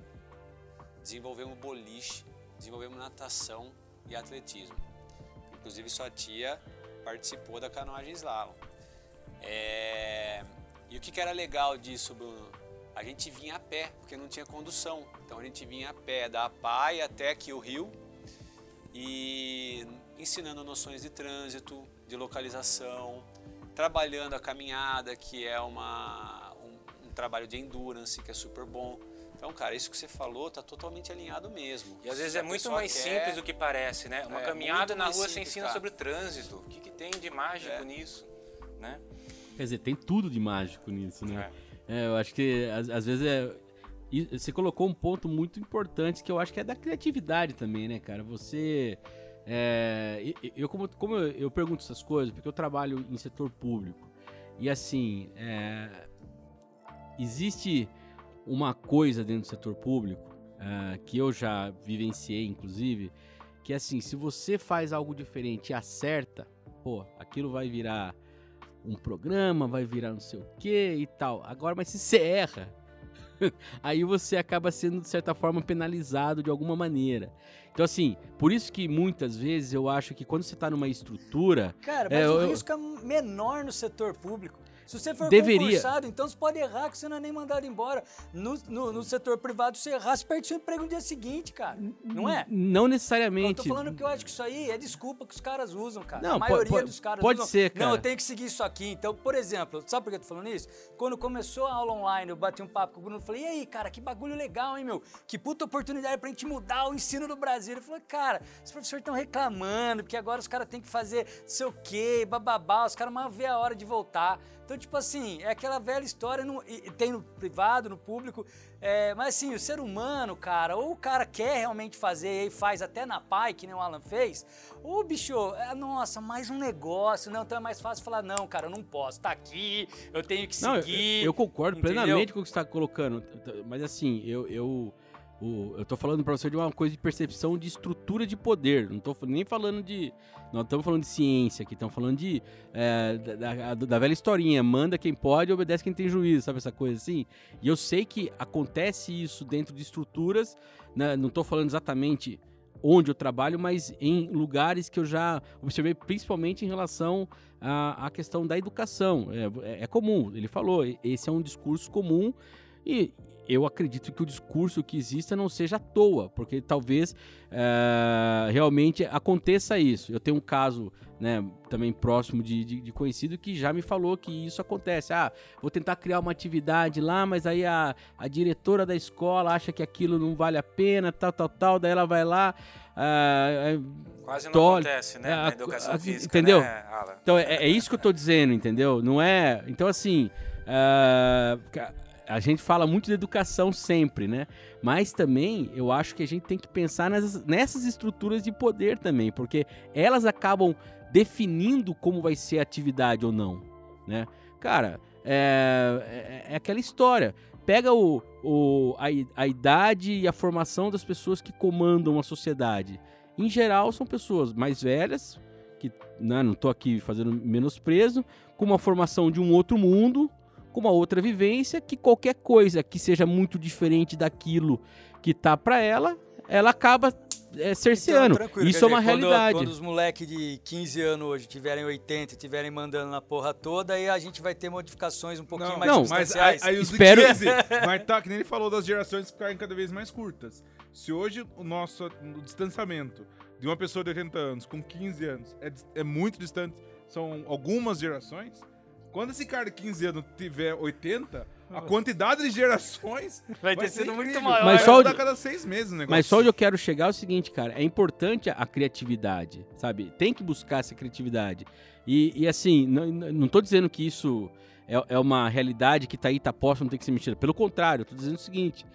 desenvolvemos boliche, desenvolvemos natação e atletismo. Inclusive sua tia participou da canoagem slalom. É, E o que, que era legal disso, Bruno? A gente vinha a pé, porque não tinha condução. Então a gente vinha a pé da PAI até aqui o Rio e ensinando noções de trânsito, de localização, trabalhando a caminhada, que é uma, um, um trabalho de endurance, que é super bom. Então, cara, isso que você falou tá totalmente alinhado mesmo. E às vezes é muito mais quer- simples do que parece, né? Uma É, caminhada na rua você ensina cara. sobre o trânsito. O que, que tem de mágico É. nisso, né? Quer dizer, tem tudo de mágico nisso, né? É, eu acho que às, às vezes é. e Você colocou um ponto muito importante que eu acho que é da criatividade também, né, cara? Você. É, eu, como, como eu, eu pergunto essas coisas, porque eu trabalho em setor público. E assim, é, existe uma coisa dentro do setor público é, que eu já vivenciei, inclusive, que é assim, se você faz algo diferente e acerta, pô, aquilo vai virar um programa, vai virar não sei o que e tal. Agora, mas se você erra, aí você acaba sendo, de certa forma, penalizado de alguma maneira. Então, assim, por isso que muitas vezes eu acho que quando você tá numa estrutura. Cara, mas É, o eu- risco é menor no setor público. Se você for Deveria. concursado, então você pode errar que você não é nem mandado embora. No, no, no setor privado, se errar, você perde seu emprego no dia seguinte, cara. Não é? Não Eu necessariamente. tô falando que eu acho que isso aí é desculpa que os caras usam, cara. Não, a maioria po- dos caras pode usam. ser, cara. Não, eu tenho que seguir isso aqui. Então, por exemplo, sabe por que eu tô falando isso? Quando começou a aula online, eu bati um papo com o Bruno e falei, e aí, cara, que bagulho legal, hein, meu? Que puta oportunidade pra gente mudar o ensino do Brasil. Ele falou, cara, os professores estão reclamando, porque agora os caras têm que fazer sei o quê, bababá, os caras mal vê a hora de voltar. Então, tipo assim, é aquela velha história, no- e- tem no privado, no público, é, mas assim, o ser humano, cara, ou o cara quer realmente fazer e faz até na PAI, que nem o Alan fez, ou bicho, é, nossa, mais um negócio, não, então é mais fácil falar, não, cara, eu não posso, tá aqui, eu tenho que Não, eu, seguir. eu concordo entendeu? plenamente com o que você está colocando. Mas assim, eu, eu, o- eu tô falando pra você de uma coisa de percepção de estrutura de poder. Não tô nem falando de. Não estamos falando de ciência aqui, estamos falando de. é, da, da- da velha historinha. Manda quem pode, obedece quem tem juízo, sabe essa coisa assim? E eu sei que acontece isso dentro de estruturas. né, Não tô falando exatamente onde eu trabalho, mas em lugares que eu já observei, principalmente em relação à, à questão da educação. É, é- é comum, ele falou, esse é um discurso comum E eu acredito que o discurso que exista não seja à toa, porque talvez é, realmente aconteça isso. Eu tenho um caso né, também próximo de, de, de, conhecido que já me falou que isso acontece. Ah, vou tentar criar uma atividade lá, mas aí a, a diretora da escola acha que aquilo não vale a pena, tal, tal, tal, daí ela vai lá. Ah, Quase não acontece, né? a- educação a- física, entendeu? né? Então é, é isso que eu tô dizendo, entendeu? Não é. Então, assim. ca- a gente fala muito de educação sempre, né? Mas também eu acho que a gente tem que pensar nessas, nessas estruturas de poder também, porque elas acabam definindo como vai ser a atividade ou não, né? Cara, é, é- é aquela história. Pega o, o- a, a idade e a formação das pessoas que comandam a sociedade. Em geral, são pessoas mais velhas, que né, não tô aqui fazendo menosprezo, com uma formação de um outro mundo, com uma outra vivência, que qualquer coisa que seja muito diferente daquilo que tá para ela, ela acaba é, cerceando. Então, Isso é uma dizer, realidade. Quando os moleques de 15 anos hoje tiverem 80 e tiverem mandando na porra toda, aí a gente vai ter modificações um pouquinho mais não, mas aí, aí os Espero- de 15, mas tá, que nem ele falou das gerações ficarem cada vez mais curtas. Se hoje o nosso o distanciamento de uma pessoa de 80 anos com 15 anos é, é muito distante, são algumas gerações, quando esse cara de 15 anos tiver 80, a quantidade de gerações vai ter ser sido muito maior. Mas Vai só cada seis meses o negócio. Mas só onde eu quero chegar é o seguinte, cara. É importante a criatividade, sabe? Tem que buscar essa criatividade. E, e assim, não, não tô dizendo que isso é, é uma realidade que tá aí, tá posta, não tem que ser mentira. Pelo contrário, eu tô dizendo o seguinte.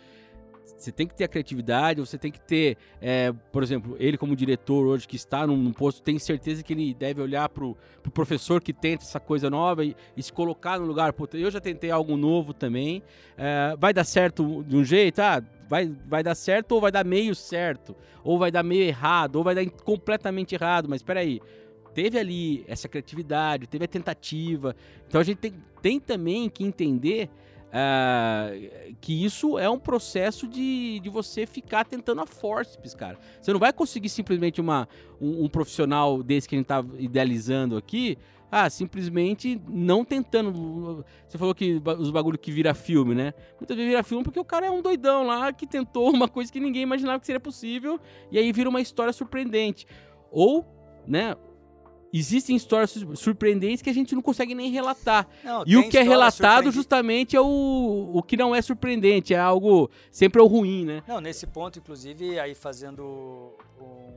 Você tem que ter a criatividade, você tem que ter, é, por exemplo, ele como diretor hoje que está num, num posto, tem certeza que ele deve olhar pro, pro professor que tenta essa coisa nova e, e se colocar no lugar. Puta, eu já tentei algo novo também. É, vai dar certo de um jeito? Ah, vai, vai dar certo ou vai dar meio certo? Ou vai dar meio errado? Ou vai dar completamente errado? Mas peraí, teve ali essa criatividade, teve a tentativa. Então a gente tem, tem também que entender ah, que isso é um processo de, de você ficar tentando a forceps, cara. Você não vai conseguir simplesmente uma, um, um profissional desse que a gente tá idealizando aqui, ah, simplesmente não tentando. Você falou que os bagulho que vira filme, né? Muitas vezes vira filme porque o cara é um doidão lá que tentou uma coisa que ninguém imaginava que seria possível e aí vira uma história surpreendente. Ou, né? Existem histórias su- surpreendentes que a gente não consegue nem relatar. Não, E o que é relatado justamente é o, o que não é surpreendente, é algo sempre é o ruim, né? Não, nesse ponto, inclusive, aí fazendo um-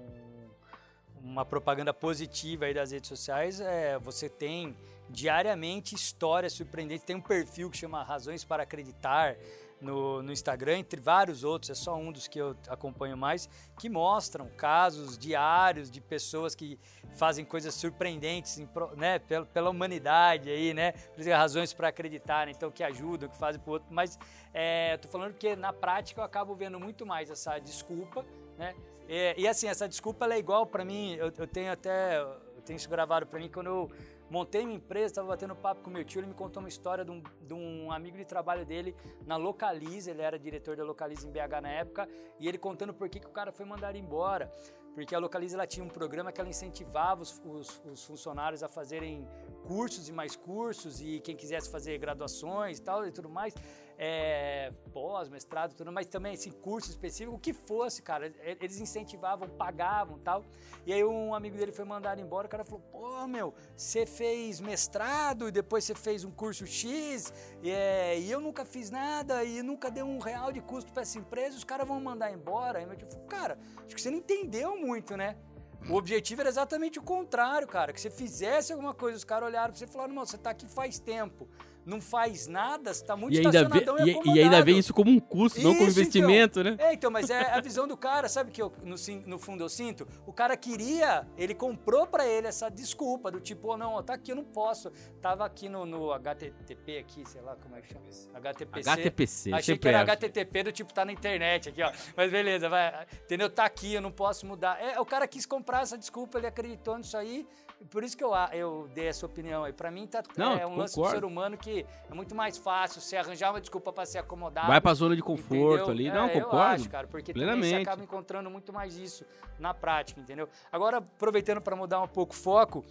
uma propaganda positiva aí das redes sociais, é, você tem diariamente histórias surpreendentes. Tem um perfil que chama Razões para Acreditar no, no Instagram, entre vários outros, é só um dos que eu acompanho mais, que mostram casos diários de pessoas que fazem coisas surpreendentes né, pela, pela humanidade aí, né? Razões para acreditar, então que ajudam, que fazem pro outro, mas é, tô falando que na prática eu acabo vendo muito mais essa desculpa, né? É, e assim, essa desculpa é igual para mim, eu, eu tenho até, eu tenho isso gravado para mim quando eu montei minha empresa, estava batendo papo com meu tio, ele me contou uma história de um, de um amigo de trabalho dele na Localize, ele era diretor da Localize em BH na época, e ele contando por que, que o cara foi mandar embora. Porque a Localize ela tinha um programa que ela incentivava os, os- os funcionários a fazerem cursos e mais cursos, e quem quisesse fazer graduações e tal e tudo mais, é, pós, mestrado, tudo, mas também assim, curso específico, o que fosse, cara, eles incentivavam, pagavam tal. E aí um amigo dele foi mandado embora, o cara falou, pô, meu, você fez mestrado e depois você fez um curso X, e, é, e eu nunca fiz nada e nunca dei um real de custo para essa empresa, os caras vão mandar embora. Aí meu tio falou, cara, acho que você não entendeu muito, né? O objetivo era exatamente o contrário, cara. Que você fizesse alguma coisa, os caras olharam pra você e falaram, não, você tá aqui faz tempo, não faz nada, você tá muito E ainda, vê, e, e, ainda vê acomodado." isso como um custo, não como Isso, investimento, né? É, então, mas é a visão do cara, sabe que eu, no, no fundo eu sinto? O cara queria, ele comprou pra ele essa desculpa do tipo, oh, não, tá aqui, eu não posso. Tava aqui no, no HTTP aqui, sei lá como é que chama isso. HTPC. HTPC, Achei que era acho. HTTP do tipo, tá na internet aqui, ó. Mas beleza, vai. Entendeu? Tá aqui, eu não posso mudar. É, o cara quis comprar essa desculpa, ele acreditou nisso aí. Por isso que eu, a- eu dei essa opinião aí. Pra mim, tá, Não, é um lance do concordo. ser humano que é muito mais fácil você arranjar uma desculpa pra se acomodar. Vai pra zona de conforto Entendeu? ali. É, Não, Eu concordo. acho, cara, porque plenamente. você acaba encontrando muito mais isso na prática, entendeu? Agora, aproveitando para mudar um pouco o foco,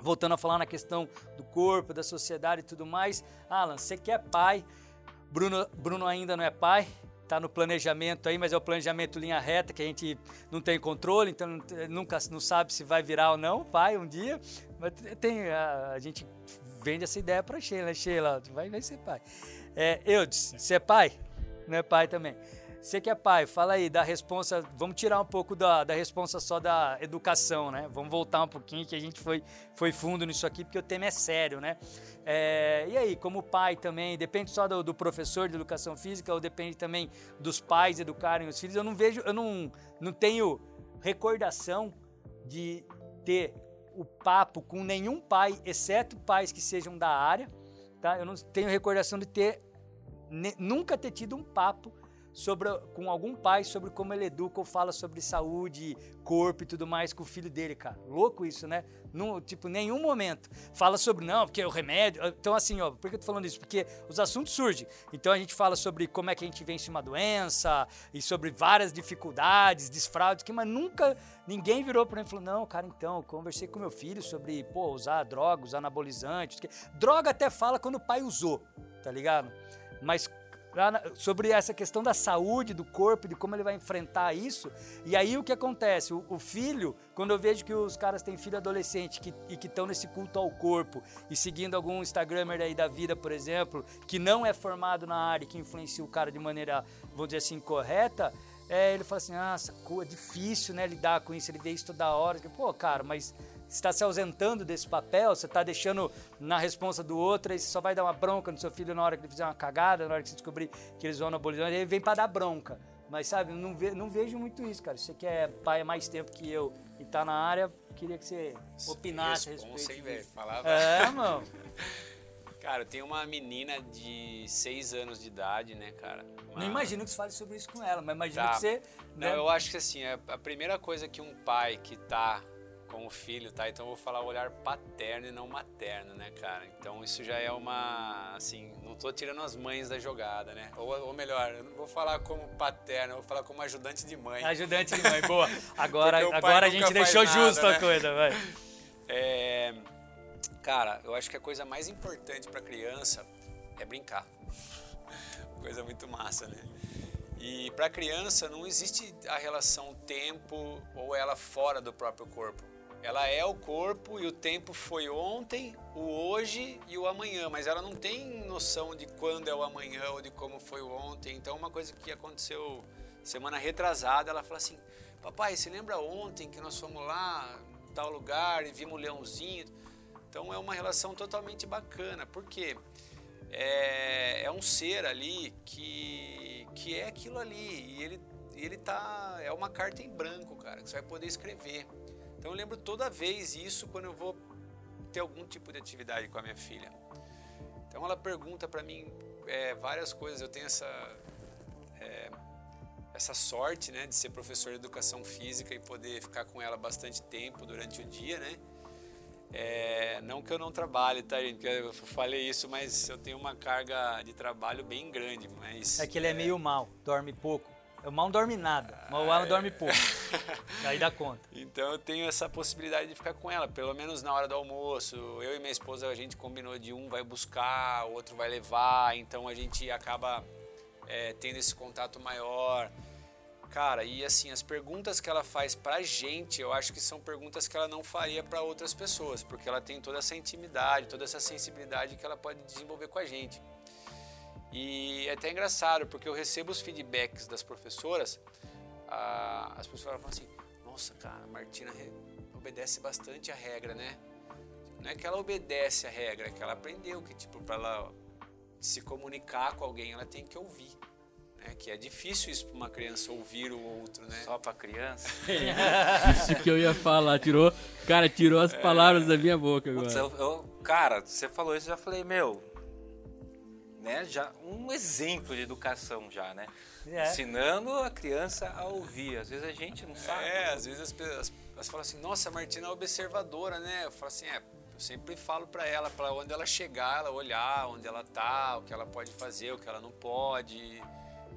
voltando a falar na questão do corpo, da sociedade e tudo mais, Alan, você que é pai, Bruno, Bruno ainda não é pai, está no planejamento aí, mas é o planejamento linha reta que a gente não tem controle, então nunca não sabe se vai virar ou não, vai um dia. Mas tem a, a gente vende essa ideia para Sheila? Sheila, vai, vai ser pai. É, Eudes, você é pai? Não é pai também. Você que é pai, fala aí da responsa. Vamos tirar um pouco da, da responsa só da educação, né? Vamos voltar um pouquinho, que a gente foi, foi fundo nisso aqui, porque o tema é sério, né? É, e aí, como pai também, depende só do, do professor de educação física ou depende também dos pais educarem os filhos? Eu não vejo, eu não, não tenho recordação de ter o papo com nenhum pai, exceto pais que sejam da área, tá? Eu não tenho recordação de ter nunca ter tido um papo sobre, com algum pai sobre como ele educa ou fala sobre saúde, corpo e tudo mais com o filho dele, cara. Louco isso, né? Tipo, nenhum momento. Fala sobre, não, porque é o remédio. Então, assim, ó, por que eu tô falando isso? Porque os assuntos surgem. Então, a gente fala sobre como é que a gente vence uma doença e sobre várias dificuldades, desfraudes, que, mas nunca ninguém virou para mim e falou: não, cara, então, conversei com meu filho sobre, pô, usar droga, usar anabolizantes. Droga até fala quando o pai usou, tá ligado? Mas sobre essa questão da saúde, do corpo, de como ele vai enfrentar isso. E aí o que acontece? O, o filho, quando eu vejo que os caras têm filho adolescente que, e que estão nesse culto ao corpo e seguindo algum Instagramer aí da vida, por exemplo, que não é formado na área, que influencia o cara de maneira, vamos dizer assim, correta, é, ele fala assim, ah, é difícil, né, lidar com isso, ele vê isso toda hora. Pô, cara, mas está se ausentando desse papel, você está deixando na responsa do outro, aí você só vai dar uma bronca no seu filho na hora que ele fizer uma cagada, na hora que você descobrir que eles vão anabolizante, aí ele vem para dar bronca. Mas, sabe, não, ve- não vejo muito isso, cara. Você que é pai há mais tempo que eu e tá na área, queria que você opinasse a Responsa, respeito hein, velho? Falava. É, mano. Cara, tenho uma menina de 6 anos de idade, né, cara? Uma- Não imagino que você fale sobre isso com ela, mas imagino Tá. que você... Não, né? eu acho que assim, é a primeira coisa que um pai que tá com o filho, tá? Então eu vou falar o olhar paterno e não materno, né, cara? Então isso já é uma, assim, não tô tirando as mães da jogada, né? Ou, ou melhor, eu não vou falar como paterno, eu vou falar como ajudante de mãe. Ajudante de mãe, boa. Agora, agora a gente deixou nada, justo a né? coisa, vai. É, cara, eu acho que a coisa mais importante para criança é brincar. coisa muito massa, né? E para criança não existe a relação tempo ou ela fora do próprio corpo. Ela é o corpo e o tempo foi ontem, o hoje e o amanhã, mas ela não tem noção de quando é o amanhã ou de como foi o ontem. Então, uma coisa que aconteceu semana retrasada, ela fala assim: Papai, você lembra ontem que nós fomos lá, tal lugar, e vimos o leãozinho? Então, é uma relação totalmente bacana, porque é, é um ser ali que, que é aquilo ali, e ele, ele tá. É uma carta em branco, cara, que você vai poder escrever. Então, eu lembro toda vez isso quando eu vou ter algum tipo de atividade com a minha filha. Então, ela pergunta para mim é, várias coisas. Eu tenho essa. é, essa sorte, né, de ser professor de educação física e poder ficar com ela bastante tempo durante o dia, né? É, não que eu não trabalhe, tá, gente? Eu falei isso, mas eu tenho uma carga de trabalho bem grande, mas... É que ele é meio mal, dorme pouco. O mal não dorme nada, mas o Alan dorme pouco. Aí dá conta. Então eu tenho essa possibilidade de ficar com ela, pelo menos na hora do almoço. Eu e minha esposa, a gente combinou de um vai buscar, o outro vai levar, então a gente acaba é, tendo esse contato maior. Cara, e assim, as perguntas que ela faz pra gente, eu acho que são perguntas que ela não faria para outras pessoas, porque ela tem toda essa intimidade, toda essa sensibilidade que ela pode desenvolver com a gente. E é até engraçado, porque eu recebo os feedbacks das professoras, ah, as professoras falam assim, nossa, cara, a Martina obedece bastante a regra, né? Não é que ela obedece a regra, é que ela aprendeu que, tipo, para ela se comunicar com alguém, ela tem que ouvir. Né? Que é difícil isso para uma criança ouvir o outro, né? Só pra criança? Isso que eu ia falar, tirou. Cara, tirou as palavras da minha boca agora. Putz, eu, eu- cara, você falou isso, eu já falei, meu, né, já um exemplo de educação já, né? É. Ensinando a criança a ouvir. Às vezes a gente não sabe. É, às vezes as pessoas elas falam assim, nossa, a Martina é observadora, né? Eu falo assim, é, eu sempre falo para ela, para onde ela chegar, ela olhar onde ela tá, o que ela pode fazer, o que ela não pode,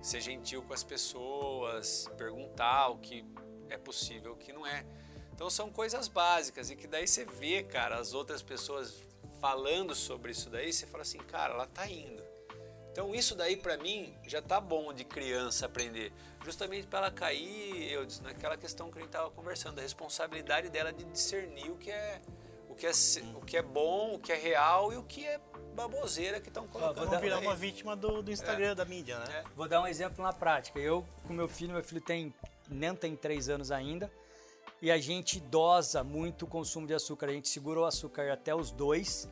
ser gentil com as pessoas, perguntar o que é possível, o que não é. Então são coisas básicas e que daí você vê, cara, as outras pessoas falando sobre isso daí, você fala assim, cara, ela tá indo. Então isso daí para mim já tá bom de criança aprender, justamente para ela cair, eu disse, naquela questão que a gente tava conversando, a responsabilidade dela de discernir o que é o que é se- o que é bom, o que é real e o que é baboseira que estão colocando. vou Vão dar- virar uma vítima do, do Instagram, da mídia, né? É. Vou dar um exemplo na prática. Eu, com meu filho, meu filho tem nem tem três anos ainda, e a gente dosa muito o consumo de açúcar. A gente segurou o açúcar até os dois,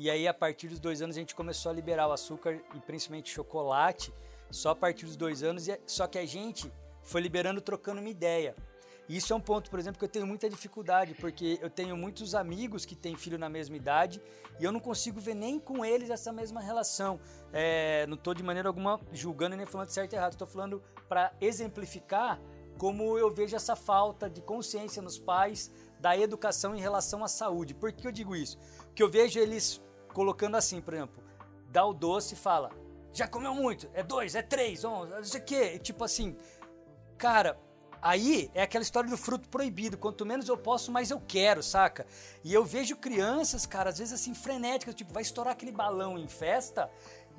e aí a partir dos dois anos a gente começou a liberar o açúcar e principalmente chocolate só a partir dos dois anos. e- Só que a gente foi liberando trocando uma ideia. E Isso é um ponto, por exemplo, que eu tenho muita dificuldade, porque eu tenho muitos amigos que têm filho na mesma idade e eu não consigo ver nem com eles essa mesma relação. É, não estou de maneira alguma julgando nem falando de certo e errado, estou falando para exemplificar como eu vejo essa falta de consciência nos pais da educação em relação à saúde. Por que eu digo isso? Porque eu vejo eles colocando assim, por exemplo, dá o doce e fala, já comeu muito, é dois, é três, um, não sei o quê. Tipo assim, cara, aí é aquela história do fruto proibido. Quanto menos eu posso, mais eu quero, saca? E eu vejo crianças, cara, às vezes assim, frenéticas, tipo, vai estourar aquele balão em festa.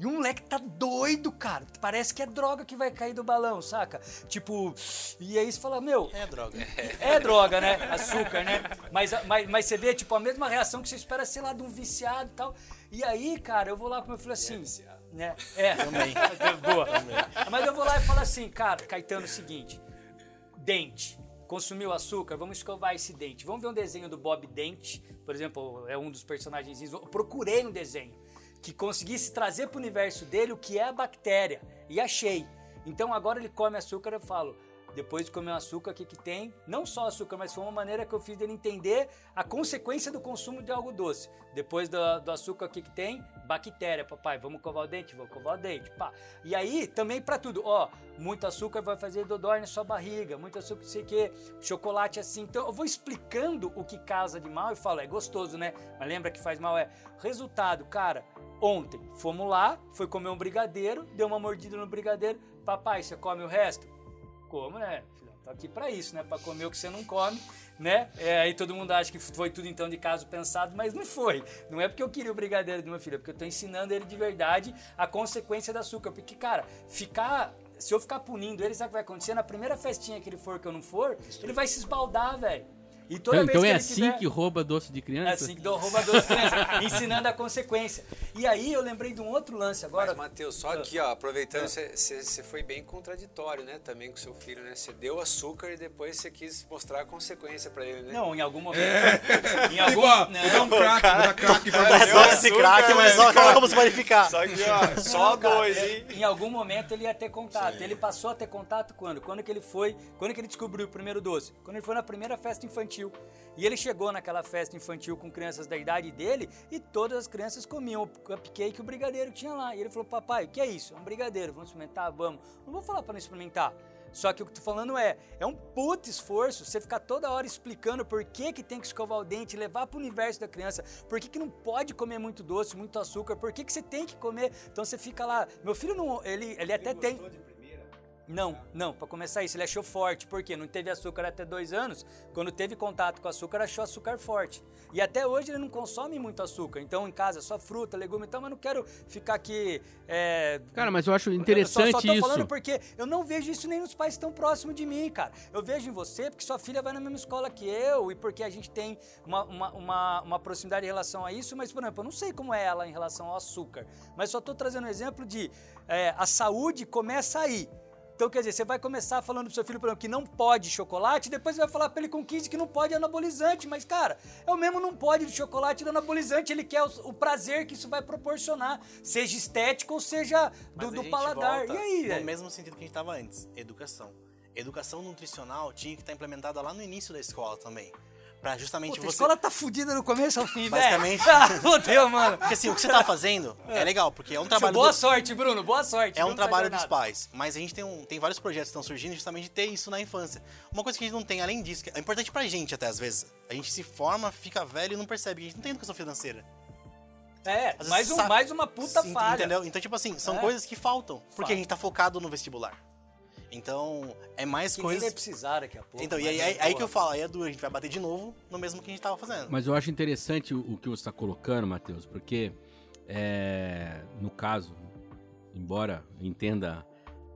E um moleque tá doido, cara. Parece que é droga que vai cair do balão, saca? Tipo, e aí você fala, meu, É droga. é droga, né? Açúcar, né? Mas, mas, mas você vê, tipo, a mesma reação que você espera, sei lá, de um viciado e tal. E aí, cara, eu vou lá pro meu filho assim. né? É. Também. Boa. Mas eu vou lá e falo assim, cara, Caetano, é o seguinte. Dente. Consumiu açúcar, vamos escovar esse dente. Vamos ver um desenho do Bob Dente, por exemplo, é um dos personagens. Eu procurei um desenho que conseguisse trazer para o universo dele o que é a bactéria e achei. Então agora ele come açúcar, eu falo, depois de comer o açúcar, o que, que tem? Não só açúcar, mas foi uma maneira que eu fiz dele entender a consequência do consumo de algo doce. Depois do, do açúcar, o que, que tem? Bactéria, papai. Vamos covar o dente? Vamos covar o dente. Pá. E aí, também para tudo. Ó, muito açúcar vai fazer dodói na sua barriga, muito açúcar, não sei o quê, chocolate assim. Então eu vou explicando o que causa de mal e falo, é gostoso, né? Mas lembra que faz mal? É. Resultado, cara, ontem fomos lá, foi comer um brigadeiro, deu uma mordida no brigadeiro. Papai, você come o resto? Como, né? filhão? Tô aqui pra isso, né? Pra comer o que você não come, né? É, aí todo mundo acha que foi tudo então de caso pensado, mas não foi. Não é porque eu queria o brigadeiro do meu filho, é porque eu tô ensinando ele de verdade a consequência do açúcar. Porque, cara, ficar. Se eu ficar punindo ele, sabe o que vai acontecer? Na primeira festinha que ele for, que eu não for, ele vai se esbaldar, velho. E toda Então, vez então que é ele assim tiver- que rouba doce de é criança? assim que rouba doce criança, ensinando a consequência. E aí eu lembrei de um outro lance agora. Mas, Matheus, só aqui, ó, aproveitando, você você foi bem contraditório, né, também com seu filho, né? Você deu açúcar e depois você quis mostrar a consequência pra ele, né? Não, em algum momento. É. Em algum Igual, não, um crack, dar crack pra É você. só esse crack, mas velho. só vamos verificar. Só que, ó, só Não, cara, dois, é, hein? Em algum momento ele ia ter contato. Ele passou a ter contato quando? Quando que ele foi, quando que ele descobriu o primeiro doce? Quando ele foi na primeira festa infantil. E ele chegou naquela festa infantil com crianças da idade dele e todas as crianças comiam o cupcake e o brigadeiro que tinha lá. E ele falou: "Papai, o que é isso? É um brigadeiro, vamos experimentar? Vamos". Não vou falar para não experimentar. Só que o que eu tô falando é, é um puto esforço você ficar toda hora explicando por que, que tem que escovar o dente, levar pro universo da criança, por que, que não pode comer muito doce, muito açúcar, por que, que você tem que comer. Então você fica lá. Meu filho não. Ele, ele até tem. Não, não, pra começar isso, ele achou forte, porque não teve açúcar até dois anos, quando teve contato com açúcar, achou açúcar forte. E até hoje ele não consome muito açúcar, então em casa só fruta, legume e tal, mas não quero ficar aqui. é, Cara, mas eu acho eu interessante só, só tô isso. falando porque eu não vejo isso nem nos pais tão próximos de mim, cara. Eu vejo em você porque sua filha vai na mesma escola que eu e porque a gente tem uma, uma, uma, uma proximidade em relação a isso, mas, por exemplo, eu não sei como é ela em relação ao açúcar. Mas só tô trazendo um exemplo de é, a saúde começa aí. Então, quer dizer, você vai começar falando pro seu filho, por exemplo, que não pode chocolate, depois você vai falar pra ele com 15 que não pode anabolizante. Mas, cara, é o mesmo não pode de chocolate e do anabolizante. Ele quer o, o prazer que isso vai proporcionar, seja estético ou seja do, do paladar. E aí, No velho? mesmo sentido que a gente estava antes, educação. Educação nutricional tinha que estar implementada lá no início da escola também. Pra justamente Puta, a você. escola tá fudida no começo ao fim, velho. Basicamente. Ah, fodeu, mano. Porque assim, o que você tá fazendo é legal, porque é um trabalho. Boa do- sorte, Bruno, boa sorte. É um trabalho dos pais, mas a gente tem, um, tem vários projetos que estão surgindo justamente de ter isso na infância. Uma coisa que a gente não tem, além disso, que é importante pra gente até às vezes. A gente se forma, fica velho e não percebe. A gente não tem educação financeira. É, mais, um, sabe- mais uma puta Sim, falha. Entendeu? Então, tipo assim, são É. coisas que faltam. Porque Falta. a gente tá focado no vestibular. Então, é mais Que nem coisas. vai precisar daqui a pouco. Então, e aí, aí, aí porra. que eu falo, aí é duro, a gente vai bater de novo no mesmo que a gente tava fazendo. Mas eu acho interessante o, o que você está colocando, Matheus, porque é, no caso, embora eu entenda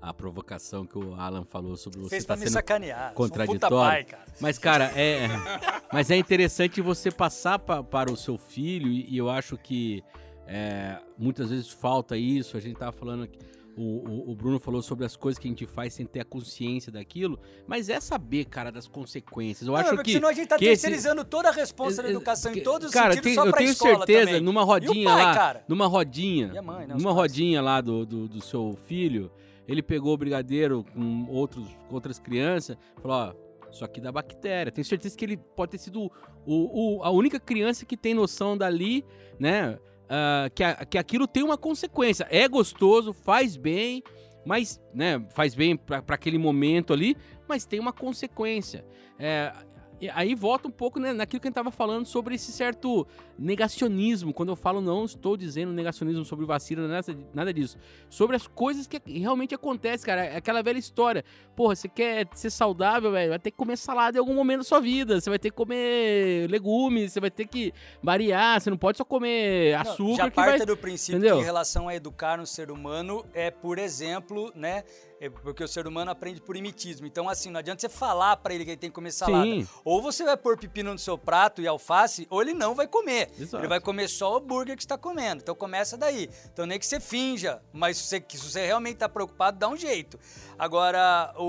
a provocação que o Alan falou sobre você estar pra me sendo sacanear. Sou um puta contraditório. pai, cara. Mas, cara, é. Mas é interessante você passar pa- para o seu filho, e, e eu acho que é, muitas vezes falta isso. A gente tava falando aqui. O, o- o Bruno falou sobre as coisas que a gente faz sem ter a consciência daquilo, mas é saber, cara, das consequências. Eu Não, acho porque que. senão a gente tá que esse- terceirizando toda a responsa da educação que- em todos os cara, sentidos tem- só eu pra tenho escola certeza, também. numa rodinha pai, lá, cara? numa rodinha, mãe, né, numa pais. rodinha lá do, do, do seu filho, ele pegou o brigadeiro com outros, com outras crianças, falou, ó, isso aqui dá bactéria. Tenho certeza que ele pode ter sido o, o- a única criança que tem noção dali, né, ah, que, a- que aquilo tem uma consequência. É gostoso, faz bem, mas, né, faz bem pra aquele momento ali, mas tem uma consequência. É, e aí volta um pouco né, naquilo que a gente tava falando sobre esse certo negacionismo. Quando eu falo não estou dizendo negacionismo sobre vacina, nada, nada disso. Sobre as coisas que realmente acontecem, cara. É aquela velha história. Porra, você quer ser saudável, velho? Vai ter que comer salada em algum momento da sua vida. Você vai ter que comer legumes, você vai ter que variar. Você não pode só comer Não, açúcar já que parte vai... do princípio entendeu? que em relação a educar no ser humano é, por exemplo, né? É porque o ser humano aprende por imitismo. Então, assim, não adianta você falar pra ele que ele tem que comer salada. Sim. Ou você vai pôr pepino no seu prato e alface, ou ele não vai comer. Exato. Ele vai comer só o hambúrguer que está comendo. Então começa daí. Então nem que você finja, mas se você, se você realmente tá preocupado, dá um jeito. Agora, o,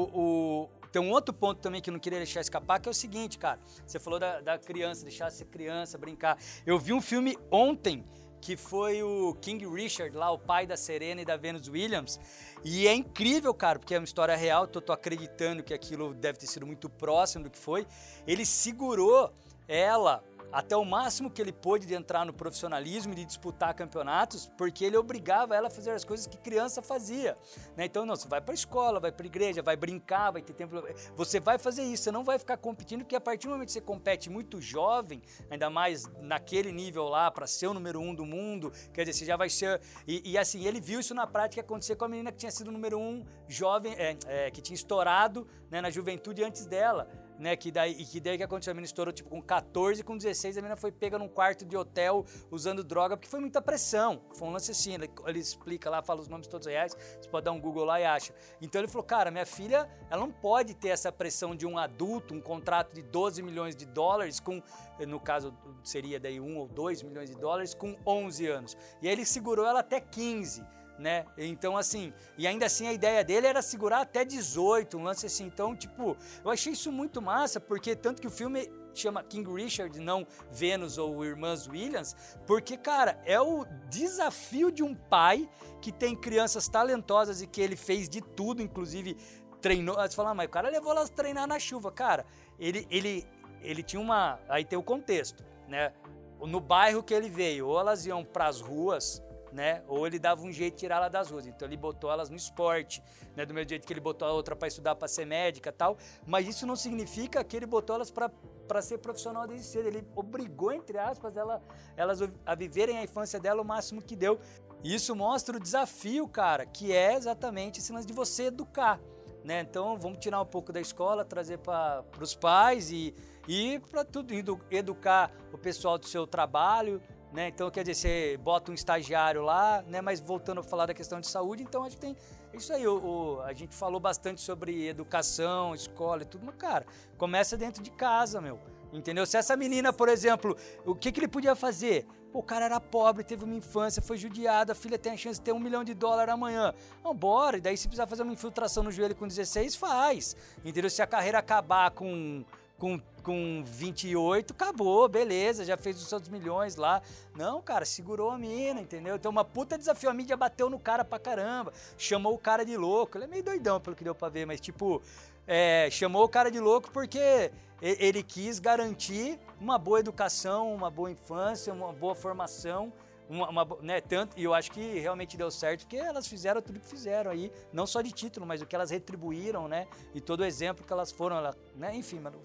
o- tem um outro ponto também que eu não queria deixar escapar, que é o seguinte, cara. Você falou da, da criança, deixar ser criança, brincar. Eu vi um filme ontem que foi o King Richard, lá, o pai da Serena e da Venus Williams. E é incrível, cara, porque é uma história real, tô, tô acreditando que aquilo deve ter sido muito próximo do que foi. Ele segurou ela até o máximo que ele pôde de entrar no profissionalismo e de disputar campeonatos, porque ele obrigava ela a fazer as coisas que criança fazia. né? Então, não, você vai para escola, vai para igreja, vai brincar, vai ter tempo. Você vai fazer isso, você não vai ficar competindo, porque a partir do momento que você compete muito jovem, ainda mais naquele nível lá, para ser o número um do mundo, quer dizer, você já vai ser. E, e, assim, ele viu isso na prática acontecer com a menina que tinha sido o número um jovem, é, é, que tinha estourado né, na juventude antes dela né? Que daí, e que daí que aconteceu? A menina estourou tipo com 14, com 16, a menina foi pega num quarto de hotel usando droga, porque foi muita pressão. Foi um lance assim, ele, ele explica lá, fala os nomes todos reais, você pode dar um Google lá e acha. Então ele falou, cara, minha filha, ela não pode ter essa pressão de um adulto, um contrato de 12 milhões de dólares, com, no caso seria daí 1 ou 2 milhões de dólares, com 11 anos. E aí ele segurou ela até 15 né? Então, assim, e ainda assim a ideia dele era segurar até 18, um lance assim. Então, tipo, eu achei isso muito massa, porque tanto que o filme chama King Richard, não Venus ou Irmãs Williams, porque, cara, é o desafio de um pai que tem crianças talentosas e que ele fez de tudo, inclusive treinou. Você fala, ah, mas o cara levou elas treinar na chuva. Cara, ele, ele, ele tinha uma. Aí tem o contexto, né? No bairro que ele veio, ou elas iam pras ruas né? Ou ele dava um jeito de tirar ela das ruas. Então ele botou elas no esporte, né? Do mesmo jeito que ele botou a outra para estudar para ser médica, tal. Mas isso não significa que ele botou elas para para ser profissional desde cedo. Ele obrigou entre aspas ela, elas a viverem a infância dela o máximo que deu. Isso mostra o desafio, cara, que é exatamente esse lance de você educar, né? Então vamos tirar um pouco da escola, trazer para os pais e e para tudo edu, educar o pessoal do seu trabalho, né? Então, quer dizer, você bota um estagiário lá, né? Mas voltando a falar da questão de saúde, então acho que tem isso aí. O, o, a gente falou bastante sobre educação, escola e tudo, mas, cara, começa dentro de casa, meu. Entendeu? Se essa menina, por exemplo, o que, que ele podia fazer? Pô, o cara era pobre, teve uma infância, foi judiado, a filha tem a chance de ter um milhão de dólares amanhã. Não, bora. E daí, se precisar fazer uma infiltração no joelho com 16, faz. Entendeu? Se a carreira acabar com com, com 28, acabou, beleza, já fez os seus milhões lá. Não, cara, segurou a mina, entendeu? Então, uma puta desafio. A mídia bateu no cara pra caramba, chamou o cara de louco. Ele é meio doidão, pelo que deu pra ver, mas, tipo, é, chamou o cara de louco porque ele quis garantir uma boa educação, uma boa infância, uma boa formação. Uma, uma, né, tanto, e eu acho que realmente deu certo, porque elas fizeram tudo que fizeram aí, não só de título, mas o que elas retribuíram, né? E todo o exemplo que elas foram, ela, né? Enfim, mano.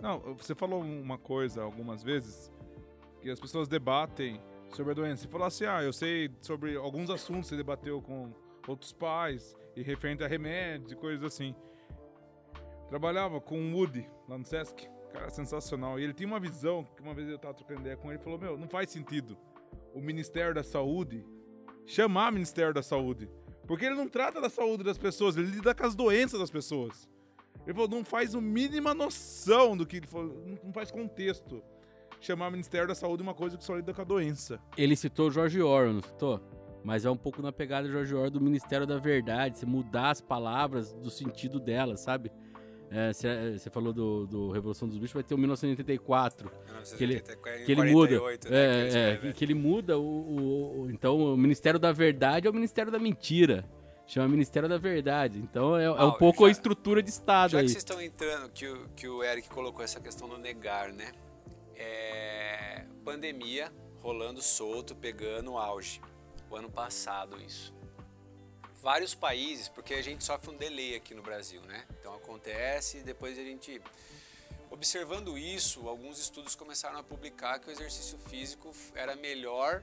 Não, você falou uma coisa algumas vezes que as pessoas debatem sobre a doença. Você falou assim, ah, eu sei sobre alguns assuntos você debateu com outros pais e referente a remédios e coisas assim. Trabalhava com o Woody lá no Sesc, cara, sensacional. E ele tinha uma visão, que uma vez eu tava trocando ideia com ele, ele falou, meu, não faz sentido o Ministério da Saúde chamar Ministério da Saúde. Porque ele não trata da saúde das pessoas, ele lida com as doenças das pessoas. Ele falou, não faz a mínima noção do que ele falou, não- faz contexto. Chamar Ministério da Saúde uma coisa que só lida com a doença. Ele citou George Orwell, não citou? Mas é um pouco na pegada do George Orwell do Ministério da Verdade, você mudar as palavras do sentido delas, sabe? É, Você você falou do, do Revolução dos Bichos, vai ter o 1984. Que ele- que ele muda. né, é, é, que, que ele muda o, o- o- Então, o Ministério da Verdade é o Ministério da Mentira. Chama Ministério da Verdade. Então é, é um pouco já- a estrutura de Estado Já aí. que vocês estão entrando, que o, que o Eric colocou essa questão do negar, né? É, pandemia rolando solto, pegando auge. O ano passado isso. Vários países, porque a gente sofre um delay aqui no Brasil, né? Então acontece e depois a gente... Observando isso, alguns estudos começaram a publicar que o exercício físico era a melhor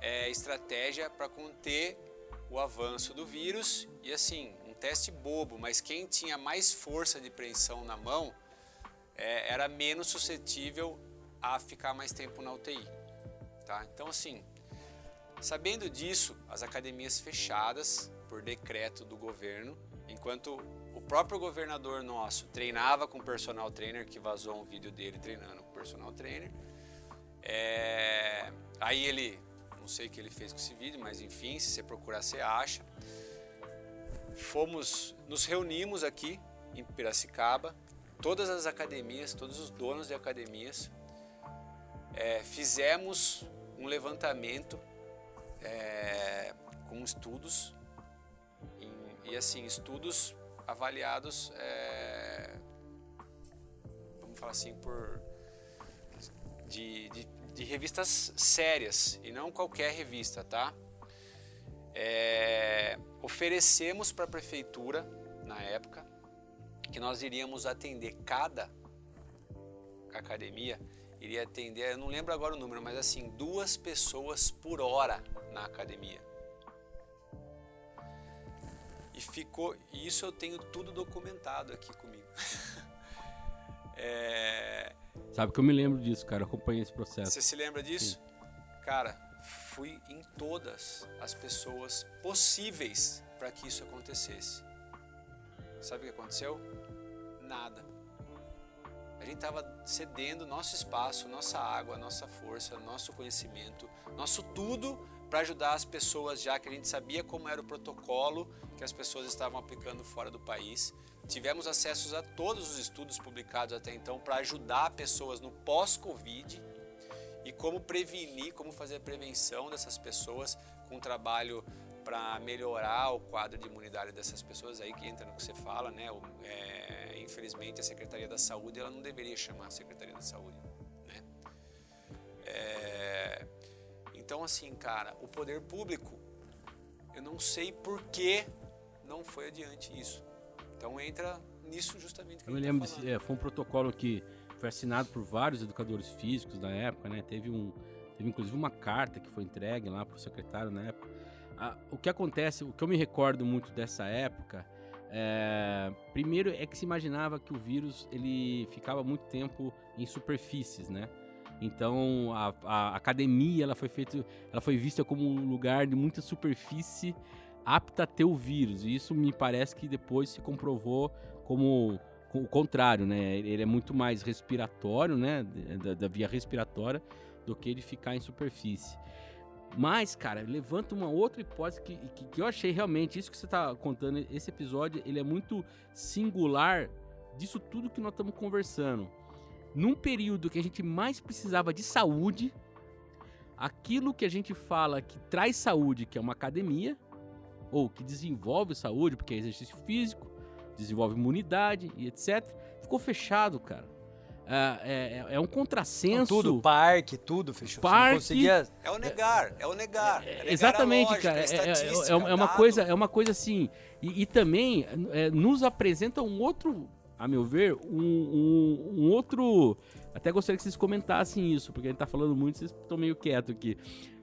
é, estratégia para conter o avanço do vírus e assim, um teste bobo, mas quem tinha mais força de preensão na mão é, era menos suscetível a ficar mais tempo na UTI. Tá? Então assim, sabendo disso, as academias fechadas por decreto do governo, enquanto o próprio governador nosso treinava com personal trainer, que vazou um vídeo dele treinando com personal trainer, é, aí ele, não sei o que ele fez com esse vídeo, mas enfim, se você procurar você acha. Fomos, nos reunimos aqui em Piracicaba, todas as academias, todos os donos de academias, é, fizemos um levantamento é, com estudos em- e assim estudos avaliados, é, vamos falar assim por de, de, de revistas sérias e não qualquer revista, tá? É, oferecemos para a prefeitura na época que nós iríamos atender cada academia iria atender, eu não lembro agora o número, mas assim duas pessoas por hora na academia. E ficou, e isso eu tenho tudo documentado aqui comigo. É, Sabe que eu me lembro disso, cara. Eu acompanhei esse processo. você se lembra disso? Cara, fui em todas as pessoas possíveis para que isso acontecesse. Sabe o que aconteceu? Nada. A gente estava cedendo nosso espaço, nossa água, nossa força, nosso conhecimento, nosso tudo para ajudar as pessoas, já que a gente sabia como era o protocolo que as pessoas estavam aplicando fora do país. Tivemos acesso a todos os estudos publicados até então para ajudar pessoas no pós-Covid e como prevenir, como fazer a prevenção dessas pessoas com um trabalho para melhorar o quadro de imunidade dessas pessoas aí que entra no que você fala, né? O- é, infelizmente a Secretaria da Saúde ela não deveria chamar Secretaria da Saúde, né? É, então assim, cara, o poder público, eu não sei por que não foi adiante isso. Então entra nisso justamente que Eu a me gente lembro, tá desse, é, foi um protocolo que foi assinado por vários educadores físicos na época, né? Teve um, teve inclusive uma carta que foi entregue lá pro secretário na época. Ah, o que acontece, o que eu me recordo muito dessa época, é, primeiro é que se imaginava que o vírus ele ficava muito tempo em superfícies, né? Então a, a academia ela foi ela foi vista como um lugar de muita superfície apta a ter o vírus. E isso me parece que depois se comprovou como o contrário, né? Ele é muito mais respiratório, né? Da, da via respiratória do que ele ficar em superfície. Mas, cara, levanta uma outra hipótese que, que, que eu achei realmente, isso que você tá contando, esse episódio, ele é muito singular disso tudo que nós estamos conversando. Num período que a gente mais precisava de saúde, aquilo que a gente fala que traz saúde, que é uma academia, ou que desenvolve saúde, porque é exercício físico, desenvolve imunidade e etc., ficou fechado, cara. É, é- é um contrassenso. Tudo, parque, tudo fechou. Parque, conseguia... É o negar, é o negar. é negar a Exatamente, lógica, cara. É, é- é- é uma coisa, é uma coisa assim. E, e também é, nos apresenta um outro, a meu ver, um, um- um outro. Até gostaria que vocês comentassem isso, porque a gente tá falando muito, vocês estão meio quietos aqui.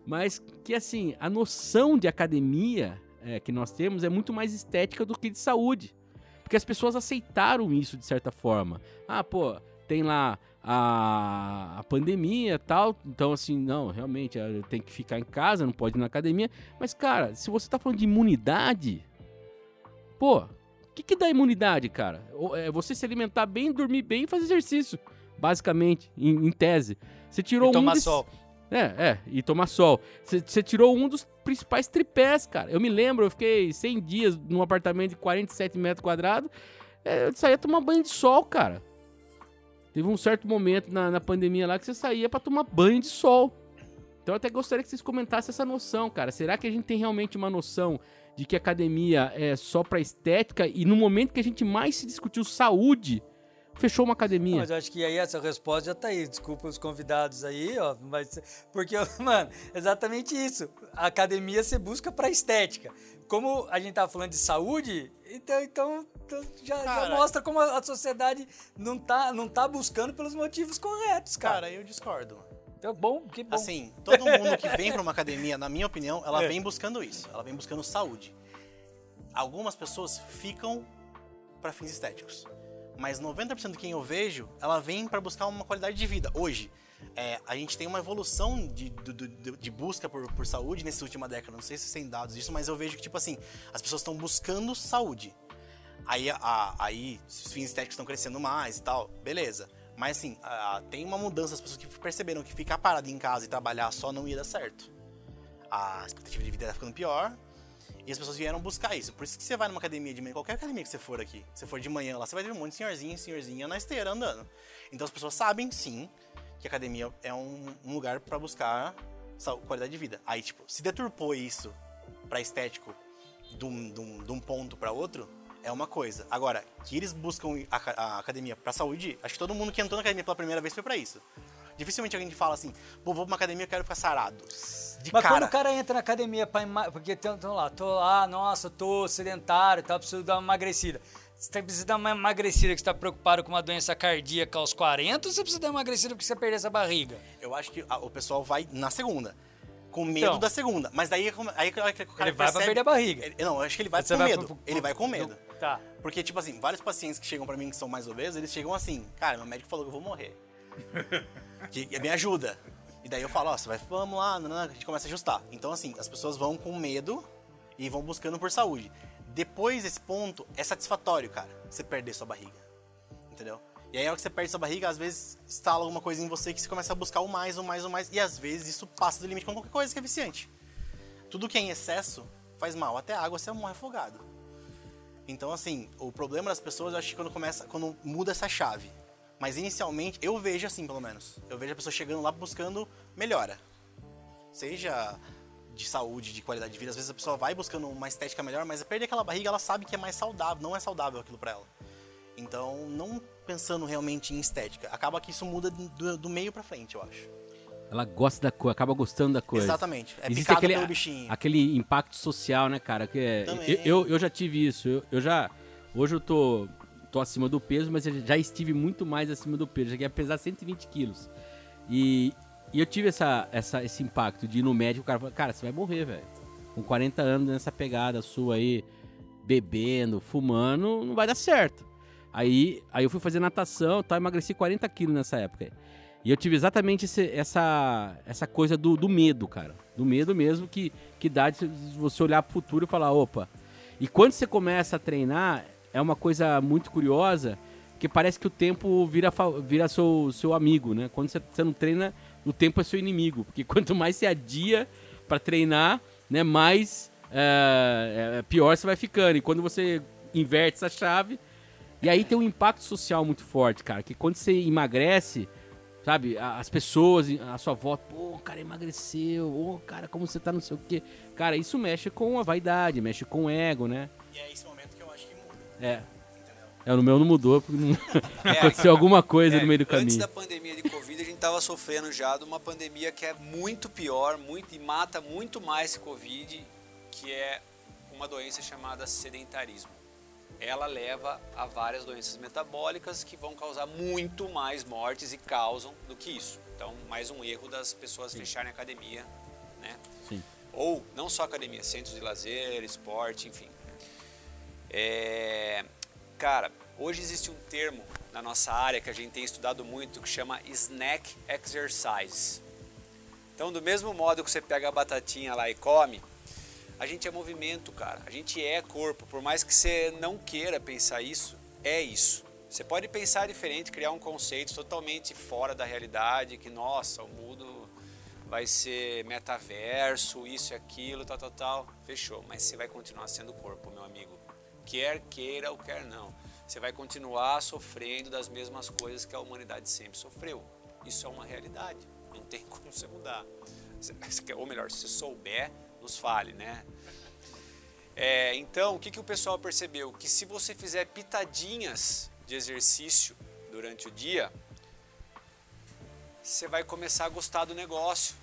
Mas que assim, a noção de academia é, que nós temos é muito mais estética do que de saúde. Porque as pessoas aceitaram isso de certa forma. Ah, pô, tem lá a, a pandemia e tal. Então, assim, não, realmente, tem que ficar em casa, não pode ir na academia. Mas, cara, se você tá falando de imunidade, pô, o que, que dá imunidade, cara? É você se alimentar bem, dormir bem e fazer exercício. Basicamente, em, em tese. Você tirou E um tomar sol. é, é, e tomar sol. Você tirou um dos principais tripés, cara. Eu me lembro, eu fiquei 100 dias num apartamento de 47 metros quadrados. É, eu saía tomar banho de sol, cara. Teve um certo momento na, na pandemia lá que você saía pra tomar banho de sol. Então eu até gostaria que vocês comentassem essa noção, cara. Será que a gente tem realmente uma noção de que academia é só pra estética e no momento que a gente mais se discutiu saúde, fechou uma academia? Mas eu acho que aí essa resposta já tá aí. Desculpa os convidados aí, ó. Mas, porque, mano, exatamente isso. A academia você busca pra estética. Como a gente tava falando de saúde, então, então, então já, já mostra como a sociedade não tá, não tá buscando pelos motivos corretos, cara. Cara, eu discordo. Então, bom, que bom. Assim, todo mundo que vem pra uma academia, na minha opinião, ela É. vem buscando isso. Ela vem buscando saúde. Algumas pessoas ficam pra fins estéticos. Mas 90% de quem eu vejo, ela vem pra buscar uma qualidade de vida. Hoje, é, a gente tem uma evolução de, do- do- de busca por, por saúde nessa última década. Não sei se tem dados disso, mas eu vejo que, tipo assim, as pessoas estão buscando saúde. Aí, a- aí os estéticos estão crescendo mais e tal, beleza. Mas assim, a- tem uma mudança, as pessoas que perceberam que ficar parado em casa e trabalhar só não ia dar certo. A expectativa de vida tá ficando pior. E as pessoas vieram buscar isso. Por isso que você vai numa academia de manhã, qualquer academia que você for aqui, se for de manhã lá, você vai ver um monte de senhorzinho, senhorzinha na esteira andando. Então as pessoas sabem, sim, que a academia é um, um lugar pra buscar qualidade de vida. Aí, tipo, se deturpou isso pra estético de um, de um- de um ponto pra outro, é uma coisa. Agora, que eles buscam a, a academia pra saúde, acho que todo mundo que entrou na academia pela primeira vez foi pra isso. Dificilmente alguém fala assim, pô, vou pra uma academia, eu quero ficar sarado. De Mas cara. quando o cara entra na academia pra porque tão, tão lá, tô lá, nossa, tô sedentário e tal, preciso dar uma emagrecida. Você tá- precisa dar uma emagrecida que você tá preocupado com uma doença cardíaca aos 40 ou você precisa dar uma emagrecida porque você perder essa barriga? Eu acho que a- o pessoal vai na segunda. Com medo Então. da segunda. Mas daí, como- aí, que o cara Ele vai pra percebe- perder a barriga. Ele- não, eu acho que ele vai Você com vai medo. pro- pro- ele vai com medo. Tá. Porque, tipo assim, vários pacientes que chegam pra mim que são mais obesos, eles chegam assim, cara, meu médico falou que eu vou morrer. que me ajuda. E daí eu falo, ó, você vai, vamos lá, a gente começa a ajustar. Então, assim, as pessoas vão com medo e vão buscando por saúde. Depois desse ponto, é satisfatório, cara, você perder sua barriga. Entendeu? E aí, a hora que você perde sua barriga, às vezes instala alguma coisa em você que você começa a buscar o mais, o mais, o mais. E às vezes isso passa do limite com qualquer coisa que é viciante. Tudo que é em excesso faz mal. Até água você morre afogado. Então, assim, o problema das pessoas, eu acho que quando começa, quando muda essa chave. Mas inicialmente, eu vejo assim, pelo menos. Eu vejo a pessoa chegando lá buscando melhora. Seja de saúde, de qualidade de vida. Às vezes a pessoa vai buscando uma estética melhor, mas perder aquela barriga, ela sabe que é mais saudável. Não é saudável aquilo pra ela. Então, não pensando realmente em estética. Acaba que isso muda do, do meio pra frente, eu acho. Ela gosta da coisa, acaba gostando da coisa. Exatamente. É Existe aquele, aquele impacto social, né, cara? Que é, eu, eu, eu já tive isso. Eu, eu já. Hoje eu tô, tô acima do peso, mas eu já estive muito mais acima do peso. Cheguei a pesar 120 quilos. E, e eu tive essa, essa, esse impacto de ir no médico, o cara falou, cara, você vai morrer, velho. Com 40 anos nessa pegada sua aí, bebendo, fumando, não vai dar certo. Aí, aí eu fui fazer natação, tá, emagreci 40 quilos nessa época. E eu tive exatamente esse- essa, essa coisa do, do medo, cara. Do medo mesmo que, que dá de você olhar pro futuro e falar, opa. E quando você começa a treinar, é uma coisa muito curiosa, que parece que o tempo vira, vira seu, seu amigo, né? Quando você, você não treina, o tempo é seu inimigo. Porque quanto mais você adia pra treinar, né, mais é, é, pior você vai ficando. E quando você inverte essa chave, e aí tem um impacto social muito forte, cara. Que quando você emagrece, sabe, a- as pessoas à sua volta, pô, o cara emagreceu, ô, cara, como você tá, não sei o quê. Cara, isso mexe com a vaidade, mexe com o ego, né? E é esse momento que eu acho que muda. É. É, no meu não mudou, porque não... É, aconteceu alguma coisa É, no meio do Antes caminho. da pandemia de Covid, a gente tava sofrendo já de uma pandemia que é muito pior, muito e mata muito mais que Covid, que é uma doença chamada sedentarismo. Ela leva a várias doenças metabólicas que vão causar muito mais mortes e causam do que isso. Então, mais um erro das pessoas fecharem a academia, né? Sim. Ou não só academia, centros de lazer, esporte, enfim. É, cara, Hoje existe um termo na nossa área que a gente tem estudado muito que chama snack exercise. Então, do mesmo modo que você pega a batatinha lá e come, a gente é movimento, cara. A gente é corpo. Por mais que você não queira pensar isso, é isso. Você pode pensar diferente, criar um conceito totalmente fora da realidade, que nossa, o mundo vai ser metaverso, isso e aquilo, tal, tal, tal. Fechou. Mas você vai continuar sendo corpo, meu amigo. Quer queira ou quer não. Você vai continuar sofrendo das mesmas coisas que a humanidade sempre sofreu. Isso é uma realidade. Não tem como você mudar. Ou melhor, se souber, nos fale, né? É, então, o que, que o pessoal percebeu? Que se você fizer pitadinhas de exercício durante o dia, você vai começar a gostar do negócio.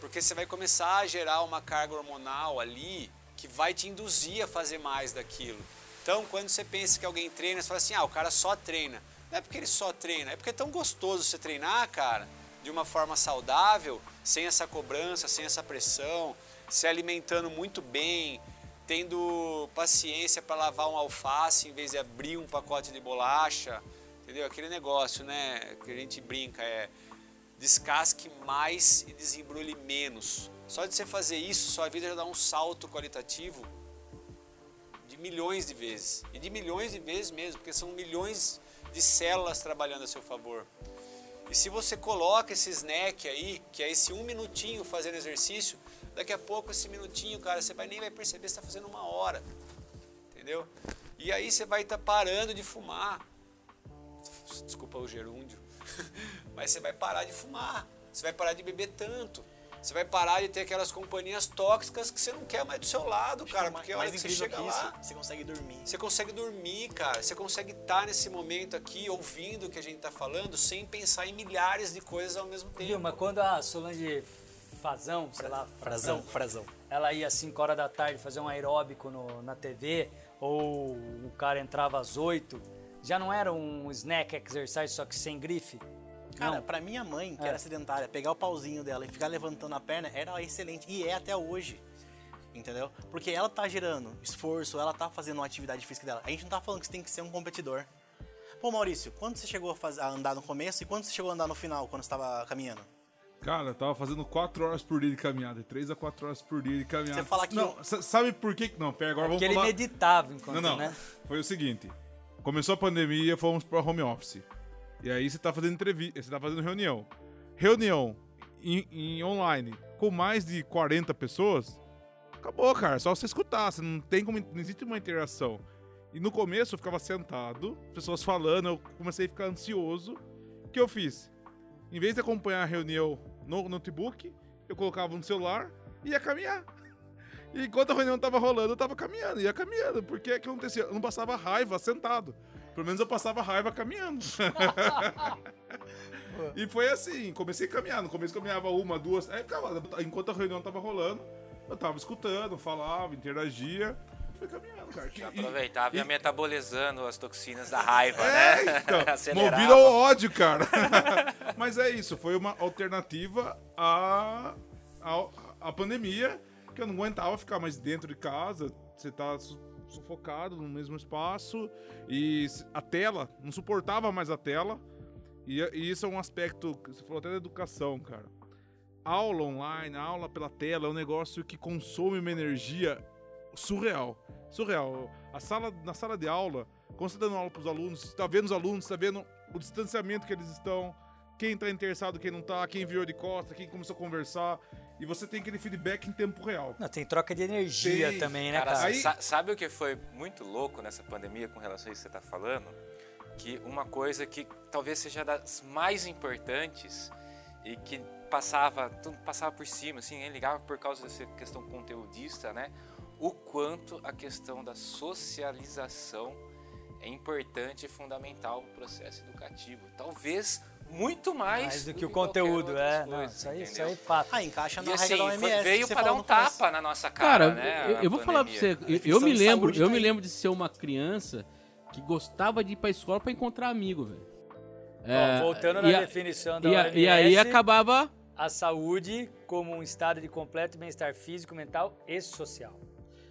Porque você vai começar a gerar uma carga hormonal ali que vai te induzir a fazer mais daquilo. Então, quando você pensa que alguém treina, você fala assim: ah, o cara só treina. Não é porque ele só treina, é porque é tão gostoso você treinar, cara, de uma forma saudável, sem essa cobrança, sem essa pressão, se alimentando muito bem, tendo paciência para lavar um alface em vez de abrir um pacote de bolacha, entendeu? Aquele negócio, né, que a gente brinca é descasque mais e desembrulhe menos. Só de você fazer isso, sua vida já dá um salto qualitativo de milhões de vezes. E de milhões de vezes mesmo, porque são milhões de células trabalhando a seu favor. E se você coloca esse snack aí, que é esse um minutinho fazendo exercício, Daqui a pouco, esse minutinho, cara, você vai, nem vai perceber que está fazendo uma hora. Entendeu? E aí você vai estar tá parando de fumar. Desculpa o gerúndio. Mas você vai parar de fumar. Você vai parar de beber tanto. Você vai parar de ter aquelas companhias tóxicas que você não quer mais do seu lado, cara. Porque olha que você chega que lá. Você consegue dormir. Você consegue dormir, cara. Você consegue estar nesse momento aqui, ouvindo o que a gente está falando, sem pensar em milhares de coisas ao mesmo tempo. Viu, mas quando a Solange Fazão, sei lá, Frazão, Frazão. Ela ia às 5 horas da tarde fazer um aeróbico no, na TV, ou o cara entrava às 8, já não era um snack exercise só que sem grife? Cara, não. pra minha mãe, que é. era sedentária, pegar o pauzinho dela e ficar levantando a perna era excelente. E é até hoje. Entendeu? Porque ela tá gerando esforço, ela tá fazendo uma atividade física dela. A gente não tá falando que você tem que ser um competidor. Pô, Maurício, quando você chegou a, fazer, a andar no começo e quando você chegou a andar no final, quando você estava caminhando? Cara, eu tava fazendo 4 horas por dia de caminhada, 3 a 4 horas por dia de caminhada. Você fala que. Não, eu... sabe por que. Não, pera, agora é vamos falar. Porque ele meditava enquanto, não, não. né? Foi o seguinte: começou a pandemia, fomos pra home office. E aí você tá fazendo entrevista, você tá fazendo reunião. Reunião em, online com mais de 40 pessoas, acabou, cara. Só você escutar, você não tem como. Não existe uma interação. E no começo eu ficava sentado, pessoas falando, eu comecei a ficar ansioso. O que eu fiz? Em vez de acompanhar a reunião no notebook, eu colocava no celular e ia caminhar. E enquanto a reunião tava rolando, eu tava caminhando, ia caminhando. Porque o que acontecia? Eu não passava raiva sentado. Pelo menos eu passava raiva caminhando. e foi assim, comecei a caminhar. No começo caminhava uma, duas. Aí ficava, enquanto a reunião tava rolando, eu tava escutando, falava, interagia foi caminhando, cara. Que, aproveitava e, ia metabolizando as toxinas da raiva, é, né? Então, movido ao ódio, cara. Mas é isso, foi uma alternativa à, à, à pandemia, que eu não aguentava ficar mais dentro de casa, você tá sufocado no mesmo espaço, e a tela, não suportava mais a tela, e, e isso é um aspecto, você falou até da educação, cara. Aula online, aula pela tela é um negócio que consome uma energia surreal. Surreal. A sala, na sala de aula, quando você está dando aula para os alunos, está vendo os alunos, está vendo o distanciamento que eles estão, quem está interessado, quem não está, quem virou de costa, quem começou a conversar. E você tem aquele feedback em tempo real. Não, tem troca de energia tem. também, né, cara? cara? Aí... Sabe o que foi muito louco nessa pandemia com relação a isso que você está falando? Que uma coisa que talvez seja das mais importantes e que passava, tudo passava por cima, assim, nem ligava por causa dessa questão conteudista, né? o quanto a questão da socialização é importante e fundamental no processo educativo. Talvez muito mais, mais do, do que, o conteúdo, é. Coisa, não, isso, aí, isso aí é fato. Ah, encaixa na e, assim, regra da OMS. Veio para dar um tapa na nossa cara, cara né? Eu, eu vou falar para você, eu, eu me lembro, eu tá me lembro de ser uma criança que gostava de ir para escola para encontrar amigo, velho. É, voltando na a, definição da e, OMS, e aí acabava a saúde como um estado de completo bem-estar físico, mental e social.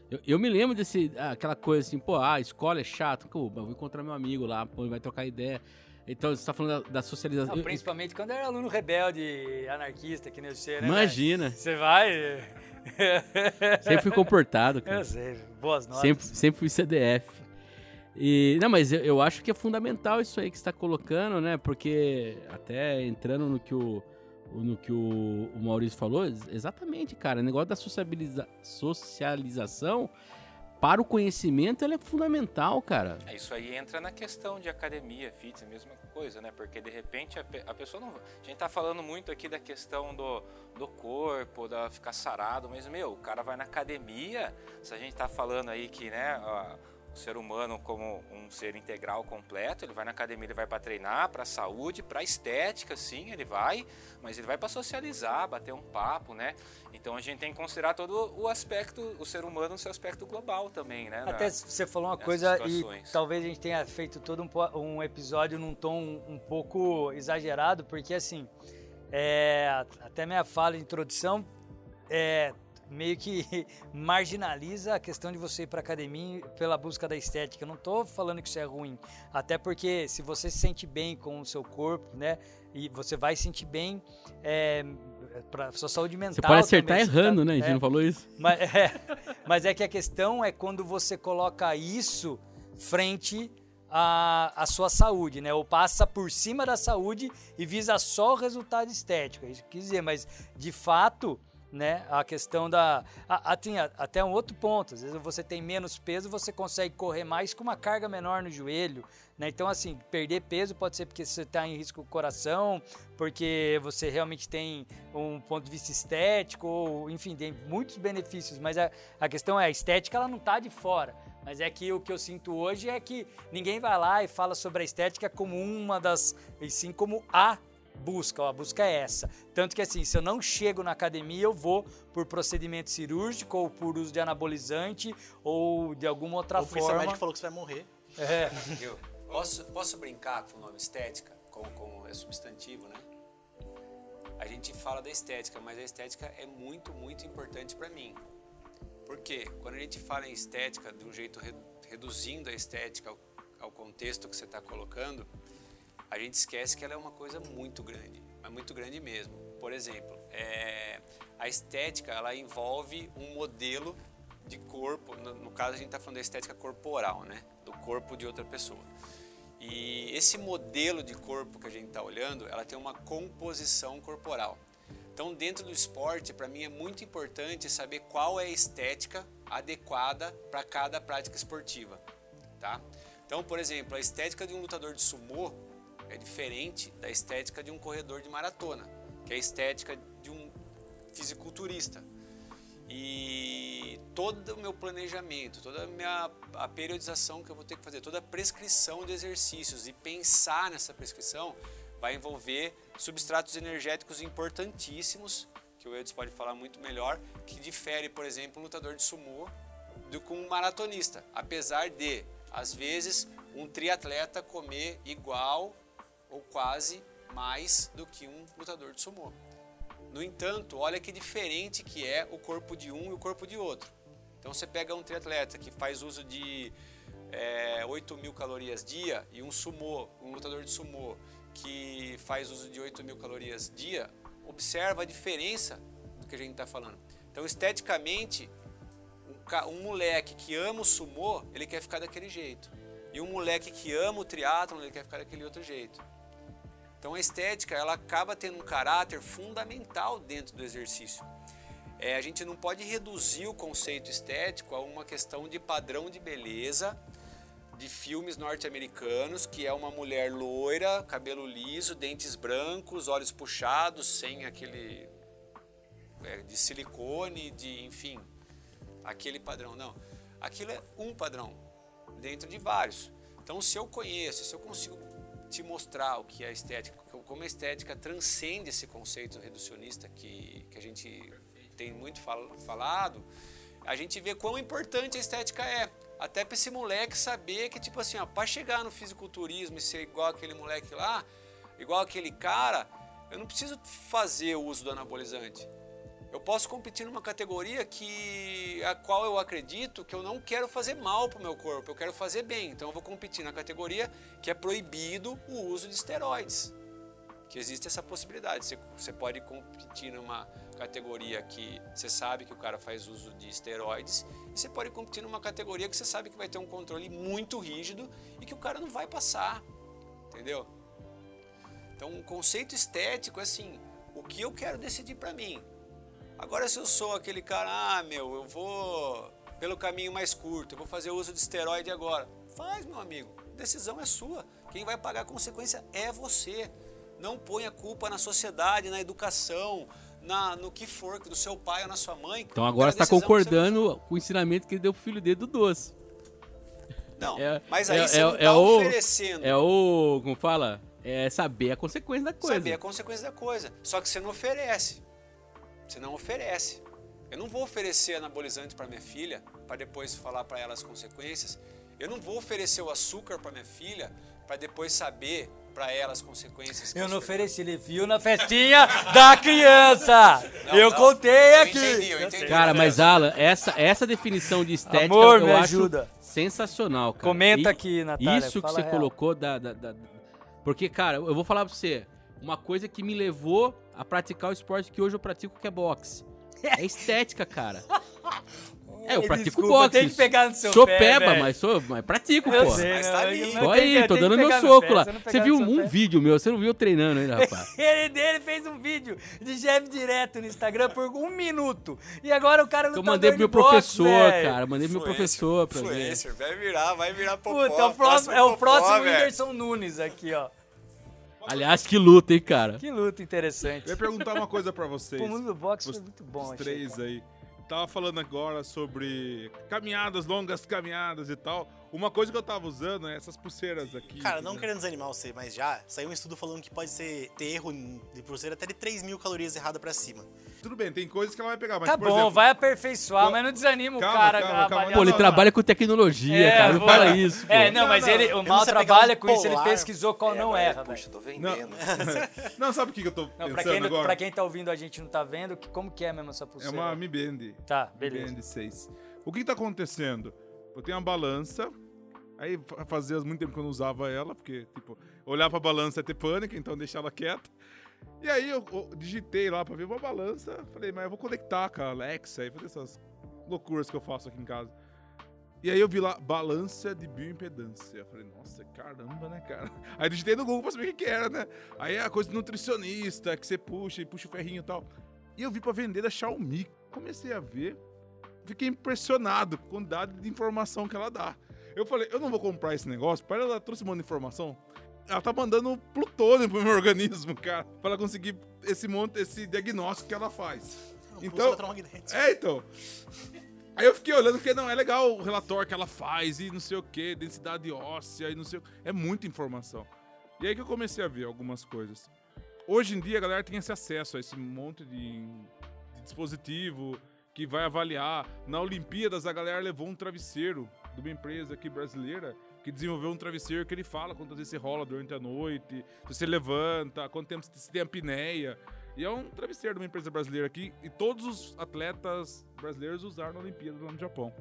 Eu, eu me lembro desse, ah, aquela coisa assim, pô, ah, a escola é chato, pô, eu vou encontrar meu amigo lá, pô, ele vai trocar ideia. Então, você tá falando da, da socialização. Não, Eu- principalmente quando era aluno rebelde, anarquista, que nem você, né? Imagina. Você vai. Sempre fui comportado, cara. Eu sei, boas notas. Sempre, sempre fui CDF. E, não, mas eu, eu acho que é fundamental isso aí que você está colocando, né? Porque até entrando no que o, no que o, o Maurício falou, ex- exatamente, cara, o negócio da sociabiliza- socialização para o conhecimento ela é fundamental, cara. É, Isso aí entra na questão de academia, fitness, mesma coisa, né? Porque de repente a, a pessoa não. A gente tá falando muito aqui da questão do, do corpo, da ficar sarado, mas, meu, o cara vai na academia. Se a gente tá falando aí que, né, o ser humano como um ser integral completo, ele vai na academia, ele vai para treinar, para saúde, para estética, sim, ele vai, mas ele vai para socializar, bater um papo, né? Então a gente tem que considerar todo o aspecto, o ser humano no seu aspecto global também, né? Até Na- você falou uma coisa e situações. talvez a gente tenha feito todo um, um episódio num tom um pouco exagerado, porque assim, é, até minha fala de introdução é, meio que marginaliza a questão de você ir para academia pela busca da estética. Eu não tô falando que isso é ruim, até porque se você se sente bem com o seu corpo, né, e você vai se sentir bem é, para sua saúde mental. Você pode acertar também, tá- errando, né? A gente é, não falou isso. mas é, mas é que a questão é quando você coloca isso frente à, sua saúde, né? Ou passa por cima da saúde e visa só o resultado estético. É isso que quis dizer, mas de fato, né? A questão da. a- a- tem a- até um outro ponto. Às vezes você tem menos peso, você consegue correr mais com uma carga menor no joelho. Né? Então, assim, perder peso pode ser porque você está em risco com o coração, porque você realmente tem um ponto de vista estético, ou, enfim, tem muitos benefícios. Mas a, a questão é, a estética ela não está de fora. Mas é que o que eu sinto hoje é que ninguém vai lá e fala sobre a estética como uma das. e sim como a busca. ó, A busca é essa. Tanto que assim, se eu não chego na academia, eu vou por procedimento cirúrgico, ou por uso de anabolizante, ou de alguma outra O polícia forma. médico falou que você vai morrer. É. Eu posso, posso brincar com o nome estética, como, como é substantivo, né? A gente fala da estética, mas a estética é muito, muito importante para mim. Por quê? Quando a gente fala em estética, de um jeito re- reduzindo a estética ao, ao contexto que você está colocando, a gente esquece que ela é uma coisa muito grande, mas muito grande mesmo. Por exemplo, é, a estética ela envolve um modelo de corpo, no, no caso a gente está falando da estética corporal, né? Do corpo de outra pessoa. E esse modelo de corpo que a gente está olhando, ela tem uma composição corporal. Então, dentro do esporte, para mim é muito importante saber qual é a estética adequada para cada prática esportiva, tá? Então, por exemplo, a estética de um lutador de sumô é diferente da estética de um corredor de maratona, que é a estética de um fisiculturista. E todo o meu planejamento, toda a minha a periodização que eu vou ter que fazer, toda a prescrição de exercícios e pensar nessa prescrição vai envolver substratos energéticos importantíssimos, que o Edson pode falar muito melhor, que difere, por exemplo, um lutador de sumô do que um maratonista, apesar de, às vezes, um triatleta comer igual ou quase mais do que um lutador de sumô. No entanto, olha que diferente que é o corpo de um e o corpo de outro. Então você pega um triatleta que faz uso de é, 8 mil calorias dia e um sumô, um lutador de sumô que faz uso de 8 mil calorias dia, observa a diferença do que a gente está falando. Então, esteticamente, um, um moleque que ama o sumô, ele quer ficar daquele jeito. E um moleque que ama o triatlon, ele quer ficar daquele outro jeito. Então a estética ela acaba tendo um caráter fundamental dentro do exercício. É, a gente não pode reduzir o conceito estético a uma questão de padrão de beleza de filmes norte-americanos, que é uma mulher loira, cabelo liso, dentes brancos, olhos puxados, sem aquele é, de silicone, de enfim, aquele padrão. Não, aquilo é um padrão dentro de vários. Então, se eu conheço, se eu consigo te mostrar o que é estética, como a estética transcende esse conceito reducionista que, que a gente tem muito fal- falado, a gente vê quão importante a estética é. Até para esse moleque saber que, tipo assim, para chegar no fisiculturismo e ser igual aquele moleque lá, igual aquele cara, eu não preciso fazer o uso do anabolizante. Eu posso competir numa categoria que a qual eu acredito que eu não quero fazer mal para o meu corpo, eu quero fazer bem. Então eu vou competir na categoria que é proibido o uso de esteroides. Que existe essa possibilidade. Você, você pode competir numa categoria que você sabe que o cara faz uso de esteroides e você pode competir numa categoria que você sabe que vai ter um controle muito rígido e que o cara não vai passar. Entendeu? Então, o conceito estético é assim, o que eu quero decidir para mim. Agora, se eu sou aquele cara, ah, meu, eu vou pelo caminho mais curto, eu vou fazer uso de esteroide agora. Faz, meu amigo. Decisão é sua. Quem vai pagar a consequência é você. Não ponha a culpa na sociedade, na educação, na, no que for, do seu pai ou na sua mãe. Então agora você está concordando com o ensinamento que ele deu pro filho dele do doce. Não, é, mas aí é, você é, não tá é o, oferecendo. É o. Como fala? É saber a consequência da coisa. Saber a consequência da coisa. Só que você não oferece. Você não oferece. Eu não vou oferecer anabolizante para minha filha para depois falar para ela as consequências. Eu não vou oferecer o açúcar para minha filha para depois saber para ela as consequências. Eu não ofereci, ele viu na festinha da criança. Não, eu não, contei eu aqui. entendi, eu entendi. Cara, mas Alan, essa, essa definição de estética Amor, eu me acho ajuda. sensacional, cara. Comenta E aqui, Natália, Isso que fala você real. colocou da, da- da- Porque, cara, eu vou falar pra você. Uma coisa que me levou a praticar o esporte que hoje eu pratico, que é boxe. É estética, cara. É, eu pratico desculpa, boxe. tem que pegar no seu sou pé, peba, mas sou, mas pratico, Eu pô. sei, Mas tá eu ali. não Tô aí, tô dando meu soco pé, lá. eu Você viu um pé- vídeo meu, você não viu eu treinando ainda, rapaz. Ele dele fez um vídeo de chefe direto no Instagram por um minuto. E agora o cara não Eu tá mandei pro meu professor, cara. Mandei pro meu professor pra ver. Vai virar, vai virar popó. Puta, é o próximo, é o próximo. Whindersson Nunes aqui, ó. Aliás, que luta, hein, cara. Que luta interessante. Eu ia perguntar uma coisa pra vocês. O mundo do boxe Os- foi muito bom, Os achei, três cara. aí. Tava falando agora sobre caminhadas, longas caminhadas e tal. Uma coisa que eu tava usando é essas pulseiras aqui. Cara, não né? querendo desanimar você, mas já saiu um estudo falando que pode ser ter erro de pulseira até de 3 mil calorias errada pra cima. Tudo bem, tem coisas que ela vai pegar, mas Tá por bom, exemplo, vai aperfeiçoar, Calma, mas não desanima o calma, cara calma, calma. avaliar. Pô, ele Não, trabalha com tecnologia, É, cara. Não vou- fala isso, pô. É, não, Não, mas não. ele, o mal não trabalha um com isso, ele pesquisou qual não agora, erra, Puxa, tô Não, vendendo. não, sabe o que que eu tô Não, pra pensando quem, não- agora? pra quem tá ouvindo a gente não tá vendo, que, como que é mesmo essa É pulseira? uma Mi Band. Tá, beleza. Mi Band 6. O que tá acontecendo? Eu tenho uma balança, aí fa- fazia muito tempo que eu não usava ela, porque, tipo, olhar pra balança é ter pânico, então deixar ela quieta. E aí eu, eu digitei lá pra ver uma balança, falei, mas eu vou conectar com a Alexa e fazer essas loucuras que eu faço aqui em casa. E aí eu vi lá, balança de bioimpedância. Eu falei, nossa, caramba, né, cara? Aí digitei no Google pra saber o que, que era, né? Aí é a coisa de nutricionista, que você puxa e puxa o ferrinho e tal. E eu vi pra vender da Xiaomi. Comecei a ver, fiquei impressionado com a quantidade de informação que ela dá. Eu falei, eu não vou comprar esse negócio, para ela trouxe um monte de informação. Ela tá mandando plutônio pro meu organismo, cara, pra ela conseguir esse monte, esse diagnóstico que ela faz. Pulso Então, é, então. Aí eu fiquei olhando, porque não, é legal o relatório que ela faz e não sei o que, densidade óssea e não sei o É muita informação. E aí que eu comecei a ver algumas coisas. Hoje em dia a galera tem esse acesso a esse monte de, de dispositivo que vai avaliar. Na Olimpíadas a galera levou um travesseiro de uma empresa aqui brasileira que desenvolveu um travesseiro que ele fala quantas vezes você rola durante a noite, se você levanta, quanto tempo você tem apneia. E é um travesseiro de uma empresa brasileira aqui e todos os atletas brasileiros usaram na Olimpíada lá no Japão.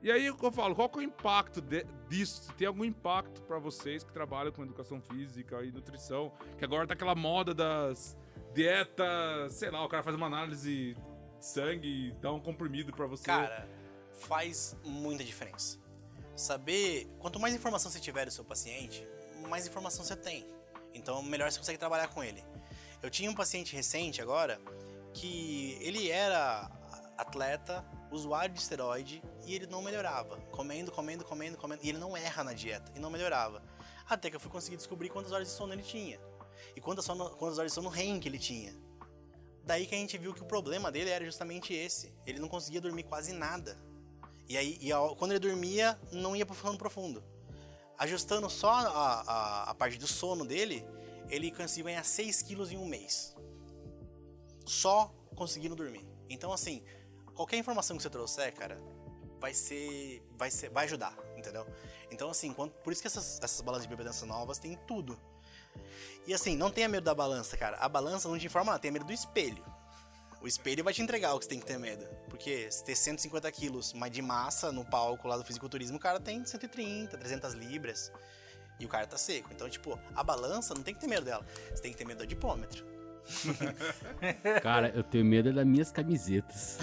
E aí eu falo, qual que é o impacto de- disso? Se tem algum impacto pra vocês que trabalham com educação física e nutrição, que agora tá aquela moda das dietas, sei lá, o cara faz uma análise sangue e dá um comprimido pra você. Cara, faz muita diferença. Saber, quanto mais informação você tiver do seu paciente, mais informação você tem. Então, melhor você consegue trabalhar com ele. Eu tinha um paciente recente agora que ele era atleta, usuário de esteroide e ele não melhorava. Comendo, comendo, comendo, comendo. E ele não erra na dieta e não melhorava. Até que eu fui conseguir descobrir quantas horas de sono ele tinha. E quantas, quantas horas de sono REM que ele tinha. Daí que a gente viu que o problema dele era justamente esse. Ele não conseguia dormir quase nada. E aí, e ao- quando ele dormia, não ia pro sono profundo. Ajustando só a, a, a parte do sono dele, ele conseguiu ganhar 6 quilos em um mês. Só conseguindo dormir. Então, assim, qualquer informação que você trouxer, cara, vai ser. vai, ser, vai ajudar, entendeu? Então, assim, quando- por isso que essas, essas de bioimpedância novas têm tudo. E assim, não tenha medo da balança, cara. A balança não te informa nada, tenha medo do espelho. O espelho vai te entregar o que você tem que ter medo. Porque se ter 150 quilos mais de massa no palco lá do fisiculturismo, o cara tem 130, 300 libras. E o cara tá seco. Então, tipo, a balança não tem que ter medo dela. Você tem que ter medo do adipômetro. Cara, eu tenho medo das minhas camisetas.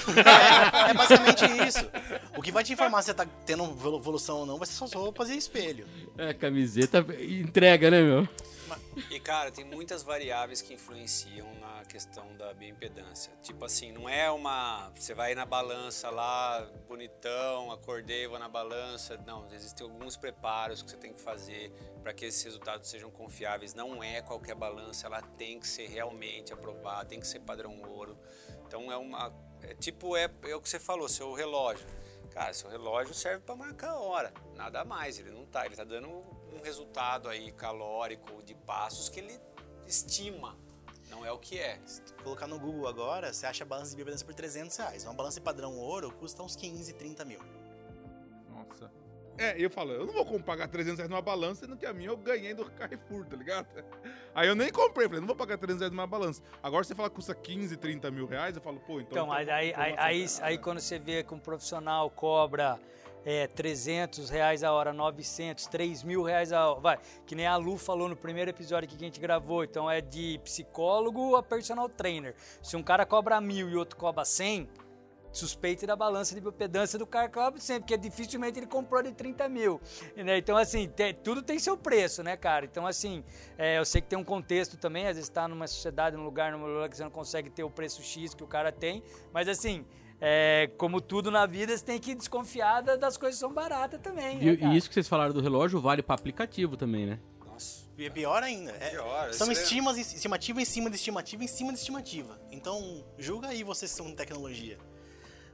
É basicamente isso. O que vai te informar se você tá tendo evolução ou não vai ser suas roupas e espelho. É, camiseta entrega, né, meu? E cara, tem muitas variáveis que influenciam na questão da bioimpedância. Tipo assim, não é uma. Você vai na balança lá, bonitão, acordei, vou na balança. Não, existem alguns preparos que você tem que fazer para que esses resultados sejam confiáveis. Não é qualquer balança, ela tem que ser realmente aprovada, tem que ser padrão ouro. Então é uma. É, tipo, é, é o que você falou, seu relógio. Cara, seu relógio serve para marcar a hora, nada mais. Ele não tá, ele tá dando um resultado aí calórico de passos que ele estima, não é o que é. Se tu colocar no Google agora, você acha a balança de bioimpedância por 300 reais. Uma balança padrão ouro custa uns 15, 30 mil. Nossa. É, eu falo, eu não vou pagar 300 reais numa balança, sendo que a minha eu ganhei do Carrefour, tá ligado? Aí eu nem comprei, falei, não vou pagar 300 reais numa balança. Agora você fala que custa 15, 30 mil reais, eu falo, pô, então... Então, aí, aí, aí, aí, aí quando você vê que um profissional cobra é, 300 reais a hora, 900, 3 mil reais a hora, vai, que nem a Lu falou no primeiro episódio que a gente gravou, então é de psicólogo a personal trainer. Se um cara cobra mil e outro cobra 100, suspeite da balança de biopedância do cara cobra sempre, porque dificilmente ele comprou de 30 mil. Né? Então, assim, tudo tem seu preço, né, cara? Então, assim, é, eu sei que tem um contexto também, às vezes está numa sociedade, num lugar, numa lugar que você não consegue ter o preço X que o cara tem, mas assim, é, como tudo na vida, você tem que desconfiar das coisas que são baratas também. E, né, e isso que vocês falaram do relógio vale para aplicativo também, né? Nossa. E é pior ainda. É, Pior, são é- estimas, estimativa em cima de estimativa em cima de estimativa. Então, julga aí vocês que são de tecnologia.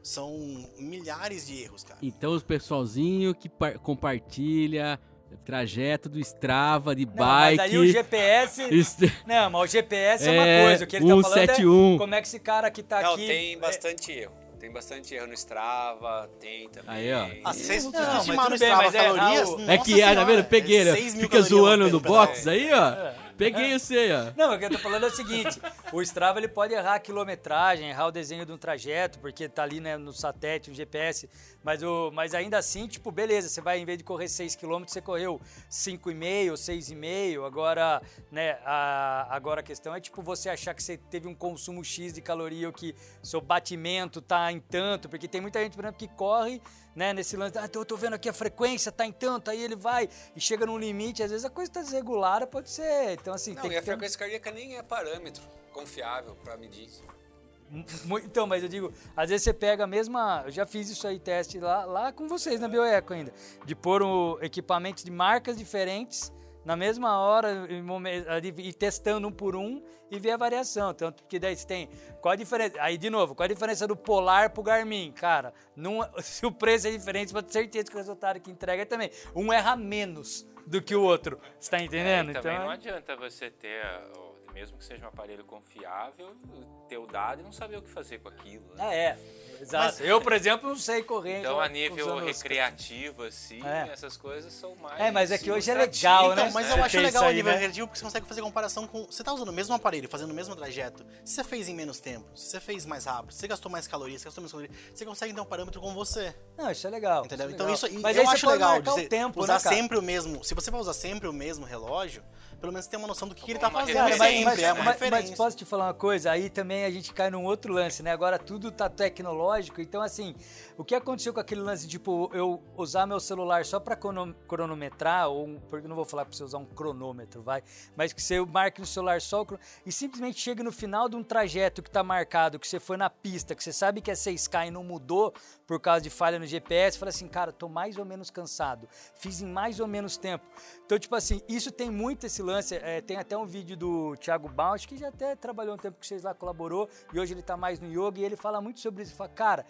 São milhares de erros, cara. Então, os pessoalzinho que par- compartilha trajeto do Strava, de Não, bike... mas aí o GPS. Não, mas o GPS é, É, uma coisa. O que ele tá falando 171. é como é que esse cara que tá Não, aqui. tem é- bastante erro. Tem bastante erro no Strava, tem também. Aí, ó. Ah, vocês Não, mas estimaram no tudo bem, Strava mas é, calorias, Raul, É que, é, tá vendo? Peguei, né? Fica zoando no box aí. aí, ó. Peguei você, ó. Não, o que eu tô falando é o seguinte: o Strava ele pode errar a quilometragem, errar o desenho de um trajeto, porque tá ali né, no satélite, o GPS, mas, o, mas ainda assim, tipo, beleza, você vai, em vez de correr 6 km, você correu 5,5, 6,5. Agora, né, a, agora a questão é, tipo, você achar que você teve um consumo X de caloria ou que seu batimento tá em tanto, porque tem muita gente, por exemplo, que corre, né, nesse lance, ah, eu tô vendo aqui a frequência, tá em tanto, aí ele vai e chega num limite, às vezes a coisa tá desregulada, pode ser. Então, assim, Não, tem e a ter frequência cardíaca nem é parâmetro confiável para medir. Então, mas eu digo, às vezes você pega a mesma. Eu já fiz isso aí, teste lá, lá com vocês na Bioeco ainda. De pôr um, equipamentos de marcas diferentes na mesma hora e testando um por um e ver a variação. Tanto que daí você tem. Qual a diferença? Aí, de novo, qual a diferença do Polar pro Garmin? Cara, não, se o preço é diferente, pode ter certeza que o resultado que entrega é também. Um erra menos do que o outro. Você tá entendendo? É, também então, não adianta você ter, mesmo que seja um aparelho confiável, ter o dado e não saber o que fazer com aquilo. né? Ah, é. Exato. eu, por exemplo, não sei correr. Então, a nível recreativo, assim, É. essas coisas são mais. É, mas é que hoje é legal, Então, né? mas eu acho isso legal aí, o nível né? recreativo porque você consegue fazer comparação com. Você tá usando o mesmo aparelho, fazendo o mesmo trajeto. Se você fez em menos tempo, se você fez mais rápido, se você gastou mais calorias, se você gastou menos calorias, você consegue ter um parâmetro com você. Não, isso é legal. Entendeu? isso é Então legal. isso aí Mas eu acho legal de o tempo, usar né, sempre o mesmo. Se você vai usar sempre o mesmo relógio, pelo menos tem uma noção do que, que ele tá fazendo. Cara, mas, mas, é uma mas- posso te falar uma coisa? Aí também a gente cai num outro lance, né? Agora tudo tá tecnológico, então assim, o que aconteceu com aquele lance, tipo, eu usar meu celular só crono- cronometrar, ou porque não vou falar pra você usar um cronômetro, vai, mas que você marque no celular só e simplesmente chega no final de um trajeto que tá marcado, que você foi na pista, que você sabe que é 6K e não mudou por causa de falha no GPS, fala assim, cara, tô mais ou menos cansado, fiz em mais ou menos tempo. Então, tipo assim, isso tem muito esse lance. é, tem até um vídeo do Thiago Bausch, que já até trabalhou um tempo com vocês lá, colaborou, e hoje ele tá mais no yoga, e ele fala muito sobre isso. Ele fala, cara,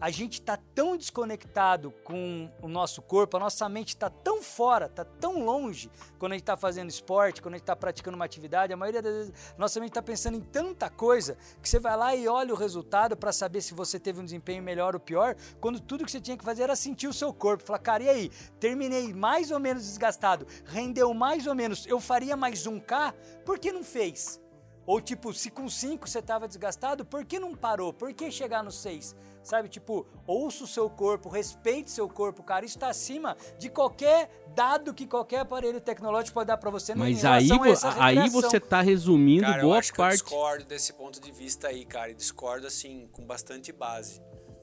a gente tá tão desconectado com o nosso corpo, a nossa mente tá tão fora, tá tão longe quando a gente tá fazendo esporte, quando a gente tá praticando uma atividade, a maioria das vezes nossa mente tá pensando em tanta coisa que você vai lá e olha o resultado para saber se você teve um desempenho melhor ou pior, quando tudo que você tinha que fazer era sentir o seu corpo, falar, cara, e aí, terminei mais ou menos desgastado, rendeu mais ou menos, eu faria mais um K, por que não fez? Ou tipo, se com 5 você tava desgastado, por que não parou? Por que chegar no 6? Sabe, tipo, ouça o seu corpo, respeite seu corpo, cara. Isso está acima de qualquer dado que qualquer aparelho tecnológico pode dar para você. Mas aí, aí você tá resumindo Cara, eu boa eu parte. discordo desse ponto de vista aí, cara. E discordo, assim, com bastante base.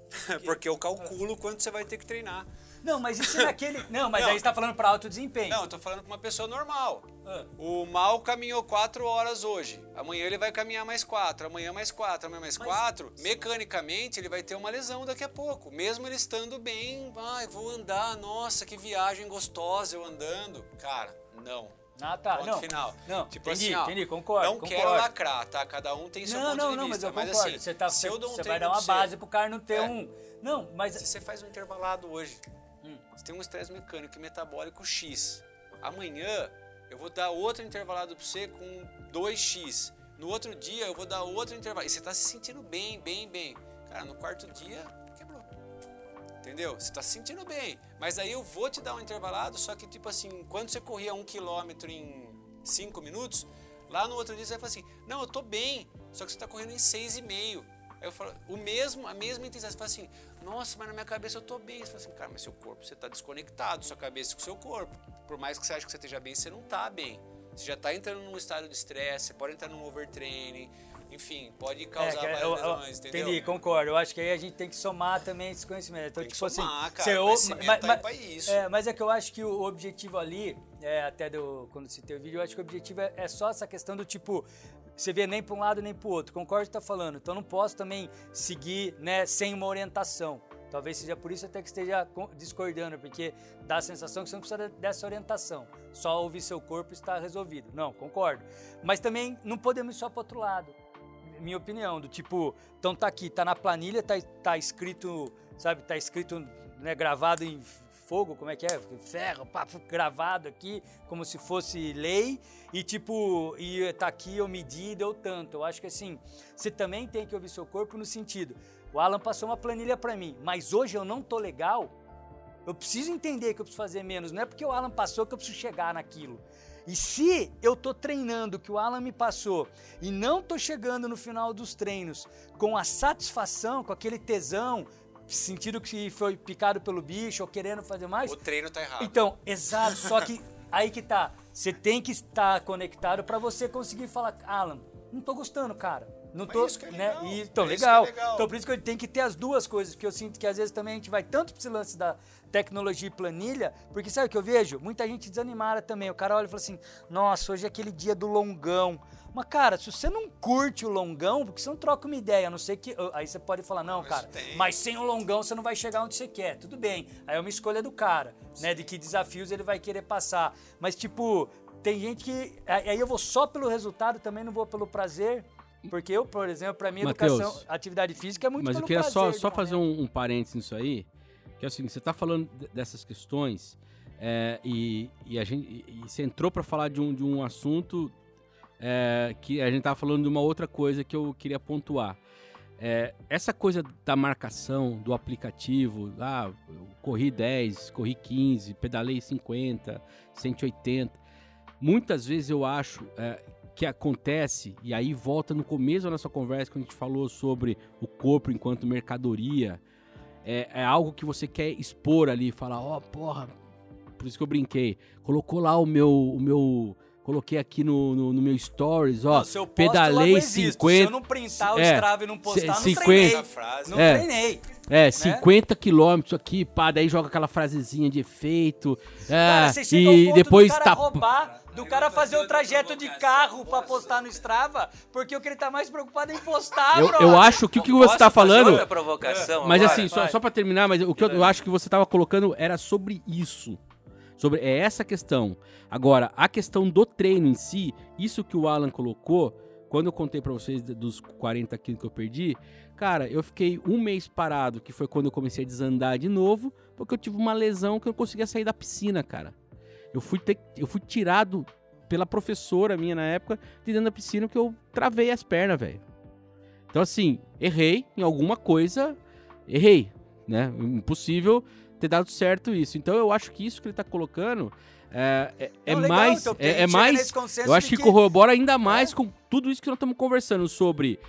Porque eu calculo quanto você vai ter que treinar. Não, mas isso é naquele. Não, mas Não. aí você tá falando para alto desempenho. Não, eu tô falando com uma pessoa normal. Ah. O Mal caminhou 4 horas hoje. Amanhã ele vai caminhar mais 4. Amanhã mais 4. Amanhã mais 4. Mecanicamente, ele vai ter uma lesão daqui a pouco. Mesmo ele estando bem. Ai, vou andar. Nossa, que viagem gostosa eu andando. Cara, não. Ah, tá. Ponto não. final. Não, Tipo entendi, assim, ó, entendi, concordo. Não concordo. quero lacrar, tá? Cada um tem seu Não, ponto não, de não, mas vista. eu concordo. assim, você tá, se eu dou um você vai dar uma você- base pro cara não ter É. um. Não, mas. Se você faz um intervalado hoje. Você tem um estresse mecânico e metabólico X. Amanhã eu vou dar outro intervalado para você com 2X. No outro dia eu vou dar outro intervalo. E você está se sentindo bem, bem, bem. Cara, no quarto dia, quebrou. Entendeu? Você está se sentindo bem. Mas aí eu vou te dar um intervalado, só que tipo assim, quando você corria um quilômetro em 5 minutos, lá no outro dia você vai falar assim, não, eu tô bem, só que você está correndo em 6,5. Aí eu falo, o mesmo, a mesma intensidade. Você fala assim, nossa, mas na minha cabeça eu tô bem. Você fala assim, cara, mas seu corpo, você tá desconectado, sua cabeça com o seu corpo. Por mais que você ache que você esteja bem, você não tá bem. Você já tá entrando num estado de estresse, você pode entrar num overtraining, enfim, pode causar É, várias lesões, entendeu? Entendi, concordo. Eu acho que aí a gente tem que somar também esse conhecimento. Então, Tem que tipo somar, assim, cara, você ou- mas- mas- isso. É, mas é que eu acho que o objetivo ali, é, até do, quando citei o vídeo, eu acho que o objetivo é, é só essa questão do tipo, você vê nem para um lado nem para o outro. Concordo com o que tá falando. Então não posso também seguir, né, sem uma orientação. Talvez seja por isso até que esteja co- discordando, porque dá a sensação que você não precisa de- dessa orientação. Só ouvir seu corpo está resolvido. Não, concordo. Mas também não podemos ir só para outro lado. Minha opinião, do tipo, então tá aqui, tá na planilha, tá, tá escrito, sabe, tá escrito, né, gravado em fogo, como é que é? Ferro, papo, gravado aqui, como se fosse lei, e tipo, e tá aqui, eu medi deu tanto. Eu acho que assim, você também tem que ouvir seu corpo no sentido, o Alan passou uma planilha para mim, mas hoje eu não tô legal, eu preciso entender que eu preciso fazer menos, não é porque o Alan passou que eu preciso chegar naquilo. E se eu tô treinando que o Alan me passou e não tô chegando no final dos treinos com a satisfação, com aquele tesão, sentindo que foi picado pelo bicho ou querendo fazer mais, O treino tá errado. então, exato, só que aí que tá. Você tem que estar conectado para você conseguir falar, Alan, não tô gostando, cara. Não Mas tô, isso que é né? legal, E, então, é isso legal. que é legal. Então, por isso que eu tenho que ter as duas coisas, porque eu sinto que às vezes também a gente vai tanto pra esse lance da tecnologia e planilha, porque sabe o que eu vejo? Muita gente desanimada também. O cara olha e fala assim: "Nossa, hoje é aquele dia do longão". Mas cara, se você não curte o longão, porque você não troca uma ideia, a não sei que aí você pode falar: "Não, Mas cara, tem. mas sem o longão você não vai chegar onde você quer". Tudo bem. Aí é uma escolha do cara, né, de que desafios ele vai querer passar. Mas tipo, tem gente que aí eu vou só pelo resultado, também não vou pelo prazer. Porque eu, por exemplo, para mim, Mateus, educação, atividade física é muito Mas eu queria só, prazer só do fazer um, um parênteses nisso aí, que é o seguinte, você tá falando de- dessas questões é, e, e a gente e, e você entrou para falar de um, de um assunto é, que a gente tava falando de uma outra coisa que eu queria pontuar. É, essa coisa da marcação, do aplicativo, ah, corri 10, corri 15, pedalei 50, 180. Muitas vezes eu acho é, que acontece, e aí volta no começo da nossa conversa, quando a gente falou sobre o corpo enquanto mercadoria, é, é algo que você quer expor ali, falar, ó, porra, por isso que eu brinquei, colocou lá o meu, o meu, coloquei aqui no, no, no meu stories, ó, Não, se eu posto, pedalei logo existo. 50 Se eu não printar o é, Strava e não postar, se- não 50 treinei. Frase. Não É. treinei. É, 50 quilômetros aqui, pá, daí joga aquela frasezinha de efeito. Cara, é, você chega ao e ponto depois do cara tá. roubar, do cara fazer o trajeto de carro pra postar no Strava, porque o que ele tá mais preocupado é em postar, Eu, eu acho que o que você tá falando. provocação Mas agora? assim, só, vai. só pra terminar, mas o que eu, eu acho que você tava colocando era sobre isso. Sobre é essa questão. Agora, a questão do treino em si, isso que o Alan colocou, quando eu contei pra vocês dos 40 quilos que eu perdi, cara, eu fiquei um mês parado, que foi quando eu comecei a desandar de novo, porque eu tive uma lesão que eu não conseguia sair da piscina, cara. Eu fui, ter- eu fui tirado pela professora minha na época de dentro da piscina porque eu travei as pernas, velho. Então, assim, errei em alguma coisa, errei, né? Impossível ter dado certo isso. Então eu acho que isso que ele tá colocando é, é, é Não, legal, mais. então, é, é mais. Eu acho que, que- corrobora ainda mais com tudo isso que nós estamos conversando sobre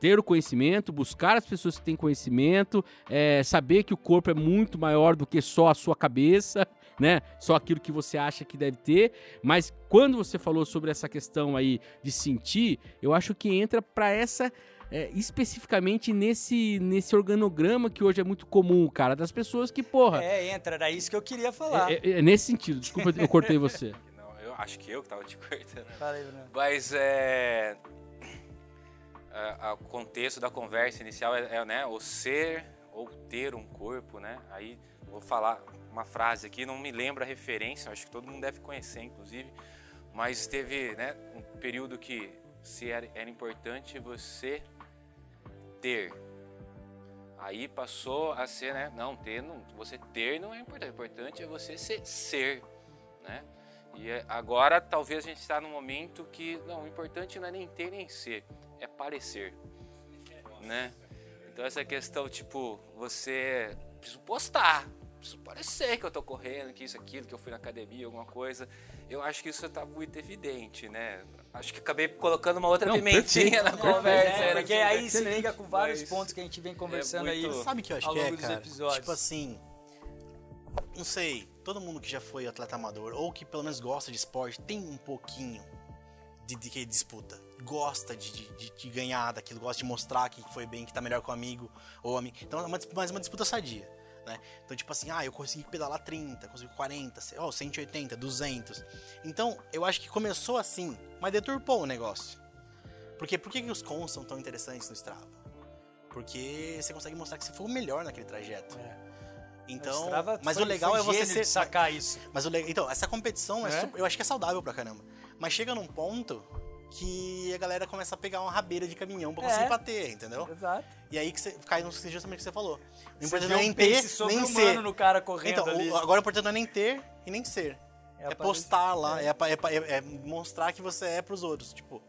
ter o conhecimento, buscar as pessoas que têm conhecimento, é, saber que o corpo é muito maior do que só a sua cabeça, né? Só aquilo que você acha que deve ter. Mas quando você falou sobre essa questão aí de sentir, eu acho que entra para essa é, especificamente nesse nesse organograma que hoje é muito comum, cara, das pessoas que porra. É, entra, era isso que eu queria falar. É, é- é nesse sentido. Desculpa, eu cortei você. Não, eu acho que eu que tava te cortando. Fala aí, Bruno. Mas é. a- a- O contexto da conversa inicial é, é, né, o ser ou ter um corpo, né? Aí vou falar uma frase aqui, não me lembro a referência, acho que todo mundo deve conhecer, inclusive. Mas teve né, um período que se era, era importante você ter. Aí passou a ser, né? Não, ter, não, você ter não é importante. O importante é você ser, ser, né? E é- agora talvez a gente está num momento que não, o importante não é nem ter nem ser, é parecer, né? Então essa questão tipo você preciso postar, preciso parecer que eu tô correndo, que isso, aquilo, que eu fui na academia, alguma coisa. Eu acho que isso está muito evidente, né? Acho que acabei colocando uma outra Não, pimentinha na perfeito, conversa. É, né? porque aí se liga com vários Mas pontos que a gente vem conversando aí. muito- Sabe o que eu acho ao que é, longo dos cara? episódios. Tipo assim, não sei, todo mundo que já foi atleta amador ou que pelo menos gosta de esporte tem um pouquinho de, de que disputa. Gosta de, de, de- de ganhar daquilo, gosta de mostrar que foi bem, que tá melhor com o amigo ou amigo. Então é uma, mas uma disputa sadia. Né? Então, tipo assim, ah, eu consegui pedalar 30, consegui 40, sei- ó, 180, 200. Então, eu acho que começou assim, mas deturpou o negócio. Porque por que, que os cons são tão interessantes no Strava? Porque você consegue mostrar que você foi o melhor naquele trajeto. Então, Strava mas foi- o legal é você ser sacar isso. Mas o legal, então, essa competição é É? su- eu acho que é saudável pra caramba. Mas chega num ponto que a galera começa a pegar uma rabeira de caminhão pra É. conseguir bater, entendeu? Exato. E aí que você cai no justamente o que você falou. O importante não é nem ter, nem ser. no cara correndo Então, ali. o- agora o importante não é nem ter e nem ser. É, aparecer. postar lá, é, é pa- é- é mostrar que você é pros outros. Tipo,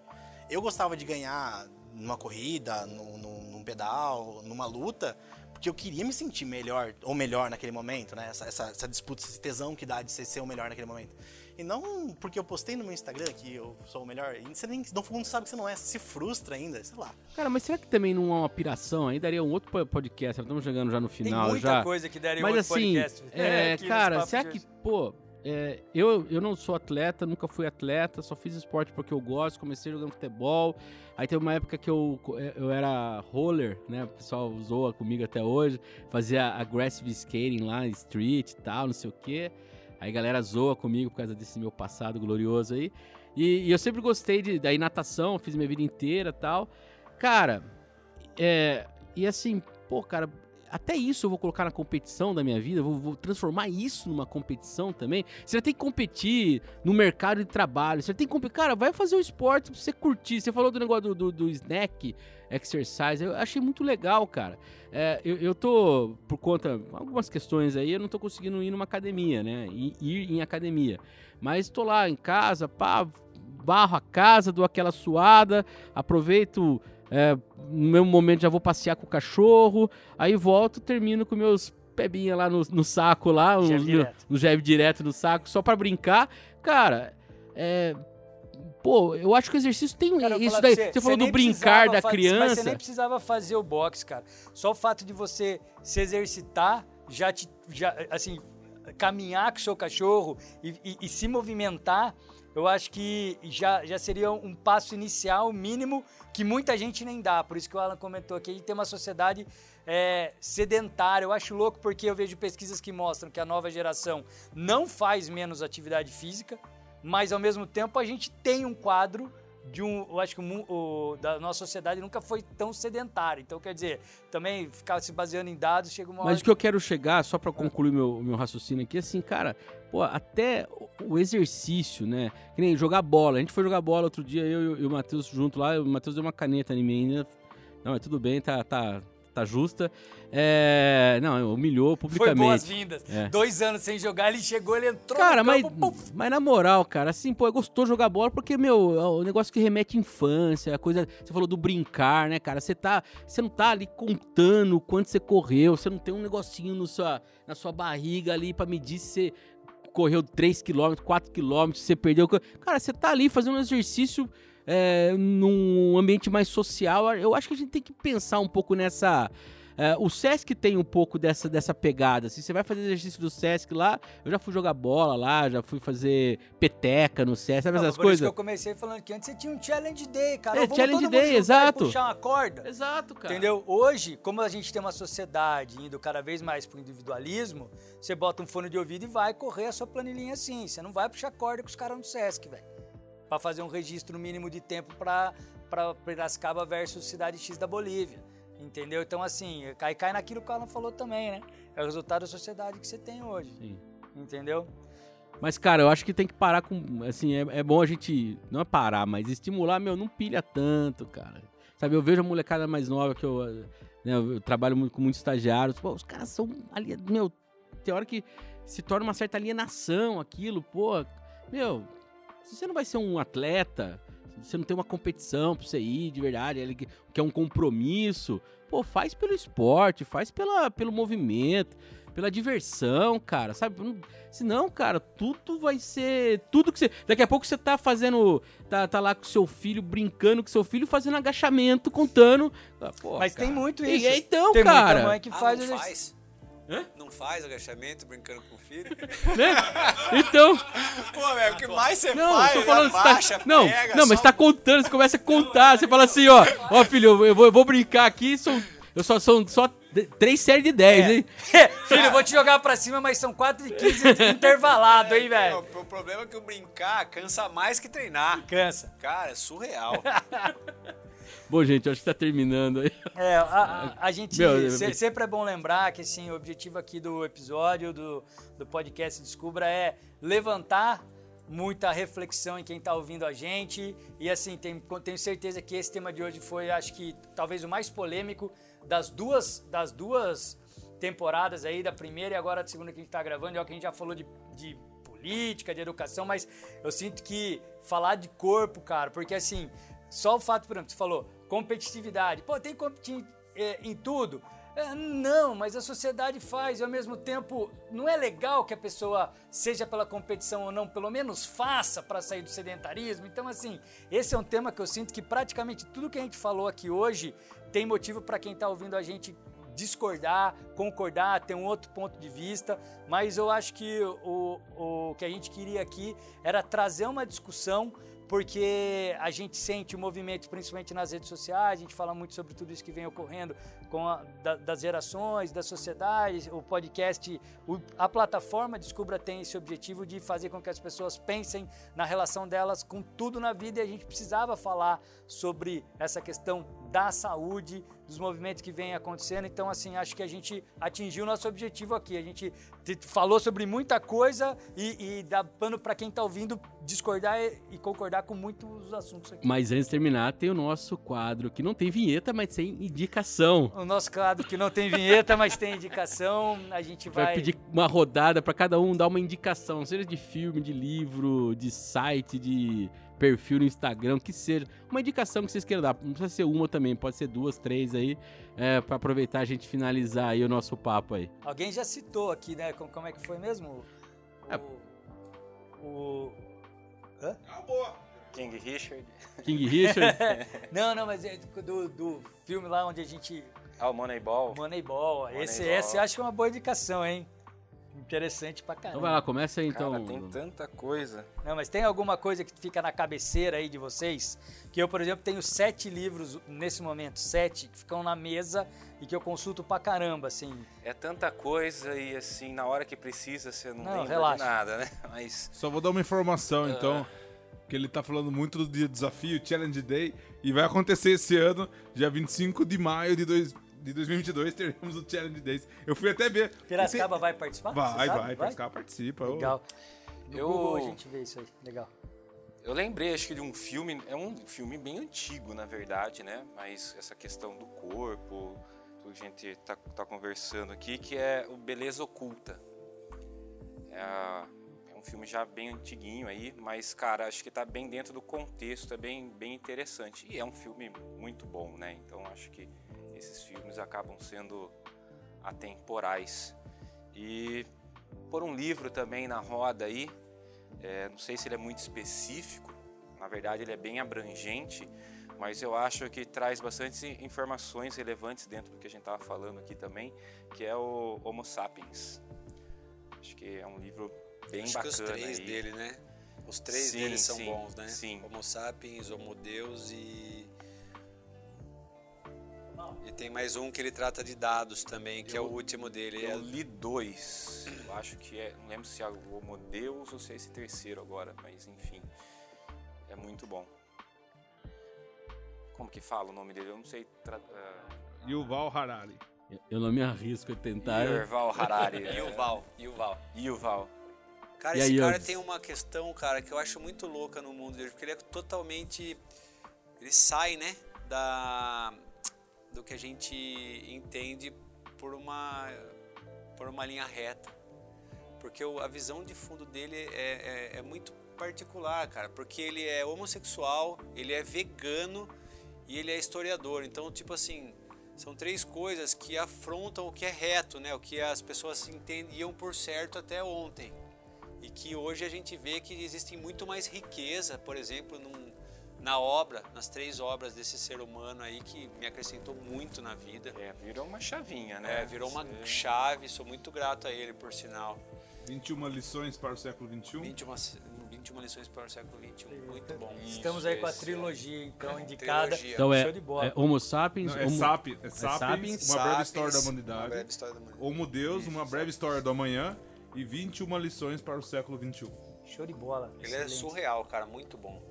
eu gostava de ganhar numa corrida, num, num- num pedal, numa luta, porque eu queria me sentir melhor, ou melhor naquele momento, né? Essa, essa, essa disputa, esse tesão que dá de ser, ser o melhor naquele momento. E não porque eu postei no meu Instagram que eu sou o melhor. E você nem, no fundo, sabe que você não é, você se frustra ainda, sei lá. Cara, mas será que também não há uma piração aí? Daria um outro po- podcast. Estamos chegando já no Tem final. muita já. coisa que daria Mas outro assim, podcast. é, nesse cara, será que, pô, é, eu, eu não sou atleta, nunca fui atleta, só fiz esporte porque eu gosto, comecei jogando futebol. Aí teve uma época que eu, eu era roller, né? O pessoal zoa comigo até hoje. Fazia aggressive skating lá, street e tal, não sei o quê. Aí a galera zoa comigo por causa desse meu passado glorioso aí. E, e eu sempre gostei de, daí natação, fiz minha vida inteira tal. Cara, é, e assim, pô, cara, até isso eu vou colocar na competição da minha vida, vou, vou transformar isso numa competição também. Você vai ter que competir no mercado de trabalho, você vai ter que competir. Cara, vai fazer o esporte pra você curtir. Você falou do negócio do, do, do snack exercise, eu achei muito legal, cara. É, eu, eu tô, por conta, algumas questões aí, eu não tô conseguindo ir numa academia, né? Ir, ir em academia. Mas tô lá em casa, pá, barro a casa, dou aquela suada, aproveito. É, no mesmo momento já vou passear com o cachorro, aí volto, termino com meus pebinha lá no, no saco lá, Jab direto. no jab direto no saco, só pra brincar. Cara, é. Pô, eu acho que o exercício tem Cara, isso daí. você, Você, falou do brincar da fa- Mas você nem criança. precisava fazer o boxe, cara. Só o fato de você se exercitar, já te. Já, assim, caminhar com o seu cachorro e, e- e se movimentar, eu acho que já, já seria um passo inicial mínimo que muita gente nem dá. Por isso que o Alan comentou aqui, a gente tem uma sociedade é, sedentária. Eu acho louco porque eu vejo pesquisas que mostram que a nova geração não faz menos atividade física, mas ao mesmo tempo a gente tem um quadro de um, eu acho que o, o- da nossa sociedade nunca foi tão sedentária. Então, quer dizer, também ficar se baseando em dados, chega uma hora Mas o que eu quero chegar, só pra concluir meu, meu raciocínio aqui, assim, cara, pô, até o- exercício, né? Que nem jogar bola. A gente foi jogar bola outro dia, eu e o- e o Matheus junto lá, o Matheus deu uma caneta em mim ainda. Não, mas tudo bem, tá, tá, tá justa. É, não, humilhou Foi publicamente. boas-vindas. É. Dois anos sem jogar, ele chegou, ele entrou Cara, no mas, campo, mas na moral, cara, assim, pô, é gostoso jogar bola porque, meu, é o negócio que remete à infância, a coisa. Você falou do brincar, né, cara? Você tá. Você não tá ali contando o quanto você correu, você não tem um negocinho no sua, na sua barriga ali pra medir se você correu 3km, 4km, se você perdeu. Cara, você tá ali fazendo um exercício é, num ambiente mais social. Eu acho que a gente tem que pensar um pouco nessa. é, o Sesc tem um pouco dessa, dessa pegada. Se você vai fazer exercício do Sesc lá, eu já fui jogar bola lá, já fui fazer peteca no Sesc, sabe Não, essas por isso coisas? que eu comecei falando que antes você tinha um challenge day, cara. É, Vamos challenge day, exato. Puxar uma corda. Exato, cara. Entendeu? Hoje, como a gente tem uma sociedade indo cada vez mais pro individualismo, você bota um fone de ouvido e vai correr a sua planilhinha assim. Você não vai puxar corda com os caras no Sesc, velho. Pra fazer um registro mínimo de tempo pra, pra Piracicaba versus Cidade X da Bolívia. Entendeu? Então, assim, cai, cai naquilo que o Alan falou também, né? É o resultado da sociedade que você tem hoje. Sim. Entendeu? Mas, cara, eu acho que tem que parar com. Assim, é, é bom a gente. Não é parar, mas estimular, meu, não pilha tanto, cara. Sabe, eu vejo a molecada mais nova que eu. né, eu trabalho muito com muitos estagiários. Pô, os caras são. Ali, meu, tem hora que se torna uma certa alienação aquilo, pô. Meu, se você não vai ser um atleta, se você não tem uma competição pra você ir de verdade, ele que é um compromisso, pô, faz pelo esporte, faz pela, pelo movimento, pela diversão, cara, sabe? Não- Senão, cara, tudo vai ser. Tudo que você. Daqui a pouco você tá fazendo. Tá, tá lá com seu filho, brincando com seu filho, fazendo agachamento, contando. Ah, pô, Mas cara. tem muito E- isso. então, tem cara. muita mãe que Ah, faz exercício. faz? Hã? Não faz agachamento brincando com o filho? né? Então. Pô, velho, o que mais você Não, faz? eu tô falando. Você tá- abaixa, não, pega, não, mas só- tá contando, você começa a contar. Você fala assim, ó, ó, filho, eu- vou, eu vou brincar aqui, são, eu só são só três séries de 10, É. hein? Filho, eu vou te jogar pra cima, mas são 4 e 15 intervalado, hein, velho? O problema é que o brincar cansa mais que treinar. Cansa. Cara, é surreal. Bom, gente, acho que tá terminando aí. É, a, a- gente Meu, se- sempre é bom lembrar que assim, o objetivo aqui do episódio do, do podcast Descubra é levantar muita reflexão em quem está ouvindo a gente e assim tem- tenho certeza que esse tema de hoje foi acho que talvez o mais polêmico das duas das duas temporadas aí da primeira e agora da segunda que a gente está gravando é o que a gente já falou de, de política de educação mas eu sinto que falar de corpo cara porque assim só o fato, por exemplo, você falou competitividade. Pô, tem que competir é, em tudo? É, não, mas a sociedade faz e ao mesmo tempo não é legal que a pessoa, seja pela competição ou não, pelo menos faça para sair do sedentarismo. Então, assim, esse é um tema que eu sinto que praticamente tudo que a gente falou aqui hoje tem motivo para quem está ouvindo a gente discordar, concordar, ter um outro ponto de vista, mas eu acho que o, o que a gente queria aqui era trazer uma discussão porque a gente sente o movimento, principalmente nas redes sociais, a gente fala muito sobre tudo isso que vem ocorrendo com a, da- das gerações, da sociedade, o podcast, o- a plataforma Descubra tem esse objetivo de fazer com que as pessoas pensem na relação delas com tudo na vida e a gente precisava falar sobre essa questão da saúde, dos movimentos que vêm acontecendo. Então, assim, acho que a gente atingiu o nosso objetivo aqui. A gente te- falou sobre muita coisa e, e dá pano para quem está ouvindo discordar e, e concordar com muitos assuntos aqui. Mas antes de terminar, tem o nosso quadro que não tem vinheta, mas tem indicação. O nosso quadro que não tem vinheta, mas tem indicação, a gente Vai, vai... pedir uma rodada pra cada um dar uma indicação, seja de filme, de livro, de site, de perfil no Instagram, que seja. Uma indicação que vocês queiram dar. Não precisa ser uma também, pode ser duas, três aí, é, pra aproveitar a gente finalizar aí o nosso papo aí. Alguém já citou aqui, né? Como, como é que foi mesmo? É. O... o- Hã? King Richard. King Richard. Não, não, mas é do, do filme lá onde a gente... Ah, o Moneyball. Moneyball. Esse, Moneyball. esse eu acho que é uma boa indicação, hein? Interessante pra caramba. então vai lá, começa aí então. Cara, tem tanta coisa. Não, mas tem alguma coisa que fica na cabeceira aí de vocês? Que eu, por exemplo, tenho sete livros nesse momento, sete, que ficam na mesa e que eu consulto pra caramba, assim. É tanta coisa e assim, na hora que precisa, você não, Não, lembra relaxa. de nada, né? Mas Só vou dar uma informação, então, que ele tá falando muito do dia do desafio, Challenge Day, e vai acontecer esse ano, dia 25 de maio de, dois, de 2022, teremos o Challenge Days. Eu fui até ver. Piracicaba vai participar? Vai, Você vai, vai, Piracicaba participa. Legal. No Eu- Google a gente vê isso aí, legal. eu lembrei, acho que de um filme, é um filme bem antigo, na verdade, né? Mas essa questão do corpo, tudo por gente tá, tá conversando aqui, que é o Beleza Oculta. É, a- é um filme já bem antiguinho aí, mas, cara, acho que tá bem dentro do contexto, é bem, bem interessante. E é um filme muito bom, né? Então acho que esses filmes acabam sendo atemporais. E por um livro também na roda aí, é, não sei se ele é muito específico, na verdade ele é bem abrangente, mas eu acho que traz bastante informações relevantes dentro do que a gente estava falando aqui também, que é o Homo Sapiens. Acho que é um livro bem Acho bacana. que os três aí. dele, né? Os três Sim, deles são sim, bons, né? sim. Homo sapiens, Homo Deus e. E tem mais um que ele trata de dados também, que é o último dele. Eu É- li dois. Eu acho que é. Não lembro se é o Homo Deus ou se é esse terceiro agora, mas enfim. É muito bom. Como que fala o nome dele? Eu não sei. Tra... Uh, Yuval Harari. Eu- Eu não me arrisco a tentar. Yuval Harari. E o Val, e o Val. Yuval. Cara, E esse aí, cara Yodes? tem uma questão, cara, que eu acho muito louca no mundo dele, porque ele é totalmente. Ele sai, né? Da. Do que a gente entende por uma. Por uma linha reta. Porque a visão de fundo dele é, é, é muito particular, cara. Porque ele é homossexual, ele é vegano e ele é historiador. Então, tipo assim, são três coisas que afrontam o que é reto, né? O que as pessoas entendiam por certo até ontem. E que hoje a gente vê que existe muito mais riqueza, por exemplo, num- na obra, nas três obras desse ser humano aí que me acrescentou muito na vida. É, virou uma chavinha, né? É, virou uma Você- chave, sou muito grato a ele, por sinal. 21 lições para o século XXI. 21, 21 lições para o século XXI, muito bom. Estamos aí com a é. trilogia, então, indicada. Trilogia. Então é, Show de bola. é Homo sapiens, Não, é, Homo- Sapi, é Sapiens, Sapiens, uma breve Sapiens, história da Uma humanidade. breve história da humanidade. Homo Deus, uma breve história do amanhã. E 21 lições para o século XXI. Show de bola. Ele é excelente. surreal, cara, muito bom.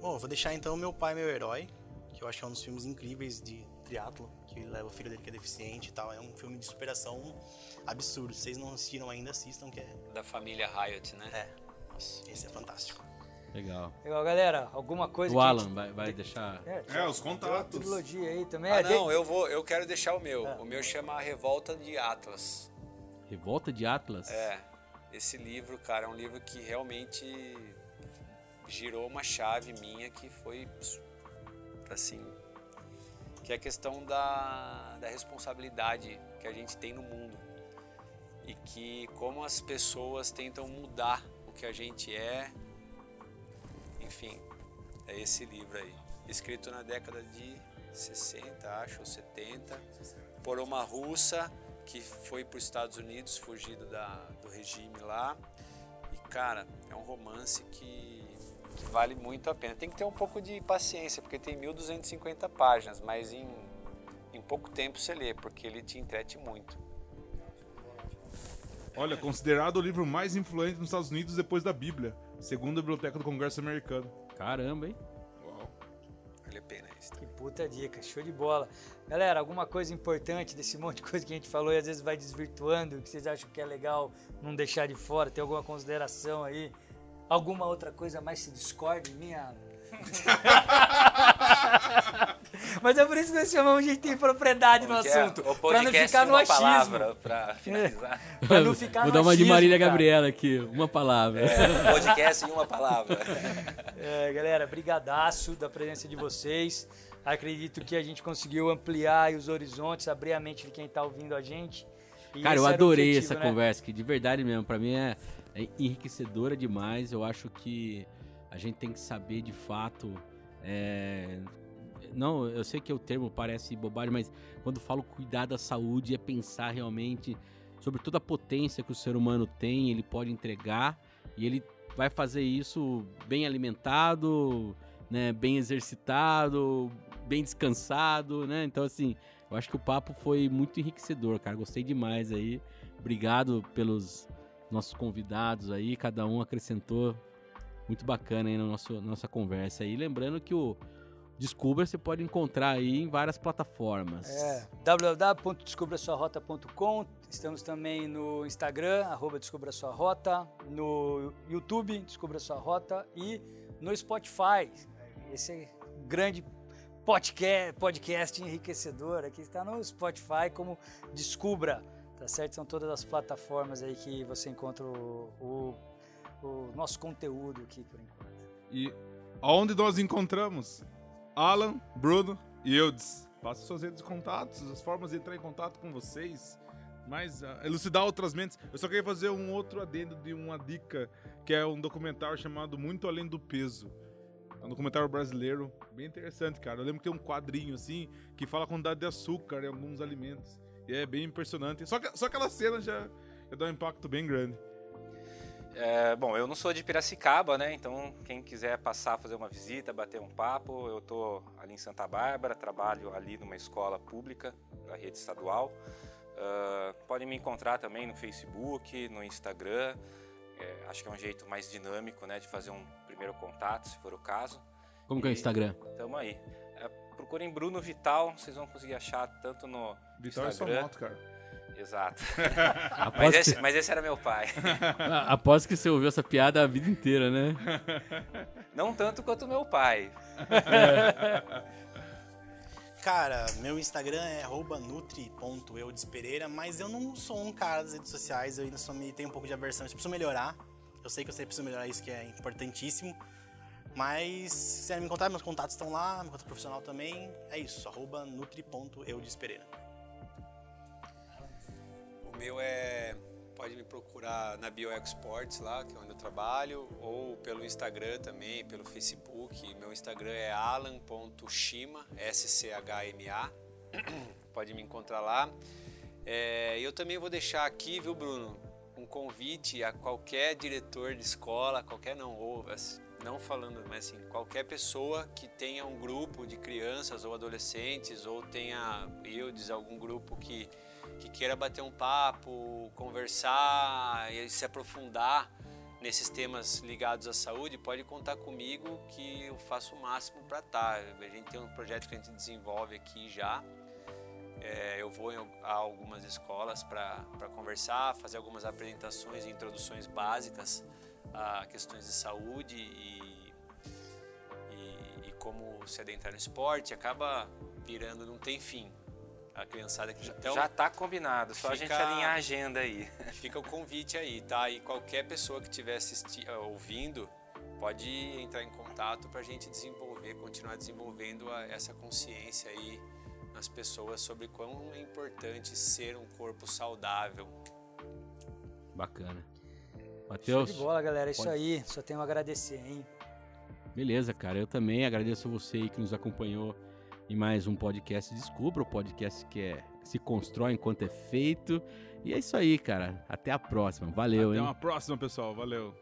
Bom, vou deixar então Meu Pai, Meu Herói, que eu acho que é um dos filmes incríveis de triatlo, que leva o filho dele que é deficiente e tal. É um filme de superação absurdo. Se vocês não assistiram ainda, assistam, que é... Da família Riot, né? É, nossa, esse é fantástico. Legal. Legal, galera. Alguma coisa O Alan gente- vai, vai deixar. É, É, os tem uma contatos. trilogia aí também. Ah, É, de- não, eu vou, eu quero deixar o meu. Ah. O meu chama A Revolta de Atlas. Revolta de Atlas? É, esse livro, cara, é um livro que realmente girou uma chave minha que foi assim, que é a questão da, da responsabilidade que a gente tem no mundo. E que como as pessoas tentam mudar o que a gente é, enfim, é esse livro aí, escrito na década de 60, acho, ou 70, por uma russa que foi para os Estados Unidos, fugido da, do regime lá. E, cara, é um romance que, vale muito a pena. Tem que ter um pouco de paciência, porque tem 1.250 páginas, mas em, em pouco tempo você lê, porque ele te entrete muito. Olha, considerado o livro mais influente nos Estados Unidos depois da Bíblia, segundo a Biblioteca do Congresso Americano. Caramba, hein? Uau. Vale a pena isso. Que puta dica, show de bola. Galera, alguma coisa importante desse monte de coisa que a gente falou e às vezes vai desvirtuando, que vocês acham que é legal não deixar de fora, tem alguma consideração aí? Alguma outra coisa mais se discorde minha? Mas é por isso que nós chamamos de ter propriedade no é? assunto, O pra não ficar no achismo. palavra pra finalizar. Pra não ficar Vou no dar uma de achismo, Marília cara. Gabriela aqui, uma palavra. É, podcast em uma palavra. É, galera, brigadaço da presença de vocês. Acredito que a gente conseguiu ampliar os horizontes, abrir a mente de quem tá ouvindo a gente. E Cara, eu adorei objetivo, essa né? conversa, que de verdade mesmo, pra mim é, é enriquecedora demais. Eu acho que a gente tem que saber de fato. é, Não, eu sei que o termo parece bobagem, mas quando falo cuidar da saúde é pensar realmente sobre toda a potência que o ser humano tem, ele pode entregar e ele vai fazer isso bem alimentado, né, bem exercitado, bem descansado, né? Então assim, eu acho que o papo foi muito enriquecedor, cara. Gostei demais aí. Obrigado pelos nossos convidados aí, cada um acrescentou muito bacana aí na nosso, nossa conversa aí. Lembrando que o Descubra você pode encontrar aí em várias plataformas. É, www.descubrasuarrota.com. Estamos também no Instagram, arroba Descubra Sua Rota, no YouTube, Descubra Sua Rota e no Spotify. Esse grande podcast, podcast enriquecedor. Aqui está no Spotify como Descubra, tá certo? São todas as plataformas aí que você encontra o, o, o nosso conteúdo aqui por enquanto. E aonde nós encontramos? Alan, Bruno e Eudes. Passa suas redes de contatos, as formas de entrar em contato com vocês. Mas uh, elucidar outras mentes. Eu só queria fazer um outro adendo de uma dica, que é um documentário chamado Muito Além do Peso. É um documentário brasileiro bem interessante, cara. Eu lembro que tem um quadrinho assim que fala a quantidade de açúcar em alguns alimentos. E é bem impressionante. Só, que, só aquela cena já, já dá um impacto bem grande. É, bom, eu não sou de Piracicaba, né? Então, quem quiser passar, fazer uma visita, bater um papo, eu tô ali em Santa Bárbara, trabalho ali numa escola pública da rede estadual. Uh, podem me encontrar também no Facebook, no Instagram. É, acho que é um jeito mais dinâmico, né, de fazer um primeiro contato, se for o caso. Como que é o Instagram? Tamo aí. Procurem Bruno Vital, vocês vão conseguir achar tanto no Vital Instagram. é sua moto, cara. Exato. Mas, que- esse, mas esse era meu pai. Ah, Após que você ouviu essa piada a vida inteira, né? Não tanto quanto meu pai. Cara, meu Instagram é arroba nutri.eudespereira, mas eu não sou um cara das redes sociais, eu ainda sou, me, tenho um pouco de aversão, eu preciso melhorar. Eu sei que eu sempre preciso melhorar isso, que é importantíssimo. Mas se quiserem me encontrar, meus contatos estão lá, meu contato profissional também. É isso, arroba nutri.eudespereira. O meu é. Pode me procurar na BioExports lá, que é onde eu trabalho, ou pelo Instagram também, pelo Facebook. Meu Instagram é alan.shima, S-C-H-M-A. Pode me encontrar lá. É, eu também vou deixar aqui, viu, Bruno, um convite a qualquer diretor de escola, qualquer não, ou não falando, mas assim, qualquer pessoa que tenha um grupo de crianças ou adolescentes, ou tenha, eu diz, algum grupo que que queira bater um papo, conversar e se aprofundar nesses temas ligados à saúde, pode contar comigo que eu faço o máximo para estar. A gente tem um projeto que a gente desenvolve aqui já. É, eu vou a algumas escolas para conversar, fazer algumas apresentações e introduções básicas a questões de saúde e, e, e como se adentrar no esporte. Acaba virando, não tem fim. A criançada que então, Já tá combinado, só a gente fica- alinhar a agenda aí. Fica o convite aí, tá? E qualquer pessoa que estiver ah, ouvindo pode entrar em contato para a gente desenvolver, continuar desenvolvendo a- essa consciência aí nas pessoas sobre quão é importante ser um corpo saudável. Bacana. Show Matheus, de bola, galera. É isso pode- aí. Só tenho a agradecer, hein? beleza, cara. Eu também agradeço a você aí que nos acompanhou em mais um podcast Descubra, o podcast que é, se constrói enquanto é feito. E é isso aí, cara. Até a próxima. Valeu, Até hein? uma próxima, pessoal. Valeu.